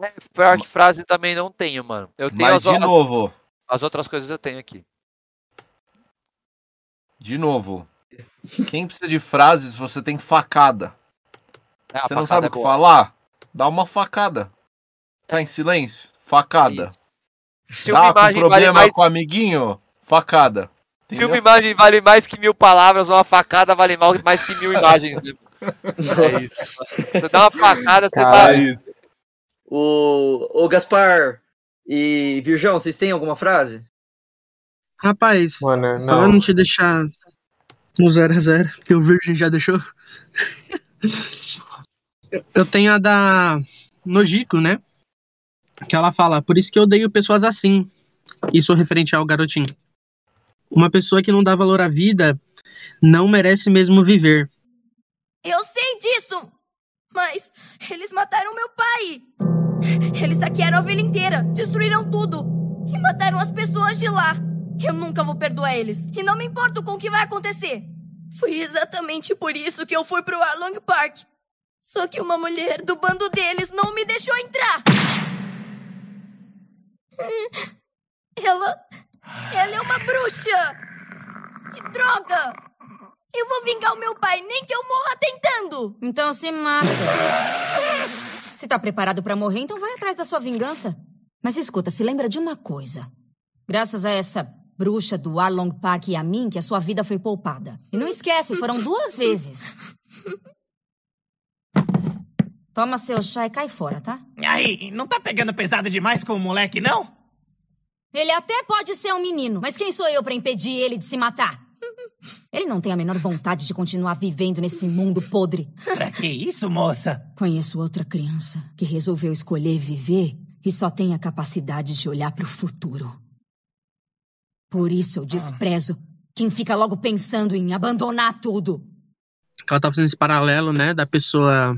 É, pior que frase também não tenho, mano. Eu tenho Mas, as, de o- as, novo, as outras coisas eu tenho aqui. de novo. Quem precisa de frases, você tem facada. É, Você não sabe é o que falar? Dá uma facada. Tá em silêncio? Facada. Isso. Se Tá com imagem vale problema mais, com o amiguinho? Facada. Se uma imagem vale mais que mil palavras, uma facada vale mais que mil imagens. né? É isso. Você dá uma facada, você tá. Caralho. O, o Gaspar e Virgão, vocês têm alguma frase? Rapaz, Mano, pra não. não te deixar no 0 a 0 que o Virgin já deixou. eu tenho a da Nojiko, né? Que ela fala, por isso que eu odeio pessoas assim. Isso referente ao garotinho. Uma pessoa que não dá valor à vida não merece mesmo viver. Eu sei disso! Mas eles mataram meu pai! Eles saquearam a vila inteira, destruíram tudo e mataram as pessoas de lá. Eu nunca vou perdoar eles e não me importo com o que vai acontecer. Foi exatamente por isso que eu fui pro Arlong Park. Só que uma mulher do bando deles não me deixou entrar. Ela. Ela é uma bruxa! Que droga! Eu vou vingar o meu pai, nem que eu morra tentando! Então se mata. Se tá preparado pra morrer, então vai atrás da sua vingança. Mas escuta, se lembra de uma coisa. Graças a essa bruxa do Arlong Park e a mim que a sua vida foi poupada. E não esquece, foram duas vezes. Toma seu chá e cai fora, tá? Aí, não tá pegando pesado demais com o moleque, não? Ele até pode ser um menino, mas quem sou eu pra impedir ele de se matar? Ele não tem a menor vontade de continuar vivendo nesse mundo podre. Pra que isso, moça? Conheço outra criança que resolveu escolher viver e só tem a capacidade de olhar pro futuro. Por isso eu desprezo quem fica logo pensando em abandonar tudo. Ela tá fazendo esse paralelo, né, da pessoa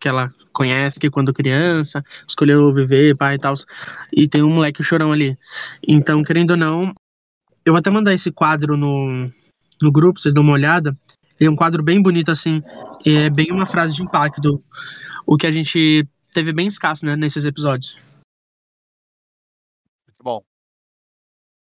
que ela conhece, que quando criança escolheu viver, pai e tal. E tem um moleque chorão ali. Então, querendo ou não, eu vou até mandar esse quadro no, no grupo, vocês dão uma olhada. Ele é um quadro bem bonito, assim. e É bem uma frase de impacto. O que a gente teve bem escasso, né, nesses episódios. Muito bom.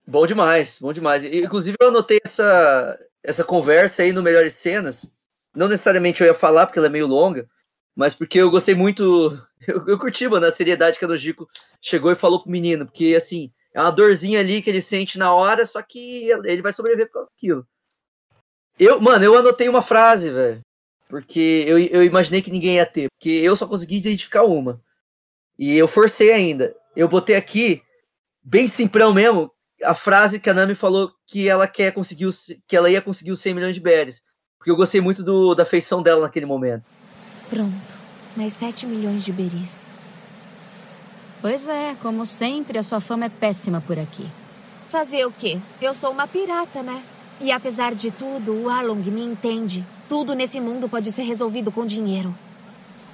Bom demais, bom demais. Inclusive, eu anotei essa, essa conversa aí no Melhores Cenas. Não necessariamente eu ia falar, porque ela é meio longa, mas porque eu gostei muito. Eu, eu curti, mano, a seriedade que a Nojiko chegou e falou pro menino, porque assim, é uma dorzinha ali que ele sente na hora, só que ele vai sobreviver por causa daquilo. Eu, mano, eu anotei uma frase, velho. Porque eu, eu imaginei que ninguém ia ter. Porque eu só consegui identificar uma. E eu forcei ainda. Eu botei aqui, bem simprão mesmo, a frase que a Nami falou que ela quer conseguir que ela ia conseguir os 100 milhões de berries. Porque eu gostei muito do, da feição dela naquele momento. Pronto. Mais 7 milhões de beris. Pois é, como sempre, a sua fama é péssima por aqui. Fazer o quê? Eu sou uma pirata, né? E apesar de tudo, o Arlong me entende. Tudo nesse mundo pode ser resolvido com dinheiro.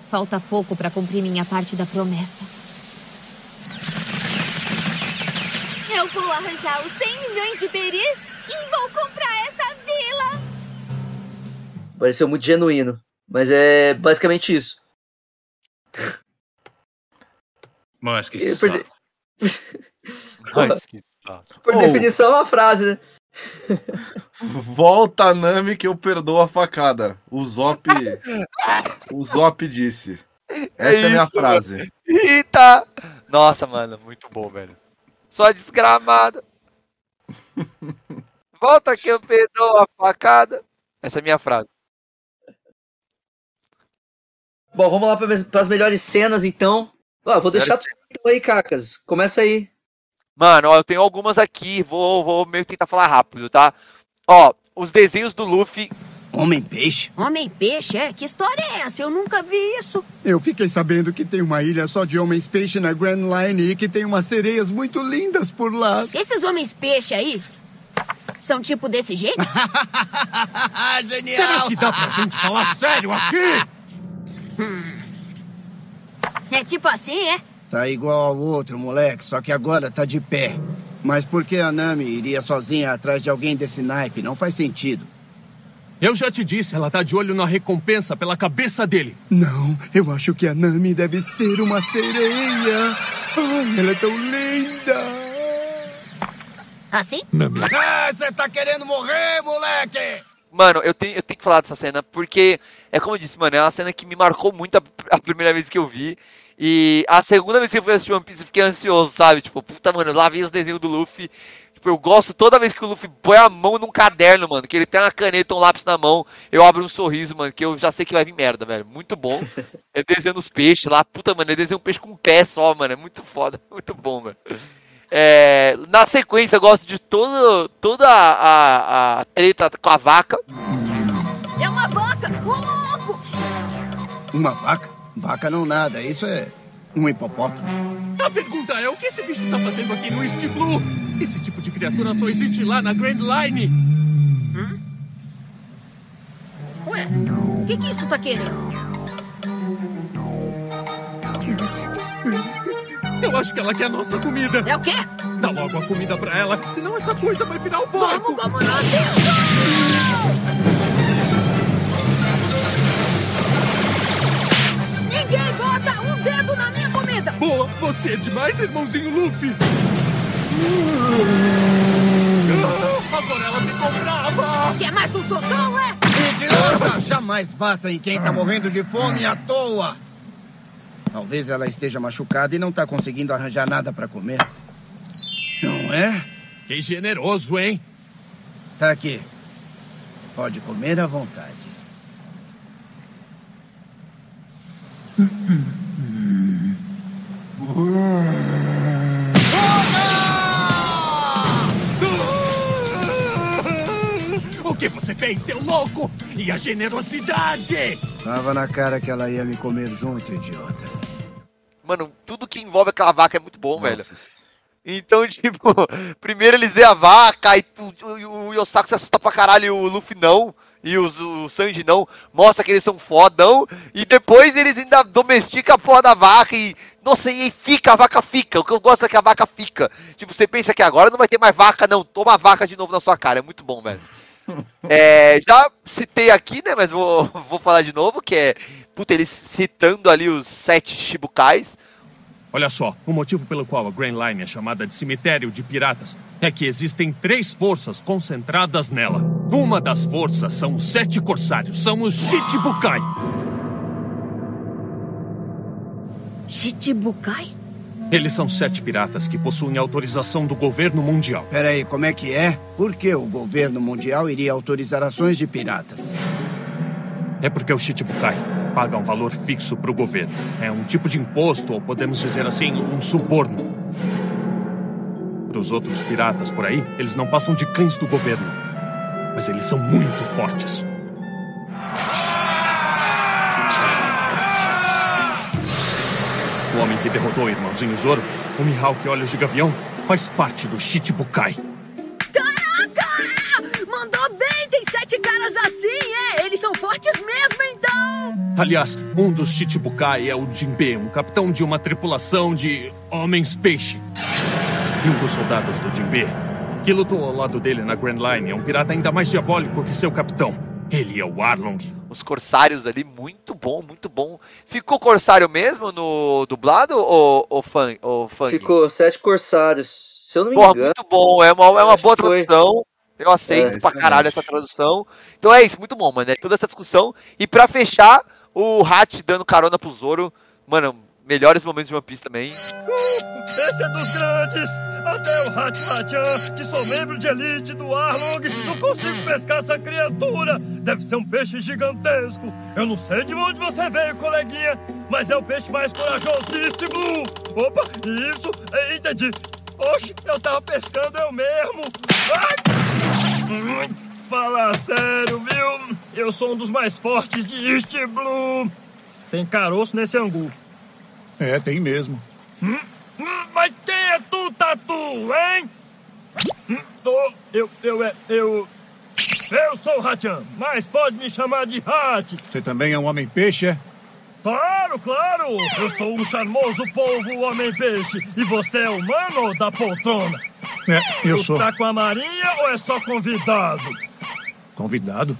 Falta pouco para cumprir minha parte da promessa. Eu vou arranjar os 100 milhões de beris e vou comprar essa vila. Pareceu muito genuíno. Mas é basicamente isso. Mas que por, de- Mas que saco. por Oh. definição é uma frase, né? Volta, Nami, que eu perdoo a facada. O Zop. o Zop disse. Essa é, a minha isso, frase. Eita! Nossa, mano, muito bom, velho. Só desgramada. Volta que eu perdoo a facada. Essa é a minha frase. Bom, vamos lá para as melhores cenas, então. Ó, vou deixar pra você então aí, Cacas. Começa aí. Mano, ó, eu tenho algumas aqui, vou, vou meio que tentar falar rápido, tá? Ó, os desenhos do Luffy. Homem-peixe? Homem-peixe, é? Que história é essa? Eu nunca vi isso. Eu fiquei sabendo que tem uma ilha só de homens peixe na Grand Line e que tem umas sereias muito lindas por lá. Esses homens-peixe aí são tipo desse jeito? Genial! Será que dá pra gente falar sério aqui? É tipo assim, é? Tá igual ao outro, moleque, só que agora tá de pé. Mas por que a Nami iria sozinha atrás de alguém desse naipe? Não faz sentido. Eu já te disse, ela tá de olho na recompensa pela cabeça dele. Não, eu acho que a Nami deve ser uma sereia. Ai, ela é tão linda. Assim? Ah, você tá querendo morrer, moleque? Mano, eu tenho, eu tenho que falar dessa cena, porque é como eu disse, mano, é uma cena que me marcou muito a, a primeira vez que eu vi. E a segunda vez que eu fui assistir One Piece, eu fiquei ansioso, sabe? Tipo, puta, mano, lá vem os desenhos do Luffy. Tipo, eu gosto toda vez que o Luffy põe a mão num caderno, mano, que ele tem uma caneta, um lápis na mão, eu abro um sorriso, mano, que eu já sei que vai vir merda, velho. Muito bom. Ele desenhando os peixes lá, puta, mano, ele desenha um peixe com um pé só, mano. É muito foda, muito bom, mano. É, na sequência, eu gosto de todo, toda a, a, a treta com a vaca. É uma vaca! Louco! Uma vaca? Vaca não nada, isso é um hipopótamo. A pergunta é, o que esse bicho tá fazendo aqui no East Blue? Esse tipo de criatura só existe lá na Grand Line. Ué, o que, que isso tá querendo? Eu acho que ela quer a nossa comida. É o quê? Dá logo a comida pra ela, senão essa coisa vai virar o barco. Vamos, vamos, nós! Ninguém Boa, você é demais, irmãozinho Luffy. Ah, Agora ela ficou brava. Quer mais um socão, é? Idiota! Jamais bata em quem tá morrendo de fome à toa. Talvez ela esteja machucada e não tá conseguindo arranjar nada pra comer. Não é? Que generoso, hein? Tá aqui. Pode comer à vontade. O que você fez, seu louco? E a generosidade? Tava na cara que ela ia me comer junto, idiota. Mano, tudo que envolve aquela vaca é muito bom, Nossa. velho. Então, tipo, primeiro eles veem a vaca e, o, o, o Yosaku se assusta pra caralho e o Luffy não. E os, o Sanji não. Mostra que eles são fodão. E depois eles ainda domesticam a porra da vaca e. Nossa, e fica, a vaca fica. O que eu gosto é que a vaca fica. Tipo, você pensa que agora não vai ter mais vaca, não. Toma a vaca de novo na sua cara. É muito bom, velho. É, já citei aqui, né? Mas vou, vou falar de novo, que é. Puta, eles citando ali os sete Shibukais. Olha só, o motivo pelo qual a Grand Line é chamada de cemitério de piratas é que existem três forças concentradas nela. Uma das forças são os sete corsários, são os Shichibukai. Chichibukai? Eles são sete piratas que possuem autorização do governo mundial. Peraí, como é que é? Por que o governo mundial iria autorizar ações de piratas? É porque o Shichibukai paga um valor fixo para o governo. É um tipo de imposto, ou podemos dizer assim, um suborno. Para os outros piratas por aí, eles não passam de cães do governo. Mas eles são muito fortes. O homem que derrotou o irmãozinho Zoro, o Mihawk Olhos de Gavião, faz parte do Shichibukai. Aliás, um dos Chichibukai é o Jinbe, um capitão de uma tripulação de homens-peixe. E um dos soldados do Jinbe, que lutou ao lado dele na Grand Line, é um pirata ainda mais diabólico que seu capitão. Ele é o Arlong. Os corsários ali, muito bom, muito bom. Ficou corsário mesmo no dublado ou, ou, fan, ou? Ficou sete corsários. Se eu não me Porra, engano. muito bom. É uma, é uma boa tradução. Eu aceito É, pra caralho essa tradução. Então é isso, muito bom, mano. É toda essa discussão. E pra fechar, o Hat dando carona pro Zoro. Mano, melhores momentos de One Piece também. Esse é dos grandes! Até o Hatchan, que sou membro de elite do Arlong, não consigo pescar essa criatura! Deve ser um peixe gigantesco! Eu não sei de onde você veio, coleguinha, mas é o peixe mais corajoso de East Blue! Opa, isso! Entendi! Oxe, eu tava pescando eu mesmo! Ai! Fala sério, viu? Eu sou um dos mais fortes de East Blue! Tem caroço nesse angu. É, tem mesmo. Hum, hum, Mas quem é tu, Tatu, hein? Hum, tô- eu, eu, é, eu... Eu sou o Hachan, mas pode me chamar de Hat. Você também é um homem-peixe, é? Claro, claro! Eu sou um charmoso polvo homem-peixe. E você é humano ou da poltrona? É, eu tu sou. tá com a marinha ou é só convidado? Convidado?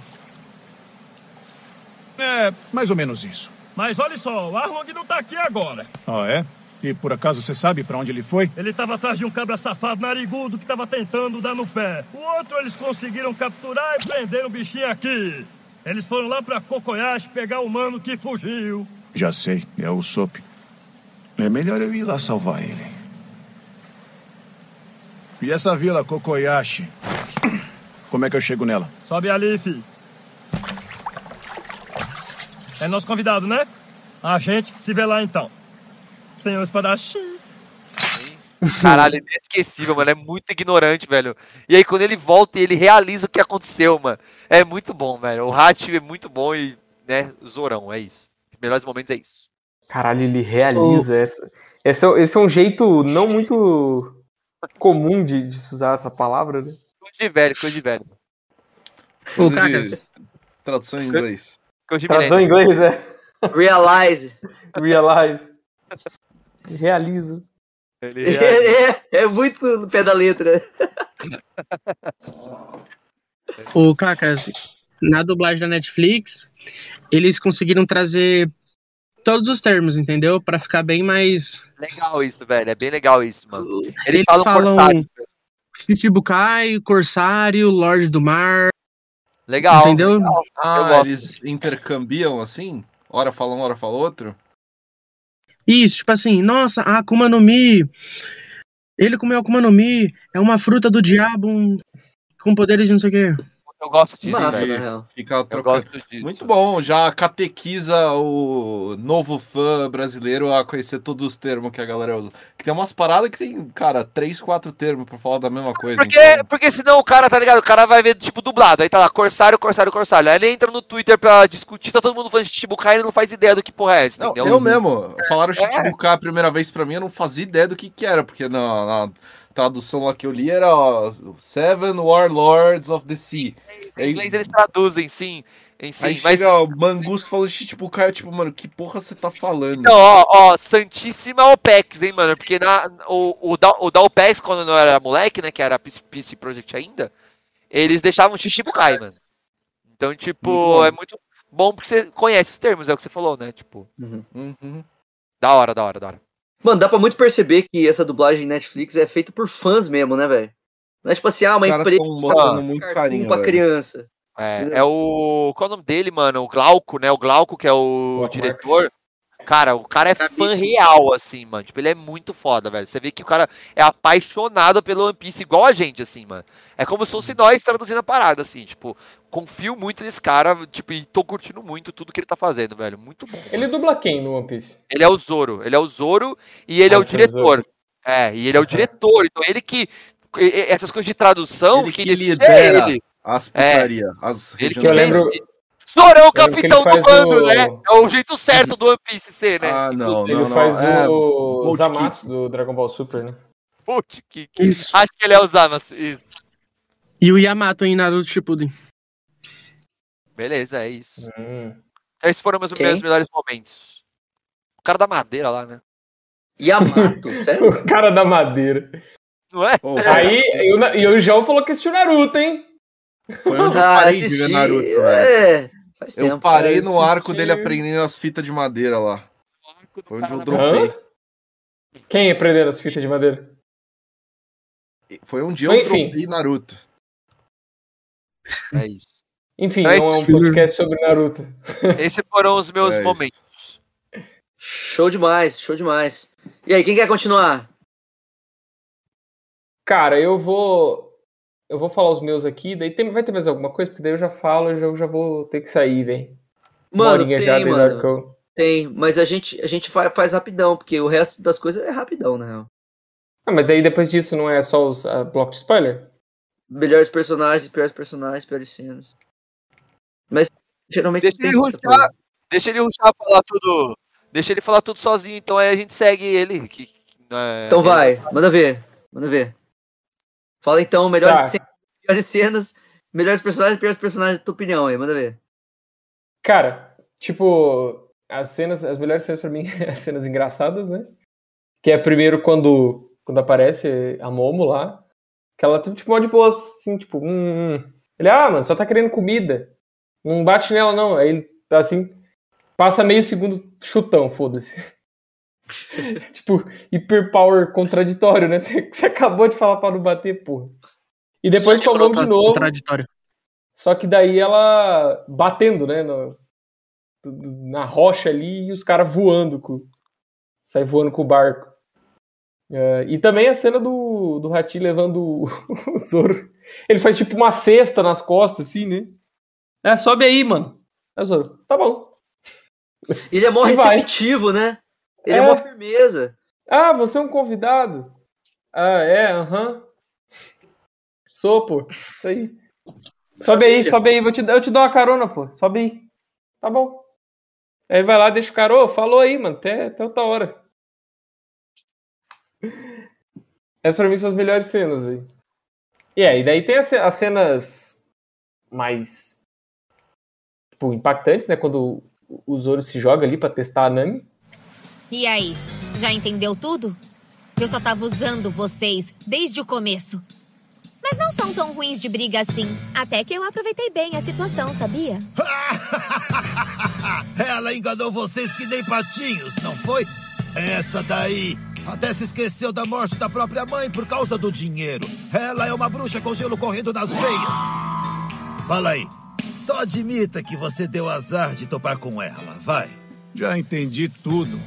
É, mais ou menos isso. Mas olha só, o Arlong não tá aqui agora. Ah, é? E por acaso você sabe pra onde ele foi? Ele tava atrás de um cabra safado narigudo que tava tentando dar no pé. O outro eles conseguiram capturar e prender o bichinho aqui. Eles foram lá pra Kokoyashi pegar o mano que fugiu. Já sei, é o Sop. É melhor eu ir lá salvar ele. E essa vila Kokoyashi? Como é que eu chego nela? Sobe ali, fi. É nosso convidado, né? A gente se vê lá então. Senhor espadachim. Caralho, inesquecível, mano. É muito ignorante, velho. E aí, quando ele volta e ele realiza o que aconteceu, mano. É muito bom, velho. O Hat é muito bom e, né, Zorão, é isso. Os melhores momentos é isso. Caralho, ele realiza essa. Esse é, esse é um jeito não muito comum de, de se usar essa palavra, né? De velho, coisa de velho. Coisa Cacas. de tradução em inglês. Coisa de Tradução em milênio. inglês é. Realize. Realize. Realiza. Ele É, é, é muito no pé da letra. O Cacas, na dublagem da Netflix, eles conseguiram trazer todos os termos, entendeu? Pra ficar bem mais. Legal isso, velho. É bem legal isso, mano. Eles, Eles falam, falam. Chichibukai, Corsário, Lorde do Mar. Legal. Entendeu? legal. Ah, eles intercambiam assim? Hora fala um, hora fala outro? Isso, tipo assim, nossa, a Akuma no Mi. Ele comeu Akuma no Mi, é uma fruta do diabo um- com poderes de não sei o quê. Eu gosto disso, Massa, na real. Fica Eu trocando. gosto disso. Muito bom, já catequiza o novo fã brasileiro a conhecer todos os termos que a galera usa. Que tem umas paradas que tem, cara, três, quatro termos pra falar da mesma coisa. Porque, então- porque senão o cara, tá ligado? O cara vai ver, tipo, dublado. Aí tá lá, Corsário, Corsário, Corsário. Aí ele entra no Twitter pra discutir, tá todo mundo falando de Chichibukai e ele não faz ideia do que porra é essa, Não, entendeu? eu mesmo. Falaram É. Chichibukai a primeira vez pra mim, eu não fazia ideia do que que era, porque na, na tradução lá que eu li era ó, Seven Warlords of the Sea. Em inglês eles traduzem, sim. Em sim, Aí mas. chega o Mangusto falando de Chichibukai, eu tipo, mano, que porra você tá falando? Não, ó, ó, Santíssima OPEX, hein, mano? Porque na, o, o, da, o da OPEX, quando eu era moleque, né, que era PC, Project ainda, eles deixavam Chichibukai, mano. Então, tipo, Muito é muito bom porque você conhece os termos, é o que você falou, né? Tipo, Uhum. da hora, da hora, da hora. Mano, dá pra muito perceber que essa dublagem Netflix é feita por fãs mesmo, né, velho? Não é tipo assim, ah, uma empresa tá muito carinho, pra velho. criança. É, é o. Qual é o nome dele, mano? O Glauco, né? O Glauco, que é o Glauco diretor. Cara, o cara é fã Brabíssimo. real, assim, mano. Tipo, ele é muito foda, velho. Você vê que o cara é apaixonado pelo One Piece, igual a gente, assim, mano. É como se fosse nós traduzindo a parada, assim. Tipo, confio muito nesse cara, tipo, e tô curtindo muito tudo que ele tá fazendo, velho. Muito bom. Ele dubla quem no One Piece? Ele é o Zoro. Ele é o Zoro e ele Ah, é o que é o diretor. É, e ele é o diretor. Então, ele que. Essas coisas de tradução, Ele quem que decide lidera é ele. as É. putaria, as Ele que Que eu lembro. Zorão, Eu lembro que capitão do faz bando, o- né? É o jeito certo do One Piece ser, né? Ah, não, Ele não, não. faz é, o Bolt Zamasu do Dragon Ball Super, né? Putz, que, que- Isso. Acho que ele é o Zamasu. Isso. E o Yamato em Naruto Shippuden. Beleza, é isso. Hum. Esses foram meus, melhores momentos. O cara da madeira lá, né? Yamato, sério? O cara da madeira. Não é? Pô, Aí, e o- o João falou que assistiu Naruto, hein? Foi onde eu Ah, parei de ver assisti, Naruto, velho. É, faz Eu tempo. parei cara, no arco dele aprendendo as fitas de madeira lá. Foi onde eu Hã? dropei. Quem aprendeu as fitas de madeira? Foi onde eu Enfim. dropei Naruto. É isso. Enfim, Mas- não é um podcast sobre Naruto. Esses foram os meus É isso. momentos. Show demais, show demais. E aí, quem quer continuar? Cara, eu vou. Eu vou falar os meus aqui, daí tem, vai ter mais alguma coisa? Porque daí eu já falo e eu já vou ter que sair, velho. Mano, tem, já, mano. que eu- Tem, mas a gente, a gente fa- faz rapidão, porque o resto das coisas é rapidão, na real. Ah, mas daí depois disso não é só os ah, bloco de spoiler? Melhores personagens, piores personagens, piores cenas. Mas geralmente Deixa ele ruxar, deixa ele ruxar falar tudo. Deixa ele falar tudo sozinho, então aí a gente segue ele. Que, que, é, Então ele- vai, manda ver, manda ver. Fala então, melhores Tá. cenas, piores cenas, melhores personagens, piores personagens, tua opinião aí, manda ver. Cara, tipo, as cenas, as melhores cenas pra mim as cenas engraçadas, né? Que é primeiro quando, quando aparece a Momo lá, que ela tipo mó de boa, assim, tipo, hum, hum. Ele, ah, mano, só tá querendo comida. Não bate nela, não. Aí ele tá assim, passa meio segundo chutão, foda-se. tipo, hiperpower contraditório, né? Você, acabou de falar pra não bater, porra. E depois Só de falou de contra- novo. Contraditório. Só que daí ela batendo, né? no- na rocha ali e os caras voando. Com, sai voando com o barco. É, e também a cena do, do Hati levando o, o Zoro. Ele faz tipo uma cesta nas costas, assim, né? É, sobe aí, mano. É, Zoro. Tá bom. Ele é mó vai. receptivo, né? Ele é, É. mó firmeza. Ah, você é um convidado? Ah, é, aham. Sou, pô. Isso aí. Sobe aí, sobe aí. Vou te, eu te dou uma carona, pô. Sobe aí. Tá bom. Aí vai lá, deixa o cara. Ô, falou aí, mano. Até, até outra hora. Essas pra mim são as melhores cenas, aí. E aí, daí tem as, as cenas mais tipo, impactantes, né? Quando o Zoro se joga ali pra testar a Nami. E aí, já entendeu tudo? Eu só tava usando vocês desde o começo. Mas não são tão ruins de briga assim. Até que eu aproveitei bem a situação, sabia? Ela enganou vocês que nem patinhos, não foi? Essa daí até se esqueceu da morte da própria mãe por causa do dinheiro. Ela é uma bruxa com gelo correndo nas veias. Fala aí. Só admita que você deu azar de topar com ela, vai. Já entendi tudo.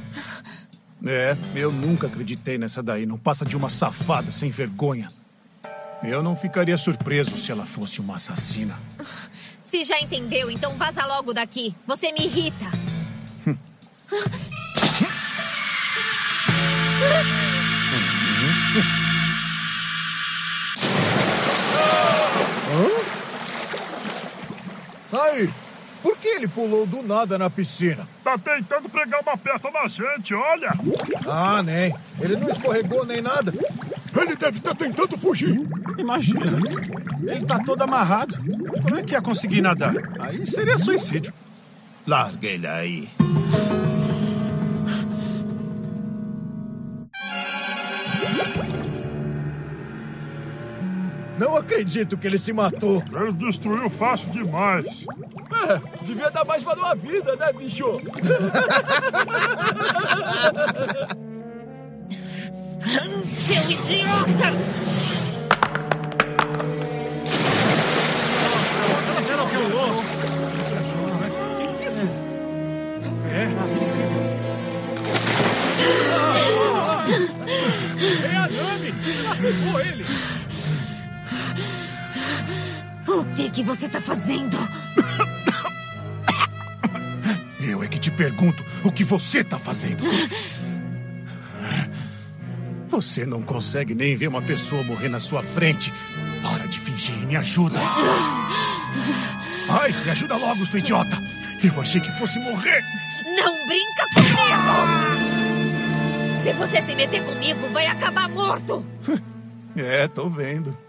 É, eu nunca acreditei nessa daí. Não passa de uma safada sem vergonha. Eu não ficaria surpreso se ela fosse uma assassina. Se já entendeu, então vaza logo daqui. Você me irrita. Aí, por que ele pulou do nada na piscina? Tá tentando pregar uma peça na gente, olha! Ah, nem. Ele não escorregou nem nada. Ele deve estar tentando fugir. Imagina. Ele tá todo amarrado. Como é que ia conseguir nadar? Aí seria suicídio. Larga ele aí. Não acredito que ele se matou. Ele destruiu fácil demais. É, devia dar mais valor à vida, né, bicho? Seu idiota! Que isso? É. É a Nami! Ela ele! Que que você tá fazendo? Eu é que te pergunto o que você tá fazendo. Você não consegue nem ver uma pessoa morrer na sua frente. Para de fingir e me ajuda. Ai, me ajuda logo, seu idiota. Eu achei que fosse morrer. Não brinca comigo! Se você se meter comigo, vai acabar morto! É, tô vendo.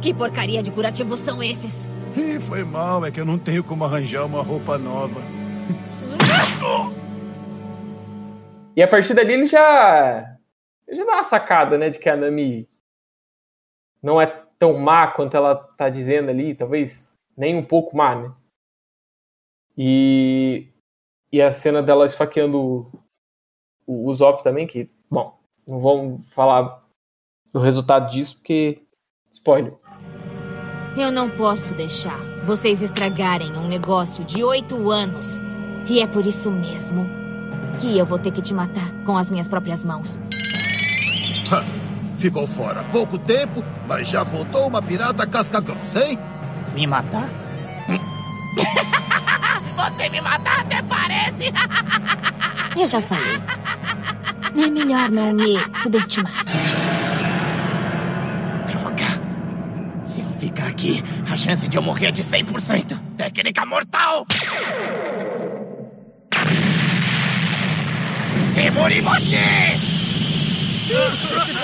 Que porcaria de curativos são esses? Ih, foi mal, é que eu não tenho como arranjar uma roupa nova. E a partir dali ele já. Ele já dá uma sacada, né? De que a Nami não é tão má quanto ela tá dizendo ali, talvez nem um pouco má, né? E. E a cena dela esfaqueando o, o, o Zop também, que, bom, não vamos falar do resultado disso, porque. Spoiler. Eu não posso deixar vocês estragarem um negócio de oito anos. E é por isso mesmo que eu vou ter que te matar com as minhas próprias mãos. Ha, Ficou fora há pouco tempo, mas já voltou uma pirata casca grossa, hein? Me matar? Você me matar até parece! Eu já falei. É melhor não me subestimar. Ficar aqui, a chance de eu morrer é de 100%. Técnica mortal!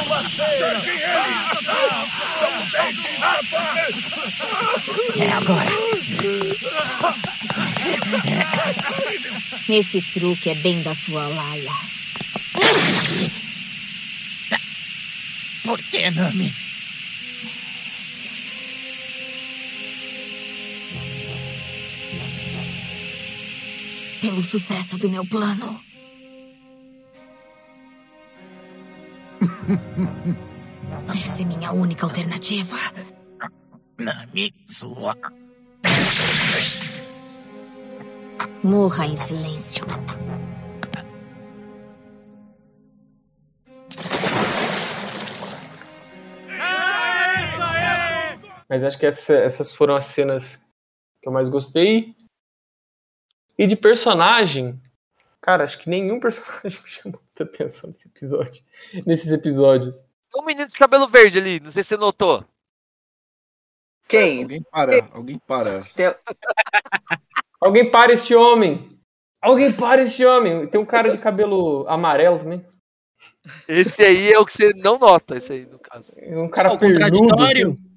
Fumaceira! É agora! Esse truque é bem da sua laia. Por que, Nami? Pelo sucesso do meu plano. Essa é minha única alternativa. Nami, sua. Morra em silêncio. Mas acho que essa- essas foram as cenas que eu mais gostei. E de personagem, cara, acho que nenhum personagem me chamou muita atenção nesse episódio. Nesses episódios. Tem um menino de cabelo verde ali, não sei se você notou. Quem? Alguém para, alguém para. Alguém para esse homem! Alguém para esse homem! Tem um cara de cabelo amarelo também. Esse aí é o que você não nota, esse aí, no caso. Um cara o pernudo, contraditório. assim.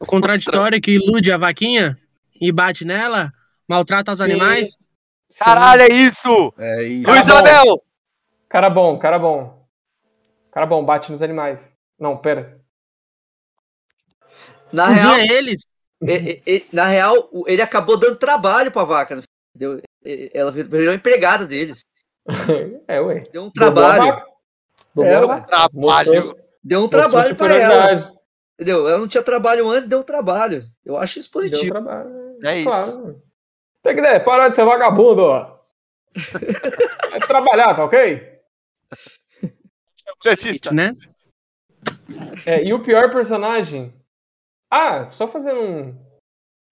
O contraditório que ilude a vaquinha e bate nela, maltrata os Sim. animais. Caralho, é isso! É isso. Cara Luiz bom. Abel! Cara bom, cara bom. Cara bom, bate nos animais. Não, pera. Na Um real, dia eles. e- e- e- na real, ele acabou dando trabalho pra vaca. Entendeu? E- Ela vir- virou empregada deles. É, ué. Deu um trabalho. Dobrou É, vaca. Trabalho. Mostrou- Deu um trabalho pra ela. Entendeu? Ela não tinha trabalho antes, deu um trabalho. Eu acho isso Deu positivo. trabalho. É isso. Claro. Tem que né, parar de ser vagabundo, ó. É trabalhar, tá ok? Petista. Né? É, e o pior personagem. Ah, só fazendo um.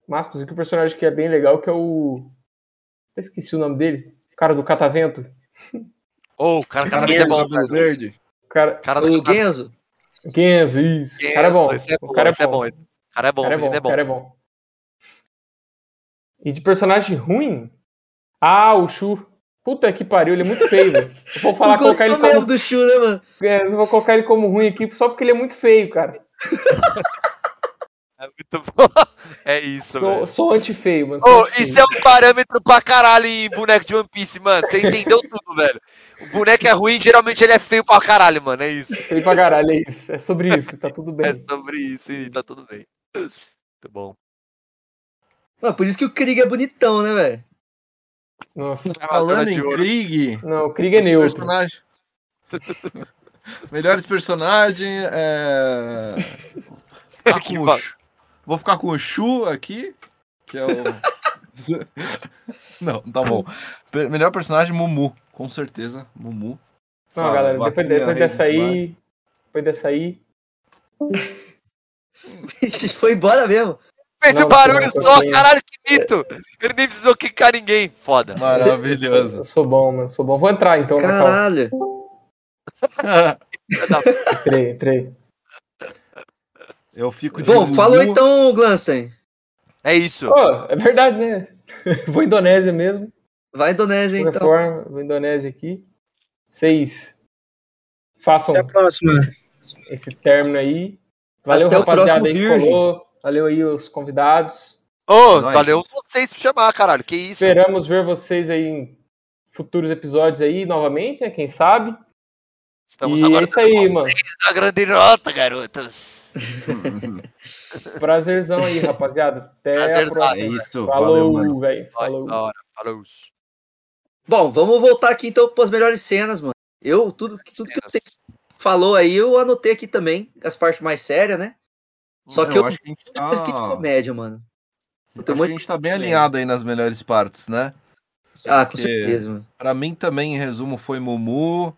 Mascos aqui, o personagem que é bem legal, que é o. Eu esqueci o nome dele. O cara do catavento. Ô, o cara catavento é bom, velho. Verde. O cara, cara do O catavento. Genzo. Genzo, isso. O cara é bom. Esse é O bom, cara é é bom. esse cara é bom, O cara é bom, ele é o bom. cara é bom. E de personagem ruim? Ah, o Shu. Puta que pariu, ele é muito feio. velho. Eu vou falar, colocar ele gostou como. do Shu, né, mano? É, eu vou colocar ele como ruim aqui só porque ele é muito feio, cara. É muito bom. É isso, Sou, velho. sou anti-feio, mano. sou Ô, anti-feio. isso é um parâmetro pra caralho em boneco de One Piece, mano. Você entendeu tudo, velho. O boneco é ruim, geralmente ele é feio pra caralho, mano. É isso. Feio pra caralho, é isso. É sobre isso, tá tudo bem. É sobre isso e tá tudo bem. Muito bom. Mano, por isso que o Krieg é bonitão, né, velho? Nossa. Falando em. Krieg. Não, o Krieg é neutro. personagens- Melhores personagens. É... Ficar Que com o Vou ficar com o Shu aqui, que é o. Não, tá bom. Melhor personagem, Mumu. Com certeza, Mumu. Não, Essa galera, depois, depois dessa aí. Depois dessa aí. Foi embora mesmo. Fez Não, esse barulho não, só, caralho, que mito! Ele nem precisou quicar ninguém. Foda. Eu Maravilhoso. sou, eu sou bom, mano. Sou bom. Vou entrar então. Caralho. Entrei, entrei. Eu fico de Bom, falou então, Glanstein. É isso. Pô, é verdade, né? vou Indonésia mesmo. Vai Indonésia, então. forma, vou Indonésia aqui. Vocês façam Até a próxima. esse término aí. Valeu, Até o rapaziada próximo aí que colou. Valeu aí os convidados. Ô, Nós. valeu vocês por chamar, caralho. Que isso? Esperamos ver vocês aí em futuros episódios aí novamente, né? Quem sabe. Estamos e agora é isso aí, com mano. vocês Na grande nota, garotos. Prazerzão aí, rapaziada. Até a Prazer próxima. É isso, valeu, Falou, mano. velho. Falou. da. Falou. Bom, vamos voltar aqui então para as melhores cenas, mano. Eu, tudo, tudo que você falou aí, eu anotei aqui também, as partes mais sérias, né? Só que eu, acho que a gente tá... mais que de comédia, mano. acho Tem que muito- a gente tá bem alinhado aí nas melhores partes, né? Ah, com certeza, mano. Pra mim também, em resumo, foi Mumu.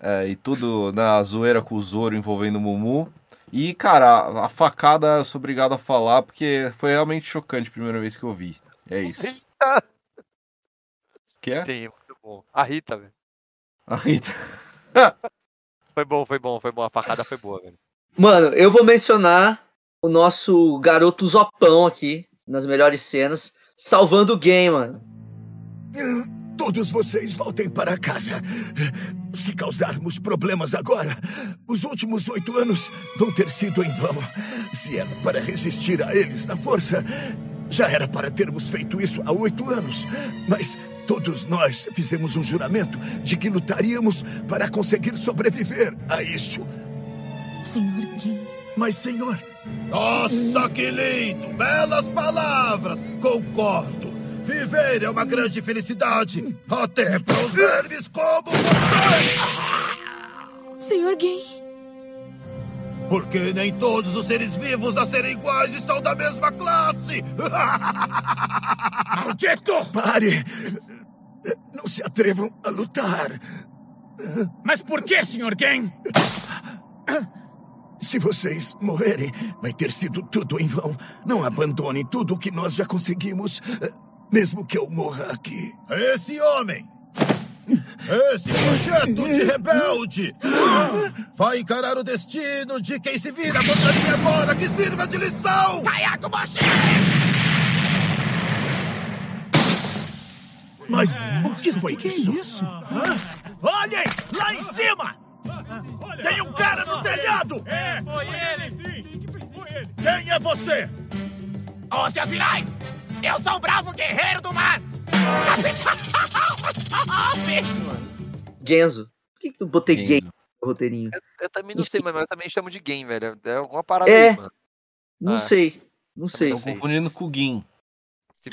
é, e tudo na zoeira com o Zoro envolvendo o Mumu. E, cara, a, a facada eu sou obrigado a falar, porque foi realmente chocante a primeira vez que eu vi. É isso. Que é? Sim, muito bom. A Rita, velho. A Rita. Foi bom, foi bom, foi bom. A facada foi boa, velho. Mano, eu vou mencionar o nosso garoto Zopão aqui, nas melhores cenas, salvando o game, mano. Todos vocês voltem para casa. Se causarmos problemas agora, os últimos oito anos vão ter sido em vão. Se era para resistir a eles na força, já era para termos feito isso há oito anos. Mas todos nós fizemos um juramento de que lutaríamos para conseguir sobreviver a isso. Senhor Gin. Mas, senhor. Nossa, que lindo! Belas palavras! Concordo. Viver é uma grande felicidade. Até para os vermes como vocês! Senhor Gay. Porque nem todos os seres vivos nascerem iguais e são da mesma classe! Maldito! Pare! Não se atrevam a lutar. Mas por que, Sr. Gen? Se vocês morrerem, vai ter sido tudo em vão. Não abandonem tudo o que nós já conseguimos, mesmo que eu morra aqui. Esse homem! Esse projeto de rebelde! Vai encarar o destino de quem se vira contra mim agora que sirva de lição! Kayako Moshi! Mas o que foi isso? Olhem! Lá em cima! Tem um cara no telhado! É, foi ele, sim. Foi ele. Quem é você? Ô, seus virais! Eu sou o bravo guerreiro do mar! Genzo. Por que, que tu botei Genzo. gay no roteirinho? Eu também não sei, mas eu também chamo de game, velho. É alguma parada É. aí, mano. Não Ah. sei. Não sei. Tô confundindo com o Gin. Se.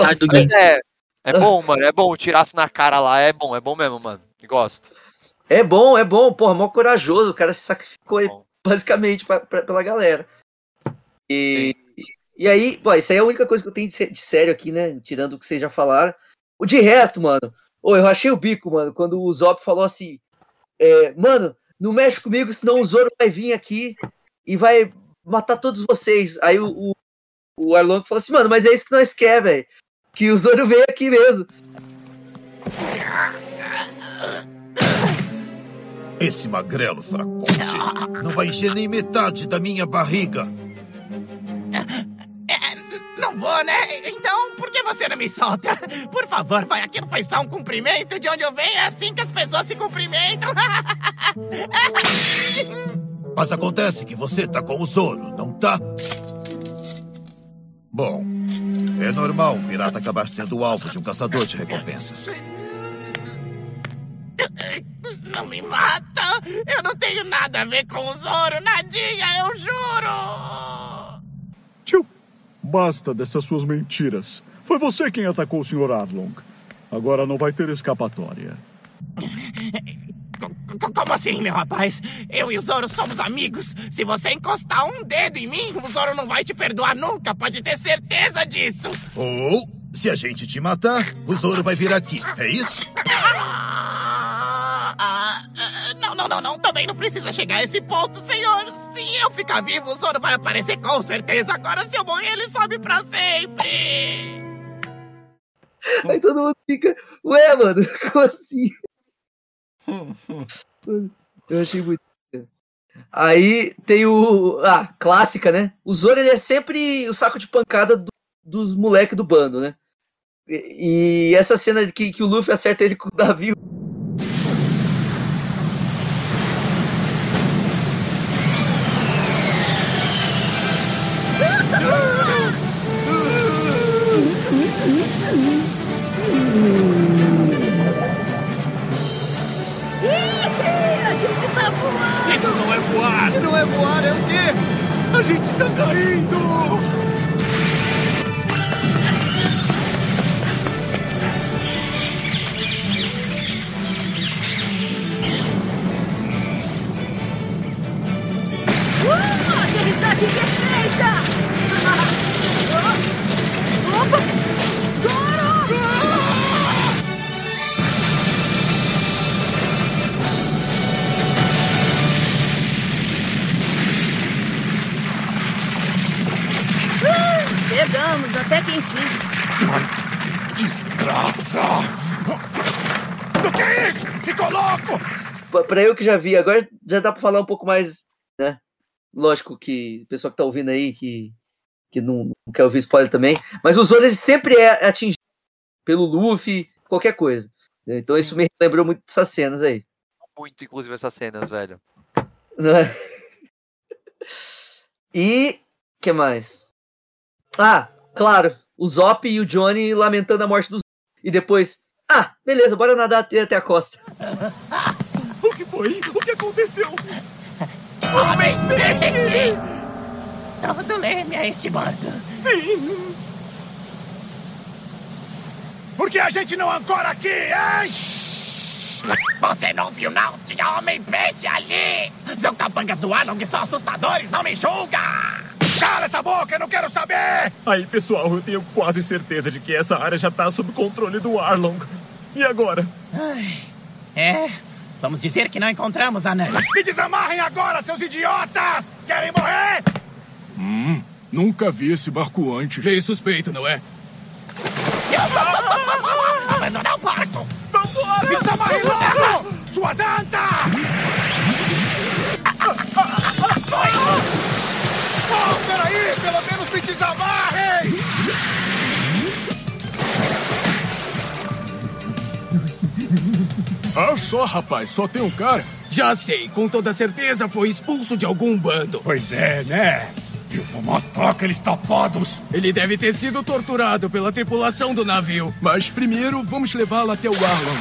Mas é, é bom, mano. É bom. Tirasse na cara lá. É bom, é bom mesmo, mano. Gosto. É bom, é bom. Porra, mó corajoso. O cara se sacrificou aí, Bom. basicamente pra, pra- pela galera. E, e aí, pô, isso aí é a única coisa que eu tenho de, de sério aqui, né? Tirando o que vocês já falaram. O de resto, mano. Ô, eu achei o bico, mano, quando o Zop falou assim: é, Mano, não mexe comigo, senão o Zoro vai vir aqui e vai matar todos vocês. Aí o, o, o Arlong falou assim, mano, mas é isso que nós quer, velho. Que o Zoro veio aqui mesmo. Esse magrelo fracote não vai encher nem metade da minha barriga. Não vou, né? Então, por que você não me solta? Por favor, vai, aquilo foi só um cumprimento. De onde eu venho é assim que as pessoas se cumprimentam. Mas acontece que você tá com o Zoro, não tá? Bom, é normal um pirata acabar sendo o alvo de um caçador de recompensas. Não me mata! Eu não tenho nada a ver com o Zoro, nadinha, eu juro! Tio, basta dessas suas mentiras. Foi você quem atacou o Sr. Arlong. Agora não vai ter escapatória. Como assim, meu rapaz? Eu e o Zoro somos amigos. Se você encostar um dedo em mim, o Zoro não vai te perdoar nunca, pode ter certeza disso. Ou, se a gente te matar, o Zoro vai vir aqui. É isso? Ah, ah, não, não, não, não. Também não precisa chegar a esse ponto, senhor. Se eu ficar vivo, o Zoro vai aparecer com certeza. Agora, se eu morrer, ele sobe pra sempre. Aí todo mundo fica, ué, mano, como assim? Eu achei muito. Aí tem o. Ah, clássica, né? O Zoro ele é sempre o saco de pancada do- dos moleques do bando, né? E, e essa cena que, que o Luffy acerta ele com o navio. A gente tá voando! Isso não é voar! Se não é voar, é o quê? A gente tá caindo! Uh, aterrissagem perfeita! Desgraça! O que é isso? Ficou louco! Pra- eu que já vi, agora já dá pra falar um pouco mais, né? Lógico que o pessoal que tá ouvindo aí, que, que não, não quer ouvir spoiler também, mas o Zoro ele sempre é atingido pelo Luffy, qualquer coisa. Então isso me lembrou muito dessas cenas aí. Muito, inclusive, essas cenas, velho. né? E que mais? Ah, claro, o Zop e o Johnny lamentando a morte dos e depois, ah, beleza, bora nadar até a costa. O que foi? O que aconteceu? Homem peixe! Todo leme a este bordo. Sim! Por que a gente não ancora aqui, hein? Você não viu, não? Tinha homem-peixe ali! São capangas do Arlong são assustadores, não me julga! Cala essa boca, eu não quero saber! Aí, pessoal, eu tenho quase certeza de que essa área já tá sob controle do Arlong. E agora? Ai, é, vamos dizer que não encontramos a Nami. Me desamarrem agora, seus idiotas! Querem morrer? Hum, nunca vi esse barco antes. Meio suspeito, não é? Abandonar o barco! Vambora! Me desamarrem logo! Suas antas! desamarrem! Ah, só, rapaz, só tem um cara. Já sei, com toda certeza foi expulso de algum bando. Pois é, né? Eu vou matar aqueles tapados. Ele deve ter sido torturado pela tripulação do navio. Mas primeiro vamos levá-lo até o Arlong.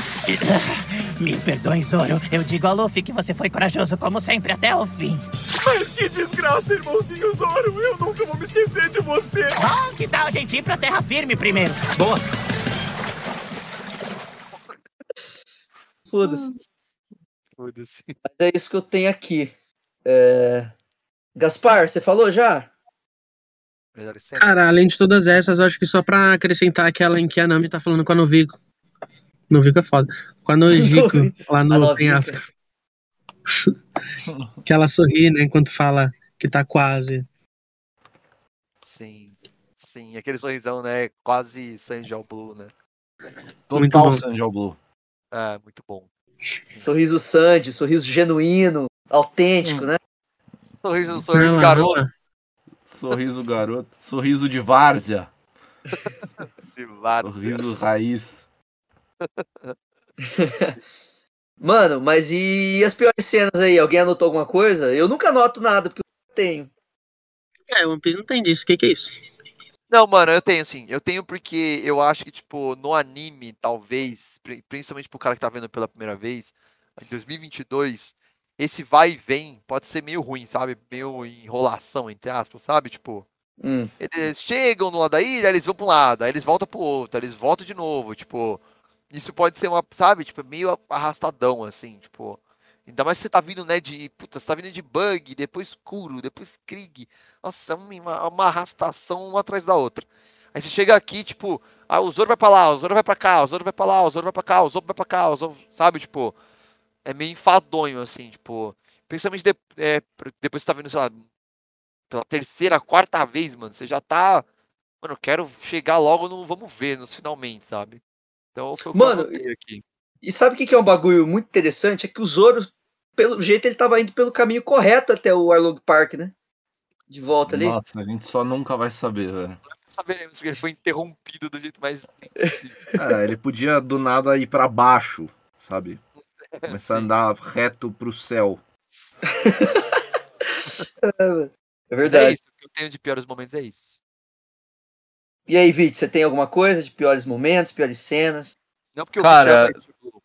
Me perdoe, Zoro. Eu digo ao Luffy que você foi corajoso como sempre até o fim. Mas que desgraça, irmãozinho Zoro! Eu nunca vou me esquecer de você! Bom, que tal a gente ir pra terra firme primeiro? Boa! Foda-se. Foda-se. Mas é isso que eu tenho aqui. É... Gaspar, você falou já? Cara, além de todas essas, eu acho que só pra acrescentar aquela em que a Nami tá falando com a Novico. Novico é foda. Com a Nojico, lá no penhasco. Que ela sorri, né, enquanto fala que tá quase. Sim. Sim, aquele sorrisão, né? Quase Sanjal Blue, né? Muito Total bom. Sanjal Blue. É, muito bom. Sorriso Sandy, sorriso genuíno, autêntico, né? Sorriso, sorriso garoto. Sorriso garoto. Sorriso de várzea. De várzea. Sorriso raiz. Mano, mas e as piores cenas aí? Alguém anotou alguma coisa? Eu nunca anoto nada, porque eu não tenho. É, One Piece não tem disso. O que, que é isso? Não, mano, eu tenho sim. Eu tenho porque eu acho que, tipo, no anime, talvez, pri- principalmente pro cara que tá vendo pela primeira vez, em 2022, esse vai e vem pode ser meio ruim, sabe? Meio enrolação, entre aspas, sabe? Tipo, Hum. eles chegam no lado da ilha, eles vão pra um lado, aí eles voltam pro outro, aí eles voltam de novo, tipo, isso pode ser uma, sabe? Tipo, meio arrastadão, assim, tipo. Ainda mais se você tá vindo, né, de. Puta, você tá vindo de bug, depois Kuro, depois Krieg. Nossa, é uma, uma arrastação uma atrás da outra. Aí você chega aqui, tipo, ah, o Zoro vai pra lá, o Zoro vai pra cá, o Zoro vai pra lá, o Zoro vai pra cá, o Zoro vai pra cá, o Zoro, sabe, tipo, é meio enfadonho, assim, tipo, principalmente de- é, depois que você tá vendo, sei lá, pela terceira, quarta vez, mano, você já tá, mano, eu quero chegar logo no, vamos ver, nos finalmente, sabe? Então foi o que Mano, eu aqui. E sabe o que é um bagulho muito interessante? É que o Zoro, pelo jeito, ele tava indo pelo caminho correto até o Arlong Park, né? De volta ali. Nossa, a gente só nunca vai saber, velho. Saberemos que ele foi interrompido do jeito mais... É, ele podia do nada ir pra baixo, sabe? Começar a andar reto pro céu. É. É Mas é verdade. isso, o que eu tenho de piores momentos é isso. E aí, Vit, você tem alguma coisa de piores momentos, piores cenas? Não porque Cara, Michel tá, tipo,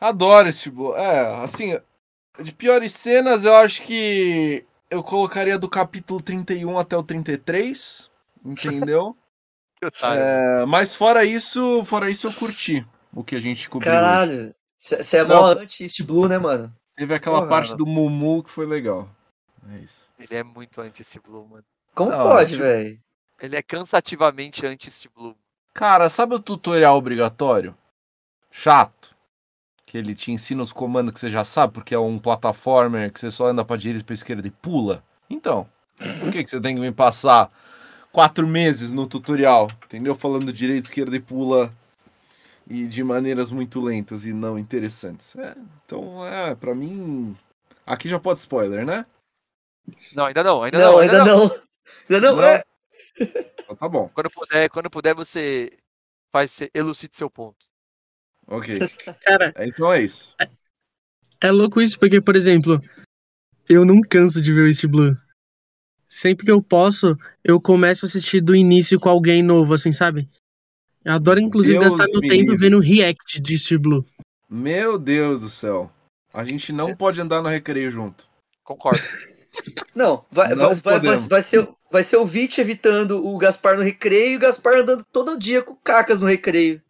Adoro esse tipo. É, assim, de piores cenas, eu acho que eu colocaria do capítulo 31 até o 33, entendeu? É, mas fora isso, fora isso eu curti o que a gente cobriu. hoje. Você é Não. mó anti-East Blue, né, mano? Teve aquela Porra, parte mano. do Mumu que foi legal. É isso. Ele é muito anti Blue, mano. Como Não, pode, tipo- velho? Ele é cansativamente anti Blue. Cara, sabe o tutorial obrigatório? Chato. Que ele te ensina os comandos que você já sabe, porque é um plataformer que você só anda pra direita e pra esquerda e pula. Então, por que, que você tem que me passar quatro meses no tutorial, entendeu? Falando direita, esquerda e pula e de maneiras muito lentas e não interessantes. É, então, é, pra mim. Aqui já pode spoiler, né? Não, ainda não, ainda Não, não, ainda não. Ainda não, Não. é. Então tá bom. Quando puder, quando puder você faz elucide seu ponto. Ok. Cara, É, Então é isso. é louco isso, porque, por exemplo, eu não canso de ver o East Blue. Sempre que eu posso, eu começo a assistir do início com alguém novo, assim, sabe? Eu adoro, inclusive, Deus gastar meu me tempo vendo react de East Blue. Meu Deus do céu. A gente não pode andar no recreio junto. Concordo. Não, vai, Não vai, vai, vai, ser, vai ser o Vit evitando o Gaspar no recreio e o Gaspar andando todo dia com cacas no recreio.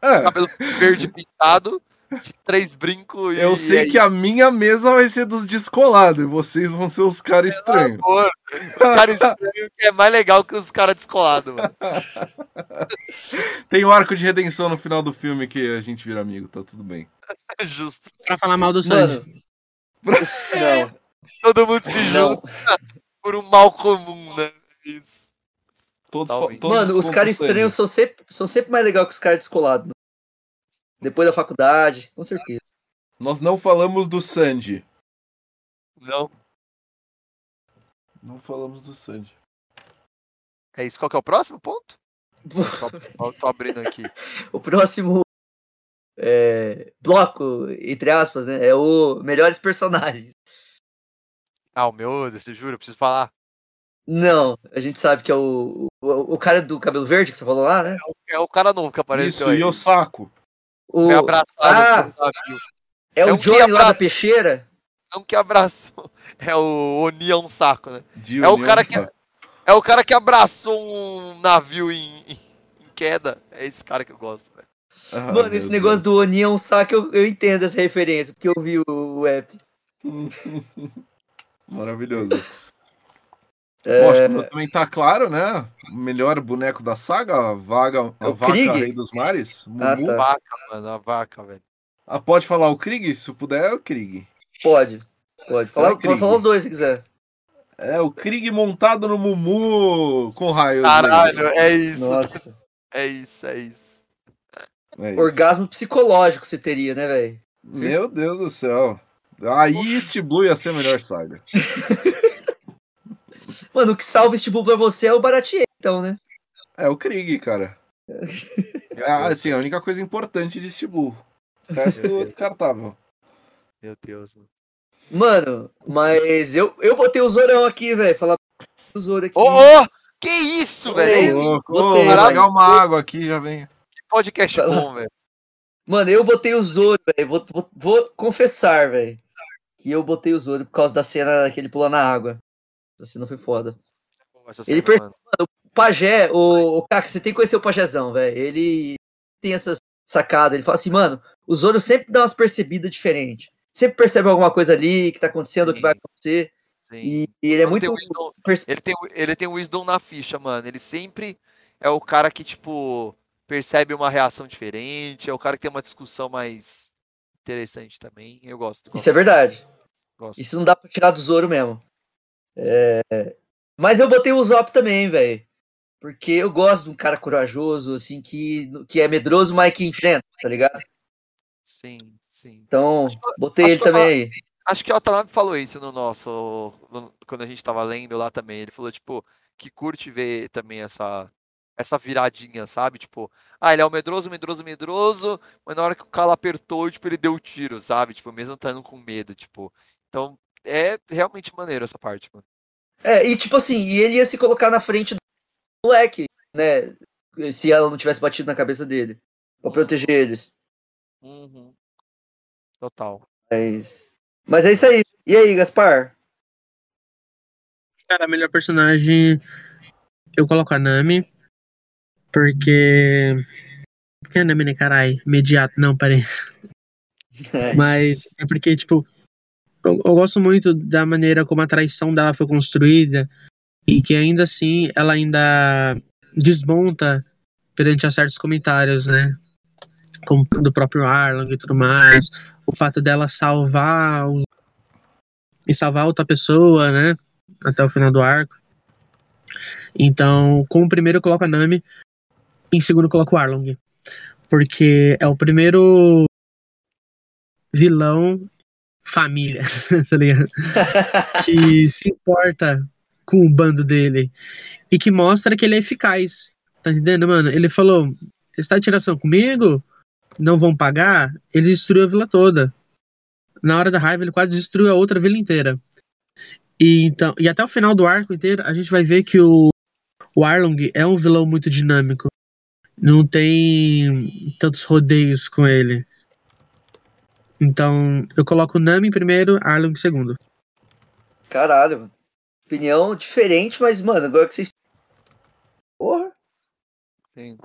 É, Cabelo verde pintado, três brincos e. eu sei e que a minha mesa vai ser dos descolados e vocês vão ser os caras estranhos. Amor, os caras estranhos que é mais legal que os caras descolados, mano. Tem o arco de redenção no final do filme que a gente vira amigo, tá tudo bem. Justo. Pra falar mal do Sanji. Os- não, Todo mundo se junta por um mal comum, né? Isso. Todos, todos Mano, os caras estranhos são sempre, são sempre mais legais que os caras descolados. Depois da faculdade, com certeza. Nós não falamos do Sanji. Não. Não falamos do Sanji. É isso. Qual que é o próximo ponto? Tô, tô- tô abrindo aqui. O próximo é, bloco, entre aspas, né? É o melhores personagens. Ah, o meu, você jura, eu preciso falar. Não, a gente sabe que é o, o, o cara do cabelo verde que você falou lá, né? É o cara novo que apareceu Isso, aí. Yosako. O, Foi abraçado Ah! um é, é o um que Johnny lá da abraça- peixeira. Não que abraçou. É o Oni é um saco, né? de É o União cara que é o cara que abraçou um navio em, em- em queda. É esse cara que eu gosto, velho. Ah, Mano, esse negócio do Oni é um saco, eu, eu entendo essa referência, porque eu vi o, o app. Deus. Maravilhoso. É, como também tá claro, né? O melhor boneco da saga, a vaga, a É o vaca Krieg? Rei dos Mares. Ah, tá. Vaca, mano, a vaca, velho. Ah, pode falar o Krieg? Se puder, é o Krieg. Pode. Pode. Fala, pode falar os dois se quiser. É, o Krieg montado no Mumu com raio. Caralho, é isso. Nossa. É isso, é isso. É isso. Orgasmo psicológico você teria, né, velho? Meu Deus do céu. Aí East Blue ia ser a melhor saga. Mano, o que salva este Blue pra você é o Baratier, então, né? É o Krieg, cara. É, assim, a única coisa importante de East Blue. O resto é descartável. Meu Deus, mano. Mano, mas eu, eu botei o Zorão aqui, velho. Falar do Zoro aqui. Ô, ô! Que isso, velho? É louco, botei, Vou pegar uma água aqui, já vem. Que podcast bom, velho. Mano, eu botei o Zoro, velho. Vou, vou, vou confessar, velho. Que eu botei o Zoro por causa da cena que ele pula na água. Essa cena foi foda. Essa Ele cena, perce- mano. O Pajé, o, o Kaka, você tem que conhecer o Pajézão, velho. Ele tem essas sacadas. Ele fala assim, mano, o Zoro sempre dá umas percebidas diferentes. Sempre percebe alguma coisa ali que tá acontecendo, o que vai acontecer. Sim. E, e ele é Ele muito. tem, wisdom, ele, tem, ele tem wisdom na ficha, mano. Ele sempre é o cara que, tipo, percebe uma reação diferente. É o cara que tem uma discussão mais interessante também. Eu gosto. Isso é verdade. Gosto. Isso não dá pra tirar do Zoro mesmo. É, Mas eu botei o Zop também, velho. Porque eu gosto de um cara corajoso, assim, que, que é medroso, mas que enfrenta, tá ligado? Sim, sim. Então, botei acho ele também aí. Acho que o Watanabe falou isso no nosso. no- quando a gente tava lendo lá também. Ele falou, tipo, que curte ver também essa. Essa viradinha, sabe? Tipo, ah, ele é o medroso, medroso, medroso, mas na hora que o cara apertou, tipo, ele deu o tiro, sabe? Tipo, mesmo estando com medo, tipo. Então, é realmente maneiro essa parte, mano. É, e tipo assim, e ele ia se colocar na frente do moleque, né? Se ela não tivesse batido na cabeça dele. Pra proteger eles. Uhum. Total. Mas, mas é isso aí. E aí, Gaspar? Cara, a melhor personagem eu coloco a Nami. Porque. Porque a Nami, né, carai? Imediato. Não, parei. Mas é porque, tipo, eu, eu gosto muito da maneira como a traição dela foi construída e que ainda assim ela ainda desmonta perante a certos comentários, né? Como do próprio Arlong e tudo mais. O fato dela salvar os... e salvar outra pessoa, né? Até o final do arco. Então, como primeiro eu coloco a Nami, em segundo eu coloco o Arlong. Porque é o primeiro vilão família, tá ligado? que se importa com o bando dele e que mostra que ele é eficaz. Tá entendendo, mano? Ele falou: está de tiração comigo? Não vão pagar? Ele destruiu a vila toda. Na hora da raiva, ele quase destruiu a outra vila inteira. E, então, e até o final do arco inteiro, a gente vai ver que o, o Arlong é um vilão muito dinâmico. Não tem tantos rodeios com ele. Então, eu coloco o Nami em primeiro, Arlong em segundo. Caralho, mano. Opinião diferente, mas, mano, agora que vocês. Porra. Sim.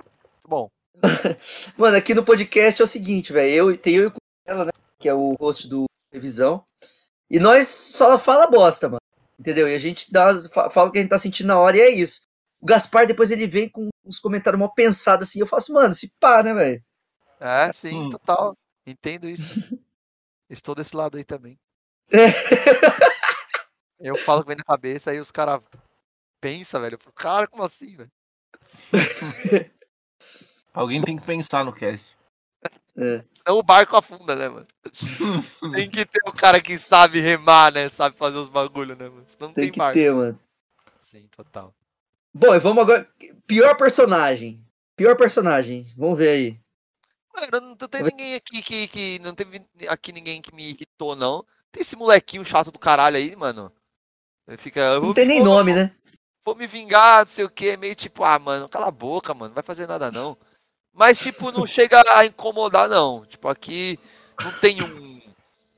Bom. Mano, aqui no podcast é o seguinte, velho. Eu, tem eu e ela, né? Que é o host do Revisão. E nós só fala bosta, mano. Entendeu? E a gente dá, fa- fala o que a gente tá sentindo na hora e é isso. O Gaspar, depois ele vem com uns comentários mal pensados assim. Eu falo assim, mano, se pá, né, velho? É, sim, total. Entendo isso. Estou desse lado aí também. Eu falo que vem na cabeça, aí os caras pensam, velho. Eu falo, cara, como assim, velho? Alguém tem que pensar no cast. É. Senão o barco afunda, né, mano? tem que ter um cara que sabe remar, né? Sabe fazer os bagulho, né, mano? Senão não Tem tem, que barco. ter, mano. Sim, total. Bom, e vamos agora. Pior personagem. Pior personagem. Vamos ver aí. Mano, não tem ninguém aqui que, que. Não teve aqui ninguém que me irritou, não. Tem esse molequinho chato do caralho aí, mano. Ele fica. Não tem nem vou- nome, né? Vou me vingar, não sei o que. Meio tipo, ah, mano, cala a boca, mano. Não vai fazer nada, não. Mas, tipo, não chega a incomodar, não. Tipo, aqui não tem um.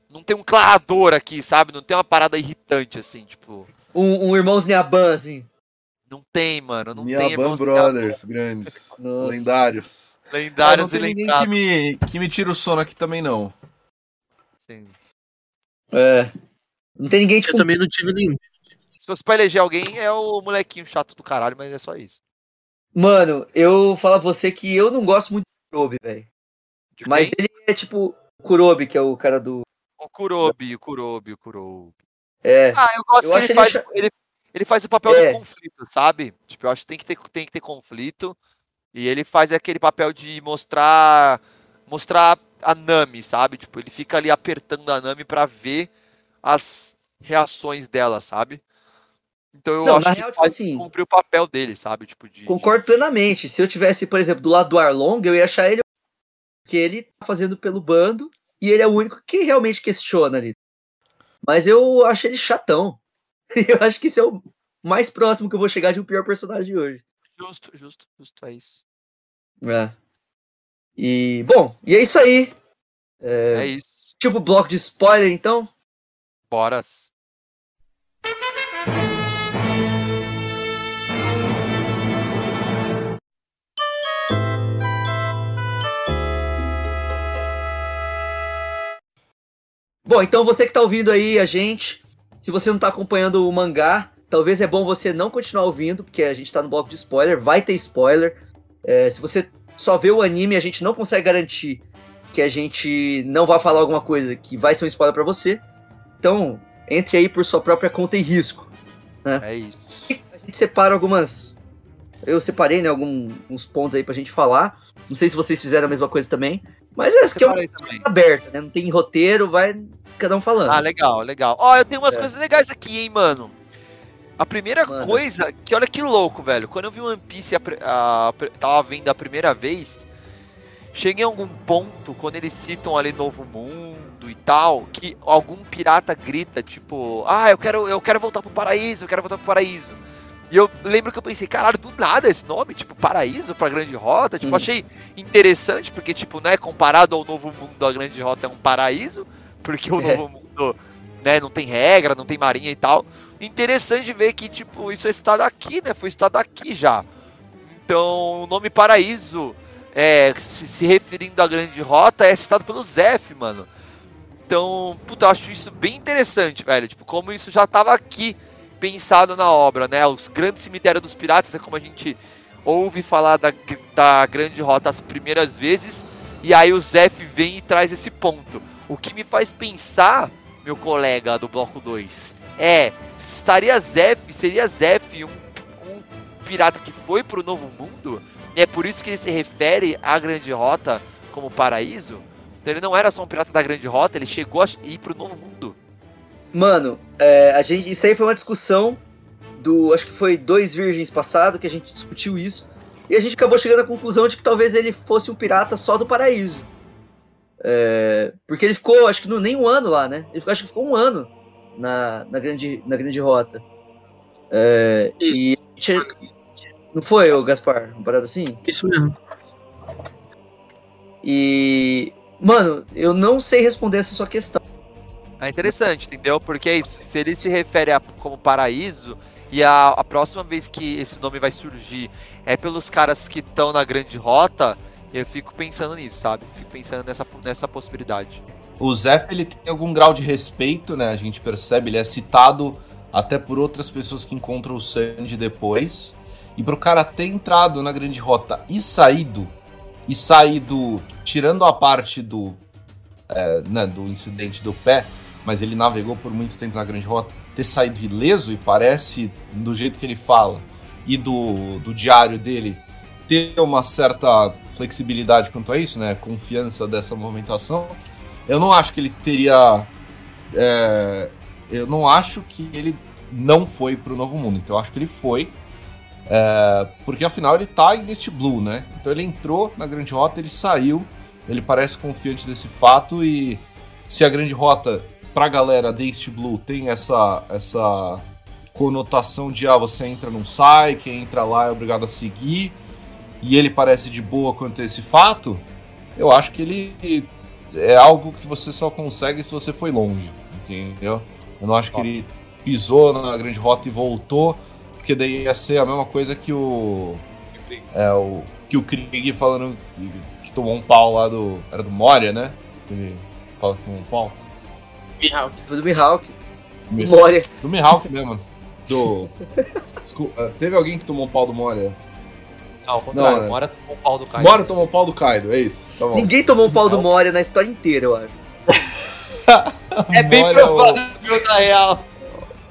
Não tem um clarador aqui, sabe? Não tem uma parada irritante, assim, tipo. Um, um irmãos Niaban, assim. Não tem, mano. Não tem Niaban irmãos Brothers, grandes. Nossa. Lendários. Lendários não tem e ninguém lembrados. que me, que me tira o sono aqui também, não. Sim. É. Não tem ninguém, tipo. Eu também não tive nenhum. Se fosse pra eleger alguém, é o molequinho chato do caralho, mas é só isso. Mano, eu falo pra você que eu não gosto muito do Kurobi, velho. Mas ele é tipo o Kurobi, que é o cara do. O Kurobi, o Kurobi, o Kurobi. É. Ah, eu gosto Eu que ele ele faz, cha- ele, ele faz o papel É. do conflito, sabe? Tipo, eu acho que tem que ter, tem que ter conflito. E ele faz aquele papel de mostrar mostrar a Nami, sabe? Tipo, ele fica ali apertando a Nami pra ver as reações dela, sabe? Então eu Não, acho que real, tipo assim- cumprir o papel dele, sabe? Tipo, de, Concordo plenamente. Se eu tivesse, por exemplo, do lado do Arlong, eu ia achar ele que ele tá fazendo pelo bando e ele é o único que realmente questiona ali. Mas eu acho ele chatão. Eu acho que esse é o mais próximo que eu vou chegar de um pior personagem de hoje. Justo, justo, justo, é isso. É. E, bom, e é isso aí. É, É isso. Tipo bloco de spoiler, então. Boras. Bom, então você que tá ouvindo aí a gente, se você não tá acompanhando o mangá, talvez é bom você não continuar ouvindo, porque a gente tá no bloco de spoiler, vai ter spoiler. É, se você só vê o anime, a gente não consegue garantir que a gente não vai falar alguma coisa que vai ser um spoiler pra você. Então, entre aí por sua própria conta e risco. Né? É isso. A gente separa algumas. Eu separei, né, alguns pontos aí pra gente falar. Não sei se vocês fizeram a mesma coisa também. Mas é que é uma aberta, né? Não tem roteiro, vai cada um falando. Ah, legal, legal. Ó, eu tenho umas É. coisas legais aqui, hein, mano. A primeira Manda. coisa, que olha que louco, velho. Quando eu vi One Piece, a, a, tava vendo a primeira vez, cheguei a algum ponto, quando eles citam ali Novo Mundo e tal, que algum pirata grita, tipo, ah, eu quero, eu quero voltar pro paraíso, eu quero voltar pro paraíso. E eu lembro que eu pensei, caralho, do nada esse nome, tipo, paraíso pra Grande Rota, tipo, Hum. achei interessante, porque, tipo, né, comparado ao Novo Mundo, a Grande Rota é um paraíso, porque o É. Novo Mundo, né, não tem regra, não tem marinha e tal. Interessante ver que, tipo, isso é estado aqui, né, foi estado aqui já. Então, o nome paraíso, é, se, se referindo à Grande Rota, é citado pelo Zef, mano. Então, puta, eu acho isso bem interessante, velho. Tipo, como isso já tava aqui pensado na obra, né? Os grandes cemitérios dos piratas é como a gente ouve falar da, da Grande Rota as primeiras vezes. E aí o Zef vem e traz esse ponto. O que me faz pensar, meu colega do bloco 2, é: estaria Zef, seria Zef um, um pirata que foi pro Novo Mundo? E é por isso que ele se refere à Grande Rota como paraíso? Então ele não era só um pirata da Grande Rota, ele chegou a ir pro Novo Mundo. Mano, é, a gente, isso aí foi uma discussão do. Acho que foi dois virgens passado que a gente discutiu isso. E a gente acabou chegando à conclusão de que talvez ele fosse um pirata só do paraíso. É, porque ele ficou, acho que não, nem um ano lá, né? Ele ficou, acho que ficou um ano na, na, grande, na grande rota. É, e a gente- não foi, ô Gaspar? Uma parada assim? Isso mesmo. E. Mano, eu não sei responder essa sua questão. É interessante, entendeu? Porque é isso, se ele se refere a, como paraíso, e a, a próxima vez que esse nome vai surgir é pelos caras que estão na grande rota, eu fico pensando nisso, sabe? Fico pensando nessa, nessa possibilidade. O Zef, ele tem algum grau de respeito, né? A gente percebe, ele é citado até por outras pessoas que encontram o Sanji depois. E pro cara ter entrado na grande rota e saído, e saído, tirando a parte do, é, né, do incidente do pé, mas ele navegou por muito tempo na grande rota, ter saído ileso e parece, do jeito que ele fala, e do, do diário dele, ter uma certa flexibilidade quanto a isso, né? Confiança dessa movimentação. Eu não acho que ele teria. é, eu não acho que ele não foi pro Novo Mundo. Então eu acho que ele foi. é, porque afinal ele tá em East Blue, né? Então ele entrou na Grande Rota, ele saiu. Ele parece confiante desse fato. E se a Grande Rota, pra galera East Blue, tem essa, essa conotação de ah, você entra, não sai, quem entra lá é obrigado a seguir. E ele parece de boa quanto a esse fato. Eu acho que ele é algo que você só consegue se você foi longe, entendeu? Eu não acho que ele pisou na grande rota e voltou, porque daí ia ser a mesma coisa que o. É, o. Que o Krieg falando que, tomou um pau lá do. Era do Moria, né? Que ele fala que tomou um pau. Mihawk. Foi do Mihawk. Do Moria. Do Mihawk mesmo. Do. Desculpa, teve alguém que tomou um pau do Moria? Não, ao contrário, é. Mora tomou um pau do Kaido. Moria tomou um pau do Kaido, é isso. Tá bom. Ninguém tomou um pau do Moria na história inteira, eu acho. É bem Moria é o- provável, na real.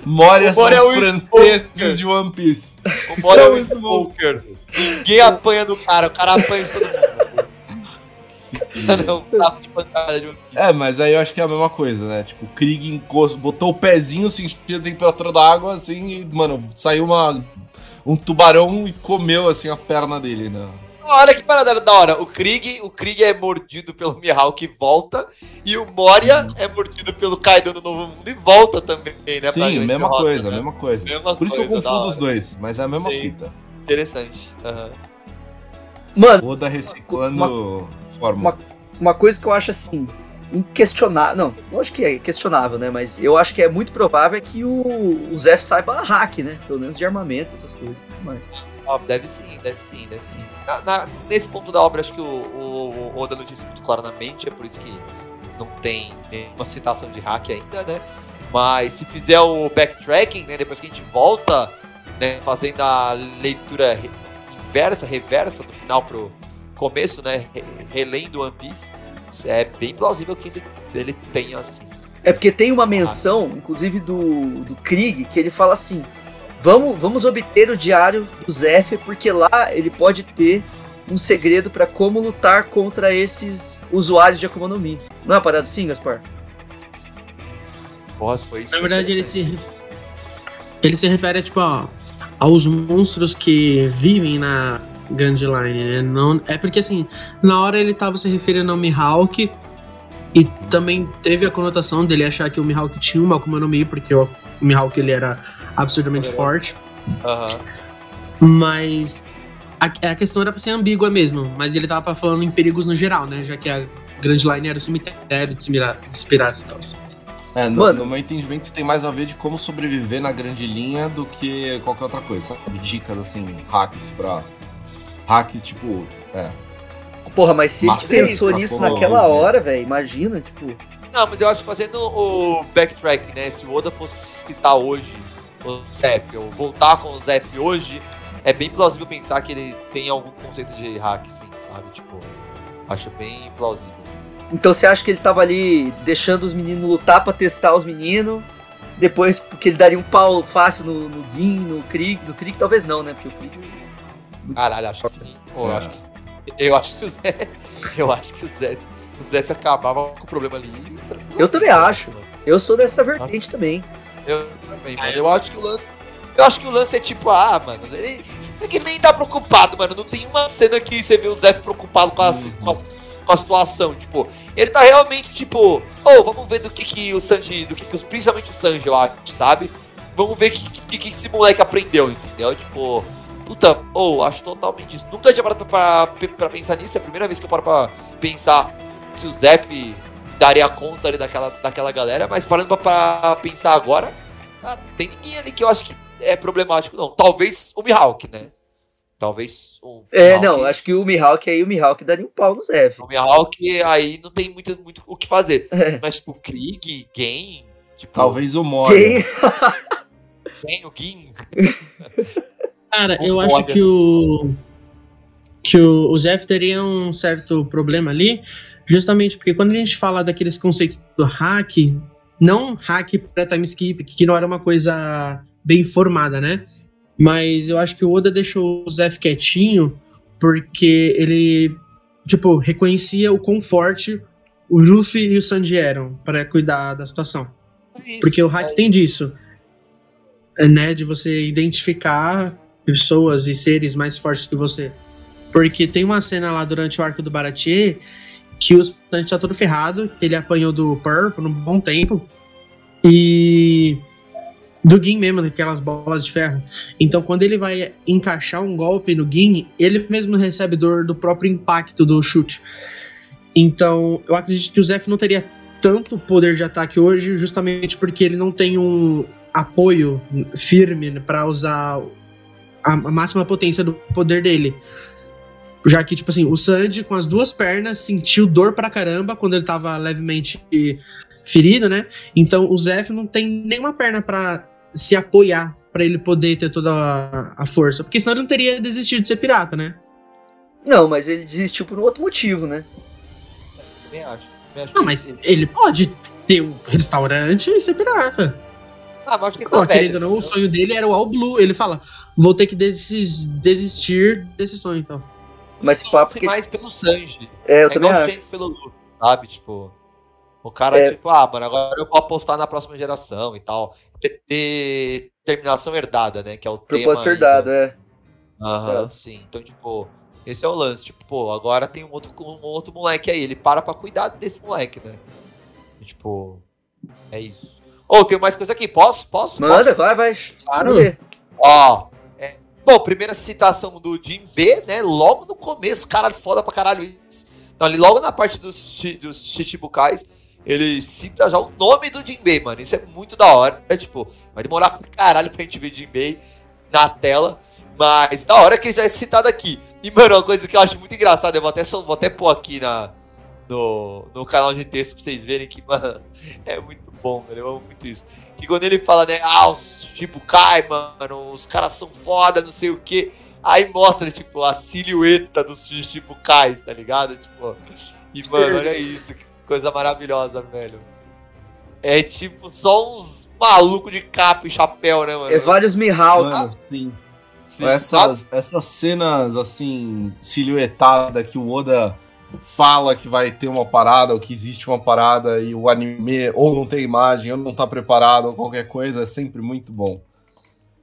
Moria O são é os o franceses de One Piece. O Moria é o Smoker. Ninguém apanha do cara, o cara apanha de todo mundo. Não, tapa de pancada de One Piece. É, mas aí eu acho que é a mesma coisa, né? Tipo, o Krieg encosto, botou o pezinho, sentiu a temperatura da água, assim, e, mano, saiu uma, um tubarão e comeu, assim, a perna dele, né? Olha que parada da hora. O Krieg, o Krieg é mordido pelo Mihawk e volta. E o Moria é mordido pelo Kaido no Novo Mundo e volta também, né? Sim, mesma derrota, coisa, né? mesma coisa. Mesma Por isso que eu coisa, da confundo os dois, mas é a mesma Sim. fita. Interessante. aham. Mano, Oda reciclando fórmula. uma coisa que eu acho assim, inquestionável. Não, lógico que é questionável, né? Mas eu acho que é muito provável é que o, o Zef saiba hack, né? Pelo menos de armamento, essas coisas. Mas... Ah, deve sim, deve sim, deve sim. Na- na- nesse ponto da obra, acho que o, o, o Oda não isso muito claro na mente, é por isso que não tem nenhuma citação de hack ainda, né? Mas se fizer o backtracking, né? Depois que a gente volta, né? Fazendo a leitura inversa, reversa do final pro começo, né? re- Relendo One Piece, é bem plausível que ele, ele tenha assim. É porque tem uma menção, inclusive do, do Krieg, que ele fala assim: vamos, vamos obter o diário do Zef, porque lá ele pode ter um segredo pra como lutar contra esses usuários de Akuma no Mi. Não é uma parada assim, Gaspar? Nossa, foi isso. Na verdade, ele se, ele se refere tipo, a- aos monstros que vivem na Grand Line, né? Não, é porque assim, na hora ele tava se referindo ao Mihawk e também teve a conotação dele achar que o Mihawk tinha uma Akuma no Mi, porque o Mihawk ele era absurdamente forte. Aham. Mas a, a questão era pra ser ambígua mesmo, mas ele tava falando em perigos no geral, né? Já que a Grand Line era o cemitério mira- dos piratas e tal. É, no, Mano. no meu entendimento, isso tem mais a ver de como sobreviver na grande linha do que qualquer outra coisa, sabe? Dicas, assim, hacks pra... Hacks, tipo, é... Porra, mas se ele pensou nisso naquela hora, velho, imagina, tipo. Não, mas eu acho que fazendo o backtrack, né? Se o Oda fosse citar hoje o Zef, ou voltar com o Zef hoje, é bem plausível pensar que ele tem algum conceito de hack, sim, sabe? Tipo, acho bem plausível. Então você acha que ele tava ali deixando os meninos lutar pra testar os meninos? Depois, porque ele daria um pau fácil no, no Gin, no Krieg. No Krieg talvez não, né? Porque o Krieg. Caralho, acho que sim. Pô, eu É. acho que. Eu acho que o Zef. Eu acho que o Zef. O Zef acabava com o problema ali. Eu também acho. Eu sou dessa vertente também. Eu também, mano. Eu acho que o lance. Eu acho que o lance é tipo, ah, mano, ele, aqui nem tá preocupado, mano. Não tem uma cena que você vê o Zef preocupado com a, com a, com a situação. Tipo, ele tá realmente, tipo, ô, vamos ver do que que o Sanji, do que que os, principalmente o Sanji, acho, sabe? Vamos ver o que, que, que esse moleque aprendeu, entendeu? Tipo, puta, ou acho totalmente isso. Nunca tinha parado pra, pra pensar nisso, é a primeira vez que eu paro pra pensar se o Zef daria conta ali daquela, daquela galera, mas parando pra, pra pensar agora, cara, tem ninguém ali que eu acho que é problemático, não. Talvez o Mihawk, né? Talvez o É, Mihawk. não, acho que o Mihawk aí, o Mihawk daria um pau no Zef. O Mihawk aí não tem muito, muito o que fazer. É. Mas, tipo, Krieg, Gen, tipo... Talvez o Moria. Gen, o Gin... Cara, eu Concordo. acho que o. Que o, o Zef teria um certo problema ali, justamente porque quando a gente fala daqueles conceitos do hack, não hack para time skip, que não era uma coisa bem formada, né? Mas eu acho que o Oda deixou o Zef quietinho porque ele, tipo, reconhecia o quão forte o Luffy e o Sanji eram para cuidar da situação. Porque o hack tem disso, é, né? De você identificar pessoas e seres mais fortes que você. Porque tem uma cena lá durante o arco do Baratier que o Sanji tá todo ferrado, que ele apanhou do Pearl por um bom tempo. E. Do Gin mesmo, daquelas bolas de ferro. Então, quando ele vai encaixar um golpe no Gin, ele mesmo recebe dor do próprio impacto do chute. Então, eu acredito que o Zef não teria tanto poder de ataque hoje, justamente porque ele não tem um apoio firme para usar a, máxima potência do poder dele. Já que, tipo assim, o Sanji com as duas pernas sentiu dor pra caramba quando ele tava levemente ferido, né? Então o Zef não tem nenhuma perna pra se apoiar pra ele poder ter toda a, a força. Porque senão ele não teria desistido de ser pirata, né? Não, mas ele desistiu por um outro motivo, né? Também acho. Também acho Não, mas ele pode ter um restaurante e ser pirata. Ah, mas acho que ele tá velho. não, o sonho dele era o All Blue. Ele fala, vou ter que desis- desistir desse sonho, então. Mas esse papo que. mais pelo Sanji. É, eu é também acho. Pelo Luffy, sabe? Tipo, o cara, É. tipo, ah, mano, agora eu vou apostar na próxima geração e tal. Ter, ter terminação herdada, né? Que é o Propósito tema. aí herdado, do- é. Aham, É. sim. Então, tipo, esse é o lance. Tipo, pô, agora tem um outro, um outro moleque aí. Ele para pra cuidar desse moleque, né? E, tipo, é isso. Ô, tem mais coisa aqui. Posso? Posso? Manda, Posso? vai, vai. Claro. Ó, é, bom, primeira citação do Jim B, né? Logo no começo, caralho, foda pra caralho isso. Então, ali logo na parte dos, dos Chichibukais, ele cita já o nome do Jim B, mano. Isso é muito da hora. É tipo, vai demorar pra caralho pra gente ver Jim B na tela. Mas da hora que ele já é citado aqui. E, mano, uma coisa que eu acho muito engraçada, eu vou até, só- vou até pôr aqui na, no, no canal de texto pra vocês verem que, mano, é muito bom, velho. Eu amo muito isso. Que quando ele fala, né, ah, os cai, mano, os caras são foda, não sei o que. Aí mostra, tipo, a silhueta dos cais, tá ligado? Tipo, e, mano, olha isso, que coisa maravilhosa, velho. É tipo só uns malucos de capa e chapéu, né, mano? É vários Mihawk. Mano, sim. Sim. Essas, essas cenas, assim, silhuetada que o Oda fala que vai ter uma parada, ou que existe uma parada, e o anime ou não tem imagem, ou não tá preparado, ou qualquer coisa, é sempre muito bom.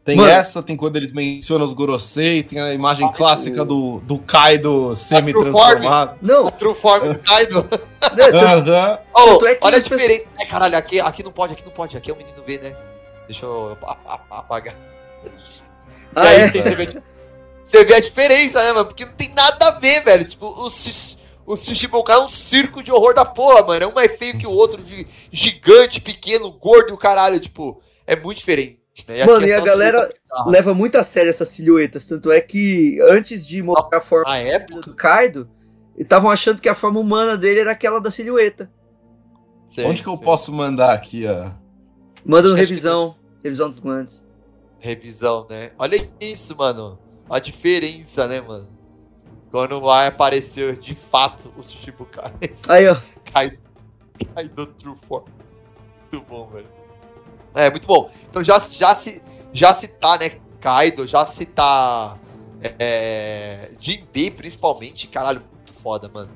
Tem Mano. essa, tem quando eles mencionam os Gorosei, tem a imagem clássica do, do Kaido semi-transformado. Não, A True Form do Kaido. é que olha a diferença. É, caralho, aqui, aqui não pode, aqui não pode, aqui é o menino vê, né? Deixa eu ap- ap- apagar. Ah, aí, é? Você vê, você vê a diferença, né, mano? Porque não tem nada a ver, velho. Tipo, o, o Shishibokai é um circo de horror da porra, mano. É um mais feio que o outro, de gigante, pequeno, gordo e o caralho. Tipo, é muito diferente, né? Mano, é e a só galera leva muito a sério essas silhuetas. Tanto é que antes de mostrar a forma Na época, do Kaido, estavam achando que a forma humana dele era aquela da silhueta. sei, Onde que eu posso mandar aqui, ó? Manda no Acho que- revisão. Revisão dos glandes. revisão, né? Olha isso, mano. A diferença, né, mano? Quando vai aparecer de fato o Shichibukai. Aí, ó. Cai, cai do True Form. Muito bom, velho. É, muito bom. Então já, já, se, já citar, né, Kaido, já citar é, Jinbei, principalmente, caralho, muito foda, mano.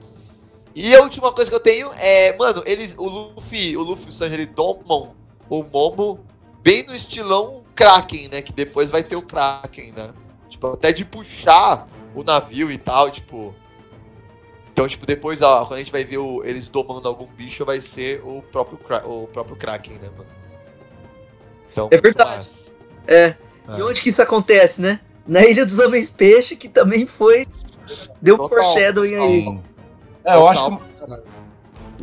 E a última coisa que eu tenho é, mano, eles, o Luffy, o Luffy e o Sanji, ele domam o Momo bem no estilão Kraken, né, que depois vai ter o Kraken, né. Tipo, até de puxar o navio e tal, tipo... Então, tipo, depois, ó, quando a gente vai ver o- eles domando algum bicho, vai ser o próprio, o próprio Kraken, né, mano? Então, É verdade. massa. É. Ah. E onde que isso acontece, né? Na Ilha dos Homens Peixe, que também foi. Deu um Total, foreshadowing aí. É, eu acho que.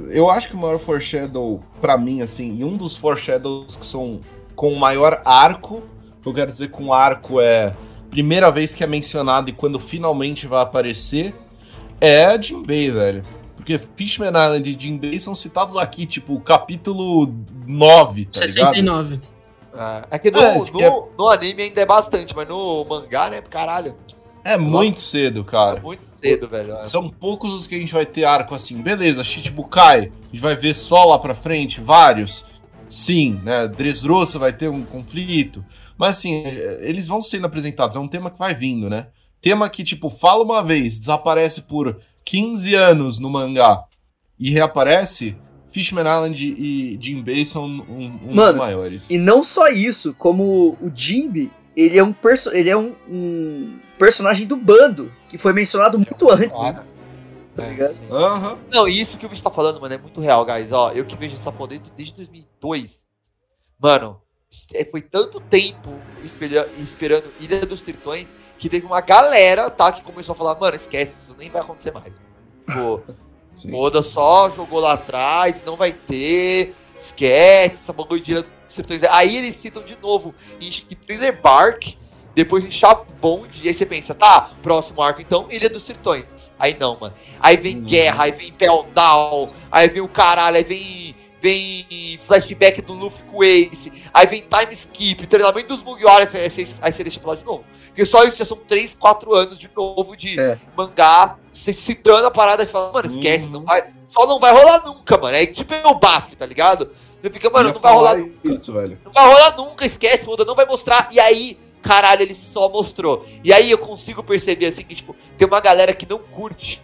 Eu acho que o maior foreshadow, pra mim, assim, e um dos foreshadows que são com o maior arco, eu quero dizer com arco é primeira vez que é mencionado e quando finalmente vai aparecer, é Jinbei, velho. Porque Fishman Island e Jinbei são citados aqui, tipo, capítulo 9, tá ligado? 69. É, é que no, É, de que no, no anime ainda é bastante, mas no mangá, né, caralho, É muito cedo, cara. muito cedo, velho. é. São poucos os que a gente vai ter arco assim. Beleza, Chichibukai, a gente vai ver só lá pra frente, vários. Sim, né? Dressrosa vai ter um conflito. Mas assim, eles vão sendo apresentados. É um tema que vai vindo, né? Tema que, tipo, fala uma vez, desaparece por 15 anos no mangá e reaparece. Fishman Island e Jinbei são um, um dos Mano, maiores. E não só isso, como o Jinbe, ele é um, perso ele é um, um personagem do bando, que foi mencionado muito antes. né? Claro. Tá É, ligado? sim. Aham. Não, e isso que o Vitor tá falando, mano, é muito real, guys. Ó, eu que vejo essa porra desde, desde 2002. Mano, é, foi tanto tempo espelha- esperando Ilha dos Tritões que teve uma galera, tá, que começou a falar, mano, esquece, isso nem vai acontecer mais. Tipo, Sim. Oda só jogou lá atrás, não vai ter, esquece, essa bagulho de Tritões. Aí eles citam de novo em Thriller Bark, depois em Chabond, e aí você pensa, tá, próximo arco então, Ilha dos Tritões. Aí não, mano. Aí vem Uhum. Guerra, aí vem Impel Down, aí vem o caralho, aí vem vem flashback do Luffy com Ace, aí vem time skip, treinamento dos Mugiwara, aí você, aí você deixa pra lá de novo. Porque só isso já são 3, 4 anos de novo de mangá, você citando a parada e fala, mano, esquece, não vai, só não vai rolar nunca, mano. É tipo o baf, tá ligado? Você fica, mano, não vai rolar falar nunca. Isso, velho. Não vai rolar nunca, esquece, o Oda não vai mostrar. E aí, caralho, ele só mostrou. E aí eu consigo perceber, assim, que, tipo, tem uma galera que não curte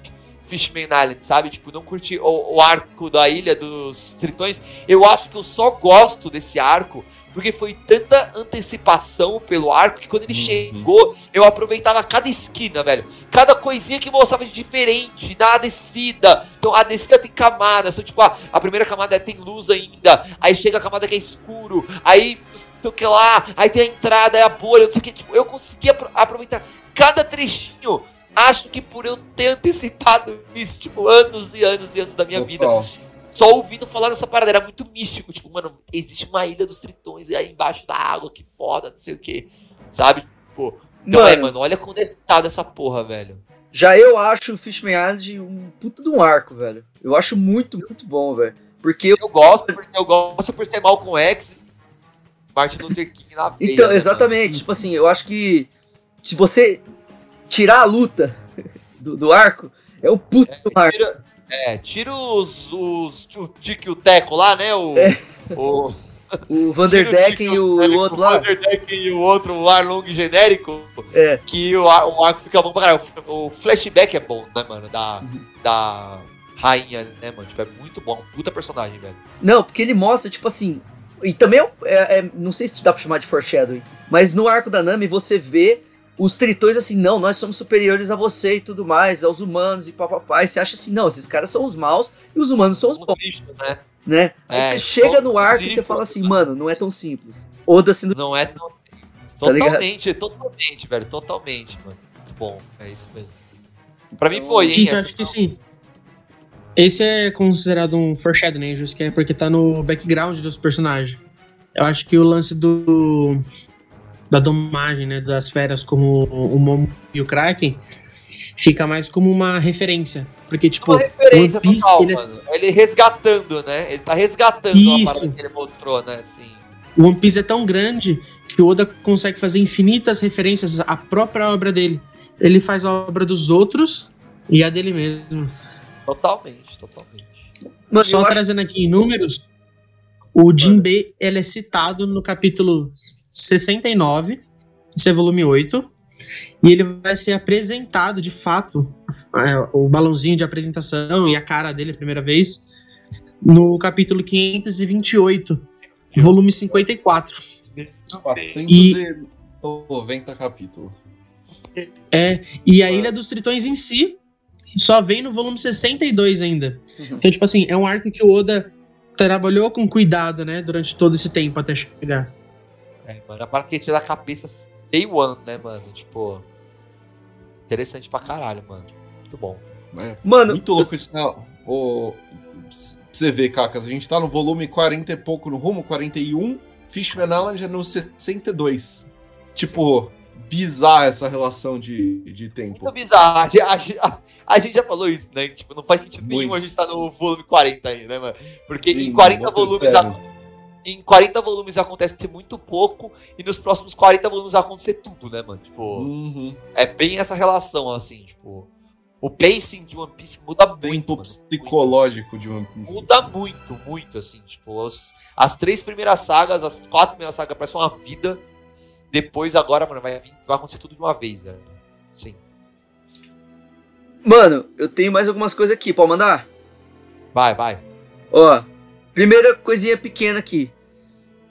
Fishman Island, sabe? Tipo, não curte o, o arco da Ilha dos Tritões. Eu acho que eu só gosto desse arco porque foi tanta antecipação pelo arco que quando ele chegou, eu aproveitava cada esquina, velho. Cada coisinha que mostrava de diferente, na descida. Então a descida tem camadas. Então, tipo, a, a primeira camada tem luz ainda. Aí chega a camada que é escuro. Aí não sei o que lá. Aí tem a entrada, é a bolha, não sei o que. Tipo, eu conseguia apro- aproveitar cada trechinho. Acho que por eu ter antecipado isso, tipo, anos e anos e anos da minha vida. Só ouvindo falar dessa parada, era muito místico. Tipo, mano, existe uma ilha dos tritões e aí embaixo da água, que foda, não sei o que. Sabe? Tipo, então é, Mano. mano, olha quando é citado essa porra, velho. Já eu acho o Fishman Island um puta de um arco, velho. Eu acho muito, muito bom, velho. Porque Eu gosto, porque eu gosto por ser mal com X. Martin Luther King na veia. Então, né, exatamente. Tipo assim, eu acho que se você tirar a luta do, do arco, é o puto do arco. Tira, é, tira os. os o Tico e o Teco lá, né? O. O, o Vanderdecken e o, o outro o lá. Vanderdecken e o outro, o Arlong genérico. É. Que o, o arco fica bom pra caralho. O, o flashback é bom, né, mano? Da. Da rainha, né, mano? Tipo, é muito bom. Puta personagem, velho. Não, porque ele mostra, tipo assim. E também é, é- é- não sei se dá pra chamar de foreshadowing, mas no arco da Nami você vê os tritões assim, não, nós somos superiores a você e tudo mais, aos humanos e papapá. E você acha assim, não, esses caras são os maus e os humanos são os bons. né? Né? Aí É, você chega no arco e você fala assim, mano, não é tão simples. Oda sendo. Não é tão simples. Tá? Totalmente, totalmente, velho. Totalmente, mano. Muito bom. É isso mesmo. Pra mim foi, hein? Isso, acho que sim. Esse é considerado um foreshadowing, justo que é porque tá no background dos personagens. Eu acho que o lance do da domagem, né, das feras como o Momo e o Kraken fica mais como uma referência, porque tipo, uma referência One Piece, total, ele é- mano. Ele resgatando, né? Ele tá resgatando a Isso. parada que ele mostrou, né? Assim. O One Piece é tão grande que o Oda consegue fazer infinitas referências à própria obra dele. Ele faz a obra dos outros e a dele mesmo. Totalmente, totalmente. Só trazendo aqui em números, o Jinbe ele é citado no capítulo 69, esse é volume 8, e ele vai ser apresentado de fato, é, o balãozinho de apresentação e a cara dele a primeira vez, no capítulo 528, volume 54. 490 capítulos. É, e a Ilha dos Tritões em si só vem no volume 62 ainda. Então, tipo assim, é um arco que o Oda trabalhou com cuidado, né, durante todo esse tempo até chegar. É, mano, a tira da cabeça day one, né, mano? Tipo. Interessante pra caralho, mano. Muito bom. Mano. Muito louco isso, não. Ô, pra você ver, Cacas, a gente tá no volume 40 e pouco no rumo, 41. Fishman Island é no 62. Tipo, bizarra essa relação de, de tempo. Muito bizarro. A, gente- a- a gente já falou isso, né? Tipo, não faz sentido nenhum a gente tá no volume 40 aí, né, mano? Porque Sim, em 40 bota volumes. a- Em 40 volumes acontece muito pouco, e nos próximos 40 volumes vai acontecer tudo, né, mano? Tipo, Uhum. é bem essa relação, assim, tipo. O pacing de One Piece muda muito. Tempo mano. psicológico de One Piece. Muda muito, muito, assim, tipo, os- as três primeiras sagas, as quatro primeiras sagas parecem uma vida. Depois, agora, mano, vai, vai acontecer tudo de uma vez, velho. Sim. Mano, eu tenho mais algumas coisas aqui, pode mandar? Vai, vai. Ó, primeira coisinha pequena aqui.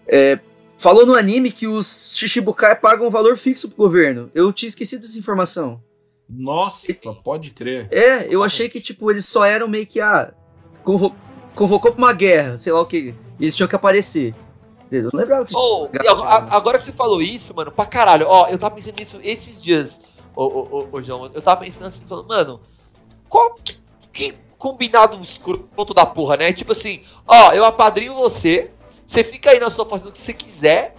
É, falou no anime que os Shichibukai pagam um valor fixo pro governo. Eu tinha esquecido dessa informação. Nossa, pode crer. É, eu achei que, tipo, eles só eram meio que, ah, convo- convocou pra uma guerra, sei lá o que. E eles tinham que aparecer. Eu não lembrava que a- agora que você falou isso, mano, pra caralho, ó, eu tava pensando nisso esses dias, ô, ô, ô, ô, João, eu tava pensando assim, falando, mano, qual que, que combinado escroto da porra, né? Tipo assim, ó, eu apadrinho você, você fica aí na sua fazenda o que você quiser,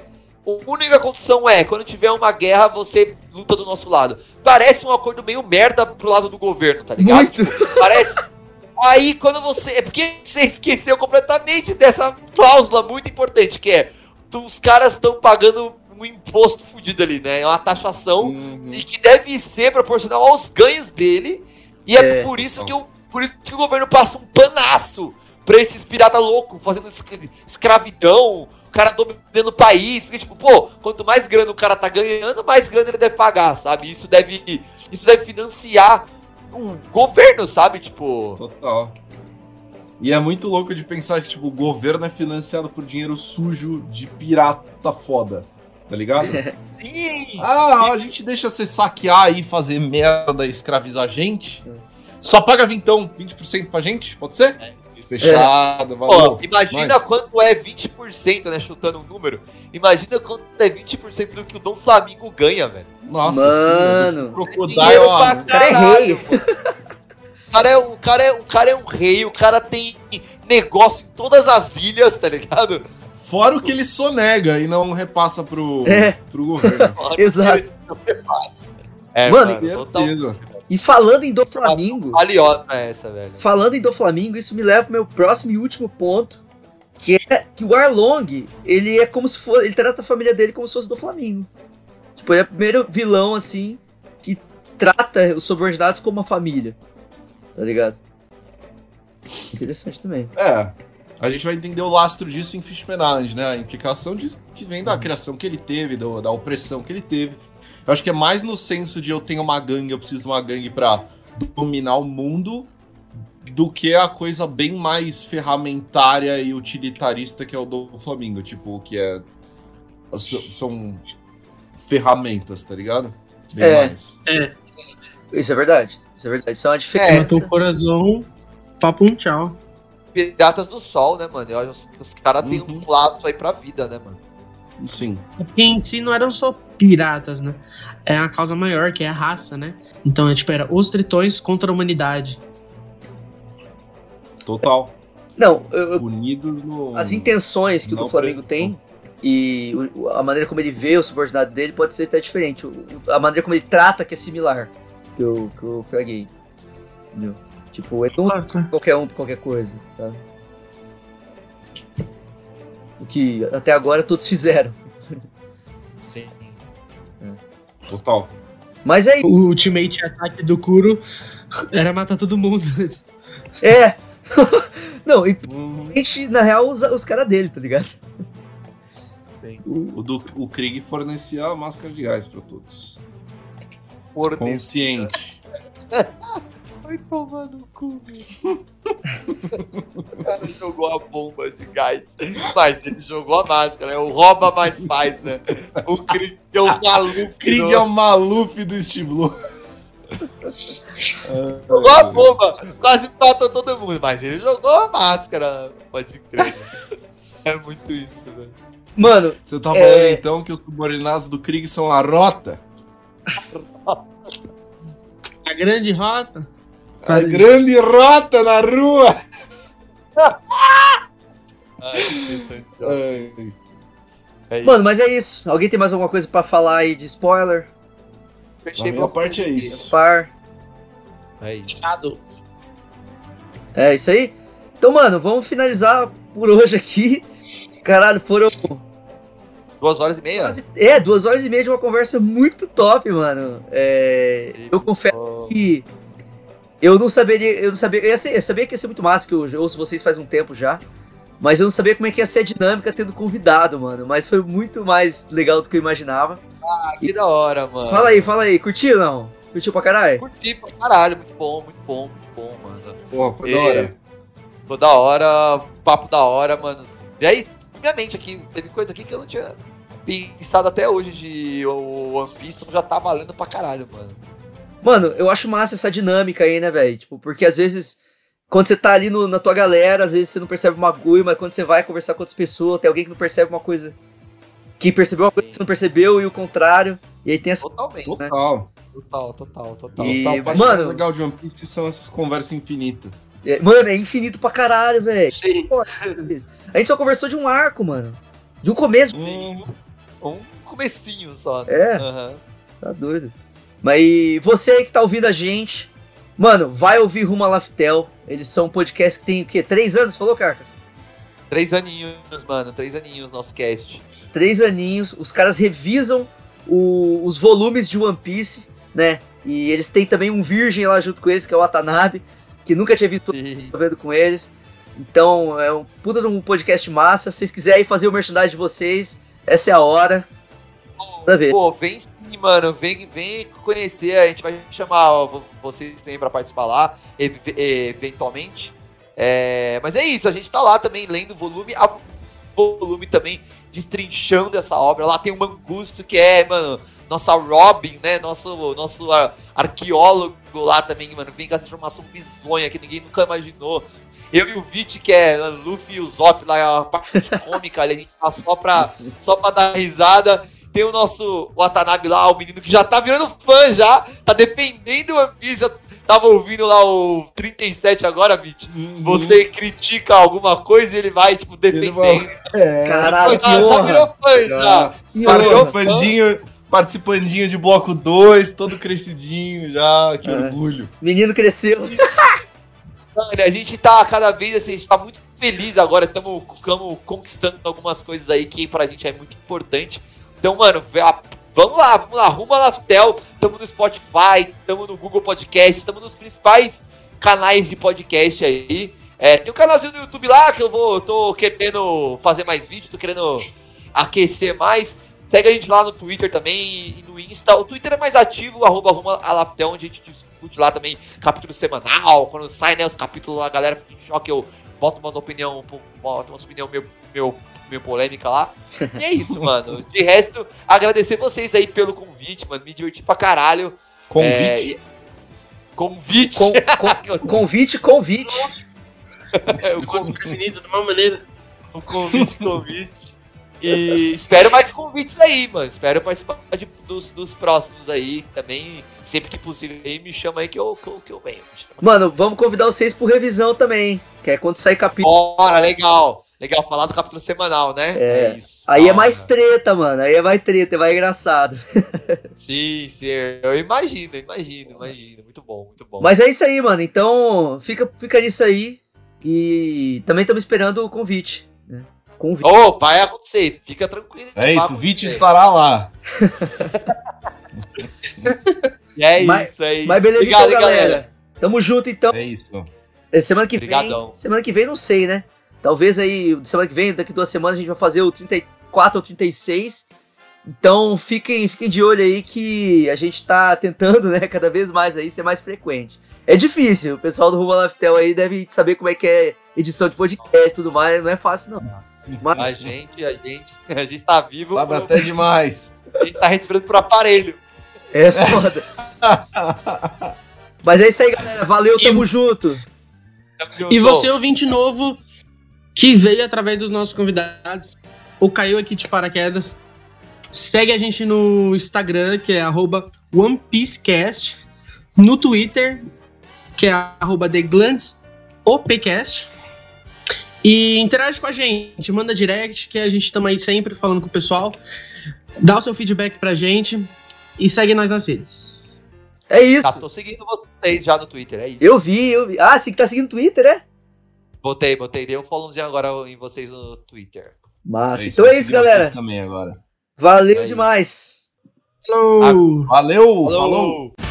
a única condição é, quando tiver uma guerra, você luta do nosso lado. Parece um acordo meio merda pro lado do governo, tá ligado? Tipo, parece, Aí quando você. É porque você esqueceu completamente dessa cláusula muito importante, que é tu- os caras estão pagando um imposto fudido ali, né? É uma taxação e que deve ser proporcional aos ganhos dele. E é, É. por isso que o. Por isso que o governo passa um panaço pra esses pirata loucos fazendo escra- escravidão, o cara dominando o país. Porque, tipo, pô, quanto mais grana o cara tá ganhando, mais grana ele deve pagar, sabe? Isso deve. Isso deve financiar o governo, sabe? Tipo. Total. E é muito louco de pensar que, tipo, o governo é financiado por dinheiro sujo de pirata foda. Tá ligado? ah, a gente deixa você saquear aí, fazer merda, escravizar a gente. Só paga vintão, 20% pra gente, pode ser? Fechado, valeu. Pô, imagina Nós. quanto é 20%, né? Chutando um número. Imagina quanto é 20% do que o Dom Flamingo ganha, velho. Nossa Mano. senhora. Crocodile, Dinheiro ó. pra O cara é caralho. O cara é, o, cara é, o cara é um rei, o cara tem negócio em todas as ilhas, tá ligado? Fora o que ele sonega e não repassa pro, É. pro governo. Exato. É, Mano, mano, total. E falando em do Flamingo, valiosa essa, velho. falando em do Flamingo, isso me leva pro meu próximo e último ponto, que é que o Arlong, ele é como se fosse, ele trata a família dele como se fosse do Flamingo. Tipo, ele é o primeiro vilão assim que trata os subordinados como uma família. Tá ligado? Interessante também. É. A gente vai entender o lastro disso em Fishman Island, né? A implicação disso que vem da criação que ele teve, do- da opressão que ele teve. Eu acho que é mais no senso de eu tenho uma gangue, eu preciso de uma gangue pra dominar o mundo, do que a coisa bem mais ferramentária e utilitarista que é o do Flamengo. Tipo, que é. São ferramentas, tá ligado? Bem É. mais. É. Isso é verdade. Isso é verdade. Isso é uma É, diferença. Matou o coração, papo um tchau. Piratas do Sol, né, mano? Que os caras têm Uhum. um laço aí pra vida, né, mano? Sim. É Porque em si não eram só piratas, né? É a causa maior, que é a raça, né? Então, é tipo, era os tritões contra a humanidade. Total. Não, eu- eu- Unidos no. as intenções que o do Flamengo tem e o- a maneira como ele vê o subordinado dele pode ser até diferente. A maneira como ele trata que é similar que eu, que eu fraguei. Entendeu? Tipo, ele não é qualquer um por qualquer coisa, sabe? O que até agora todos fizeram. Sim. Total. Mas aí. O ultimate ataque do Kuro era matar todo mundo. É! não, e gente, na real, os, os caras dele, tá ligado? O, do, o Krieg fornecia a máscara de gás pra todos. Fornecia. Consciente. Vai tomar no cu, meu. O cara jogou a bomba de gás, mas ele jogou a máscara. É o rouba mais faz, né? O Krieg é o maluco. Krieg é o Maluf do Steve Blue. Jogou a bomba, quase matou todo mundo, mas ele jogou a máscara. Pode crer. É muito isso, velho. Mano, Você tá é- falando então que os subordinados do Krieg são a rota? A grande rota. A grande rota na rua! Ai. É. Mano, mas é isso. Alguém tem mais alguma coisa pra falar aí de spoiler? Fechei A minha parte é isso. Par. É isso. É isso aí? Então, mano, vamos finalizar por hoje aqui. Caralho, foram. Duas horas e meia? É, duas horas e meia de uma conversa muito top, mano. É, eu confesso que eu não saberia. Eu não sabia. Eu, ia ser- eu sabia que ia ser muito massa, que eu ouço vocês faz um tempo já. Mas eu não sabia como é que ia ser a dinâmica tendo convidado, mano. Mas foi muito mais legal do que eu imaginava. Ah, que da hora, mano. Fala aí, fala aí. Curtiu não? Curtiu pra caralho? Curti pra caralho, muito bom, muito bom, muito bom, mano. Pô, foi E- da hora. Foi da hora, papo da hora, mano. E aí, minha mente aqui, teve coisa aqui que eu não tinha pensado até hoje de o One Piece, então já tá valendo pra caralho, mano. Mano, eu acho massa essa dinâmica aí, né, velho? Tipo, porque às vezes, quando você tá ali no- na tua galera, às vezes você não percebe uma coisa, mas quando você vai conversar com outras pessoas, tem alguém que não percebe uma coisa. Que percebeu uma coisa que você não percebeu e o contrário. E aí tem essa. Totalmente. né? Total. Total, total, total. E, Total. Mano- mais legal de One Piece são essas conversas infinitas. É, mano, é infinito pra caralho, velho. Sim. A gente só conversou de um arco, mano. De um começo. Um comecinho só. né? É. Aham. Tá doido. Mas você aí que tá ouvindo a gente, Mano, vai ouvir Rumo a Laftel. Eles são um podcast que tem o quê? Três anos, falou, Carcas? Três aninhos, mano. Três aninhos nosso cast. Três aninhos. Os caras revisam o- os volumes de One Piece, né? E eles têm também um virgem lá junto com eles, que é o Watanabe, que nunca tinha visto vendo com eles. Então, é um puta de um podcast massa. Se vocês quiserem fazer o merchandising de vocês, essa é a hora. Pra ver. Pô, vem sim, mano. Vem, vem conhecer. A gente vai chamar vocês também pra participar lá, ev- eventualmente. É, mas é isso, a gente tá lá também lendo o volume, a volume também destrinchando essa obra. Lá tem o Mangusto, que é, mano, nossa Robin, né? Nosso, nosso ar- arqueólogo lá também, mano. Vem com essa informação bizonha que ninguém nunca imaginou. Eu e o Vit, que é Luffy e o Zop lá, a parte cômica, ali, a gente tá só pra, só pra dar risada. Tem o nosso Watanabe lá, o menino que já tá virando fã já, tá defendendo o One Piece. Eu tava ouvindo lá o 37 agora, Vit. Você critica alguma coisa e ele vai, tipo, defendendo. Caralho, já, já virou fã, já. Já virou fã. Participandinho, de bloco 2, todo crescidinho já, que orgulho. Menino cresceu. Mano, a gente tá cada vez assim, a gente tá muito feliz agora, estamos conquistando algumas coisas aí que pra gente é muito importante. Então, mano, a- vamos lá, vamos lá, rumo a Laftel, tamo no Spotify, tamo no Google Podcast, tamo nos principais canais de podcast aí. É, tem um canalzinho no YouTube lá que eu vou, tô querendo fazer mais vídeo, tô querendo aquecer mais. Segue a gente lá no Twitter também e no Insta. O Twitter é mais ativo, arroba arroba alaftel, onde a gente discute lá também capítulo semanal. Quando sai, né, os capítulos, a galera fica em choque, eu boto umas opinião, boto umas opinião meio, meio, meio polêmica lá. E é isso, mano. De resto, agradecer vocês aí pelo convite, mano. Me diverti pra caralho. Convite? É, e- convite. Convite, convite. o convite definido de uma maneira. O convite, convite. E espero mais convites aí, mano. Espero participar de- dos, dos próximos aí também. Sempre que possível aí, me chama aí que eu, que eu, que eu venho. Mano, vamos convidar vocês por revisão também. Que é quando sair capítulo. Bora, legal. Legal, falar do capítulo semanal, né? É, isso. aí é Da mais treta, mano. Aí é mais treta, é mais engraçado. Sim, sim. Eu imagino, imagino, imagino. Muito bom, muito bom. Mas é isso aí, mano. Então, fica, fica nisso aí. E também estamos esperando o convite. Né? Convite. Ô, vai acontecer, fica tranquilo. É isso, o Vit acontecer. estará lá. E é Mas- isso, é isso. Mas beleza, Obrigado, então, hein, galera. Tamo junto, então. É isso. É, Semana que Obrigadão. vem. Semana que vem, não sei, né? Talvez aí, semana que vem, daqui duas semanas, a gente vai fazer o 34 ou 36. Então fiquem, fiquem de olho aí que a gente tá tentando, né, cada vez mais aí ser mais frequente. É difícil, o pessoal do Rumo a Laftel aí deve saber como é que é edição de podcast e tudo mais, não é fácil não. A Mas, gente, a gente, a gente tá vivo. Sabe por- até demais. A gente tá respirando por aparelho. é foda. Mas é isso aí, galera. Valeu, tamo junto. E você, ouvinte novo, que veio através dos nossos convidados, ou caiu aqui de paraquedas, segue a gente no Instagram, que é arroba OnePieceCast, no Twitter, que é arroba TheGlandsOPcast, e interage com a gente, manda direct, que a gente estamos aí sempre falando com o pessoal, dá o seu feedback pra gente, e segue nós nas redes. É isso. Tá, tô seguindo vocês já no Twitter, é isso. Eu vi, eu vi. Ah, você que tá seguindo o Twitter, né? Botei, botei. Dei um followzinho agora em vocês no Twitter. Massa. então é isso, galera. Também agora. Valeu demais. Falou! Valeu, Falou. falou.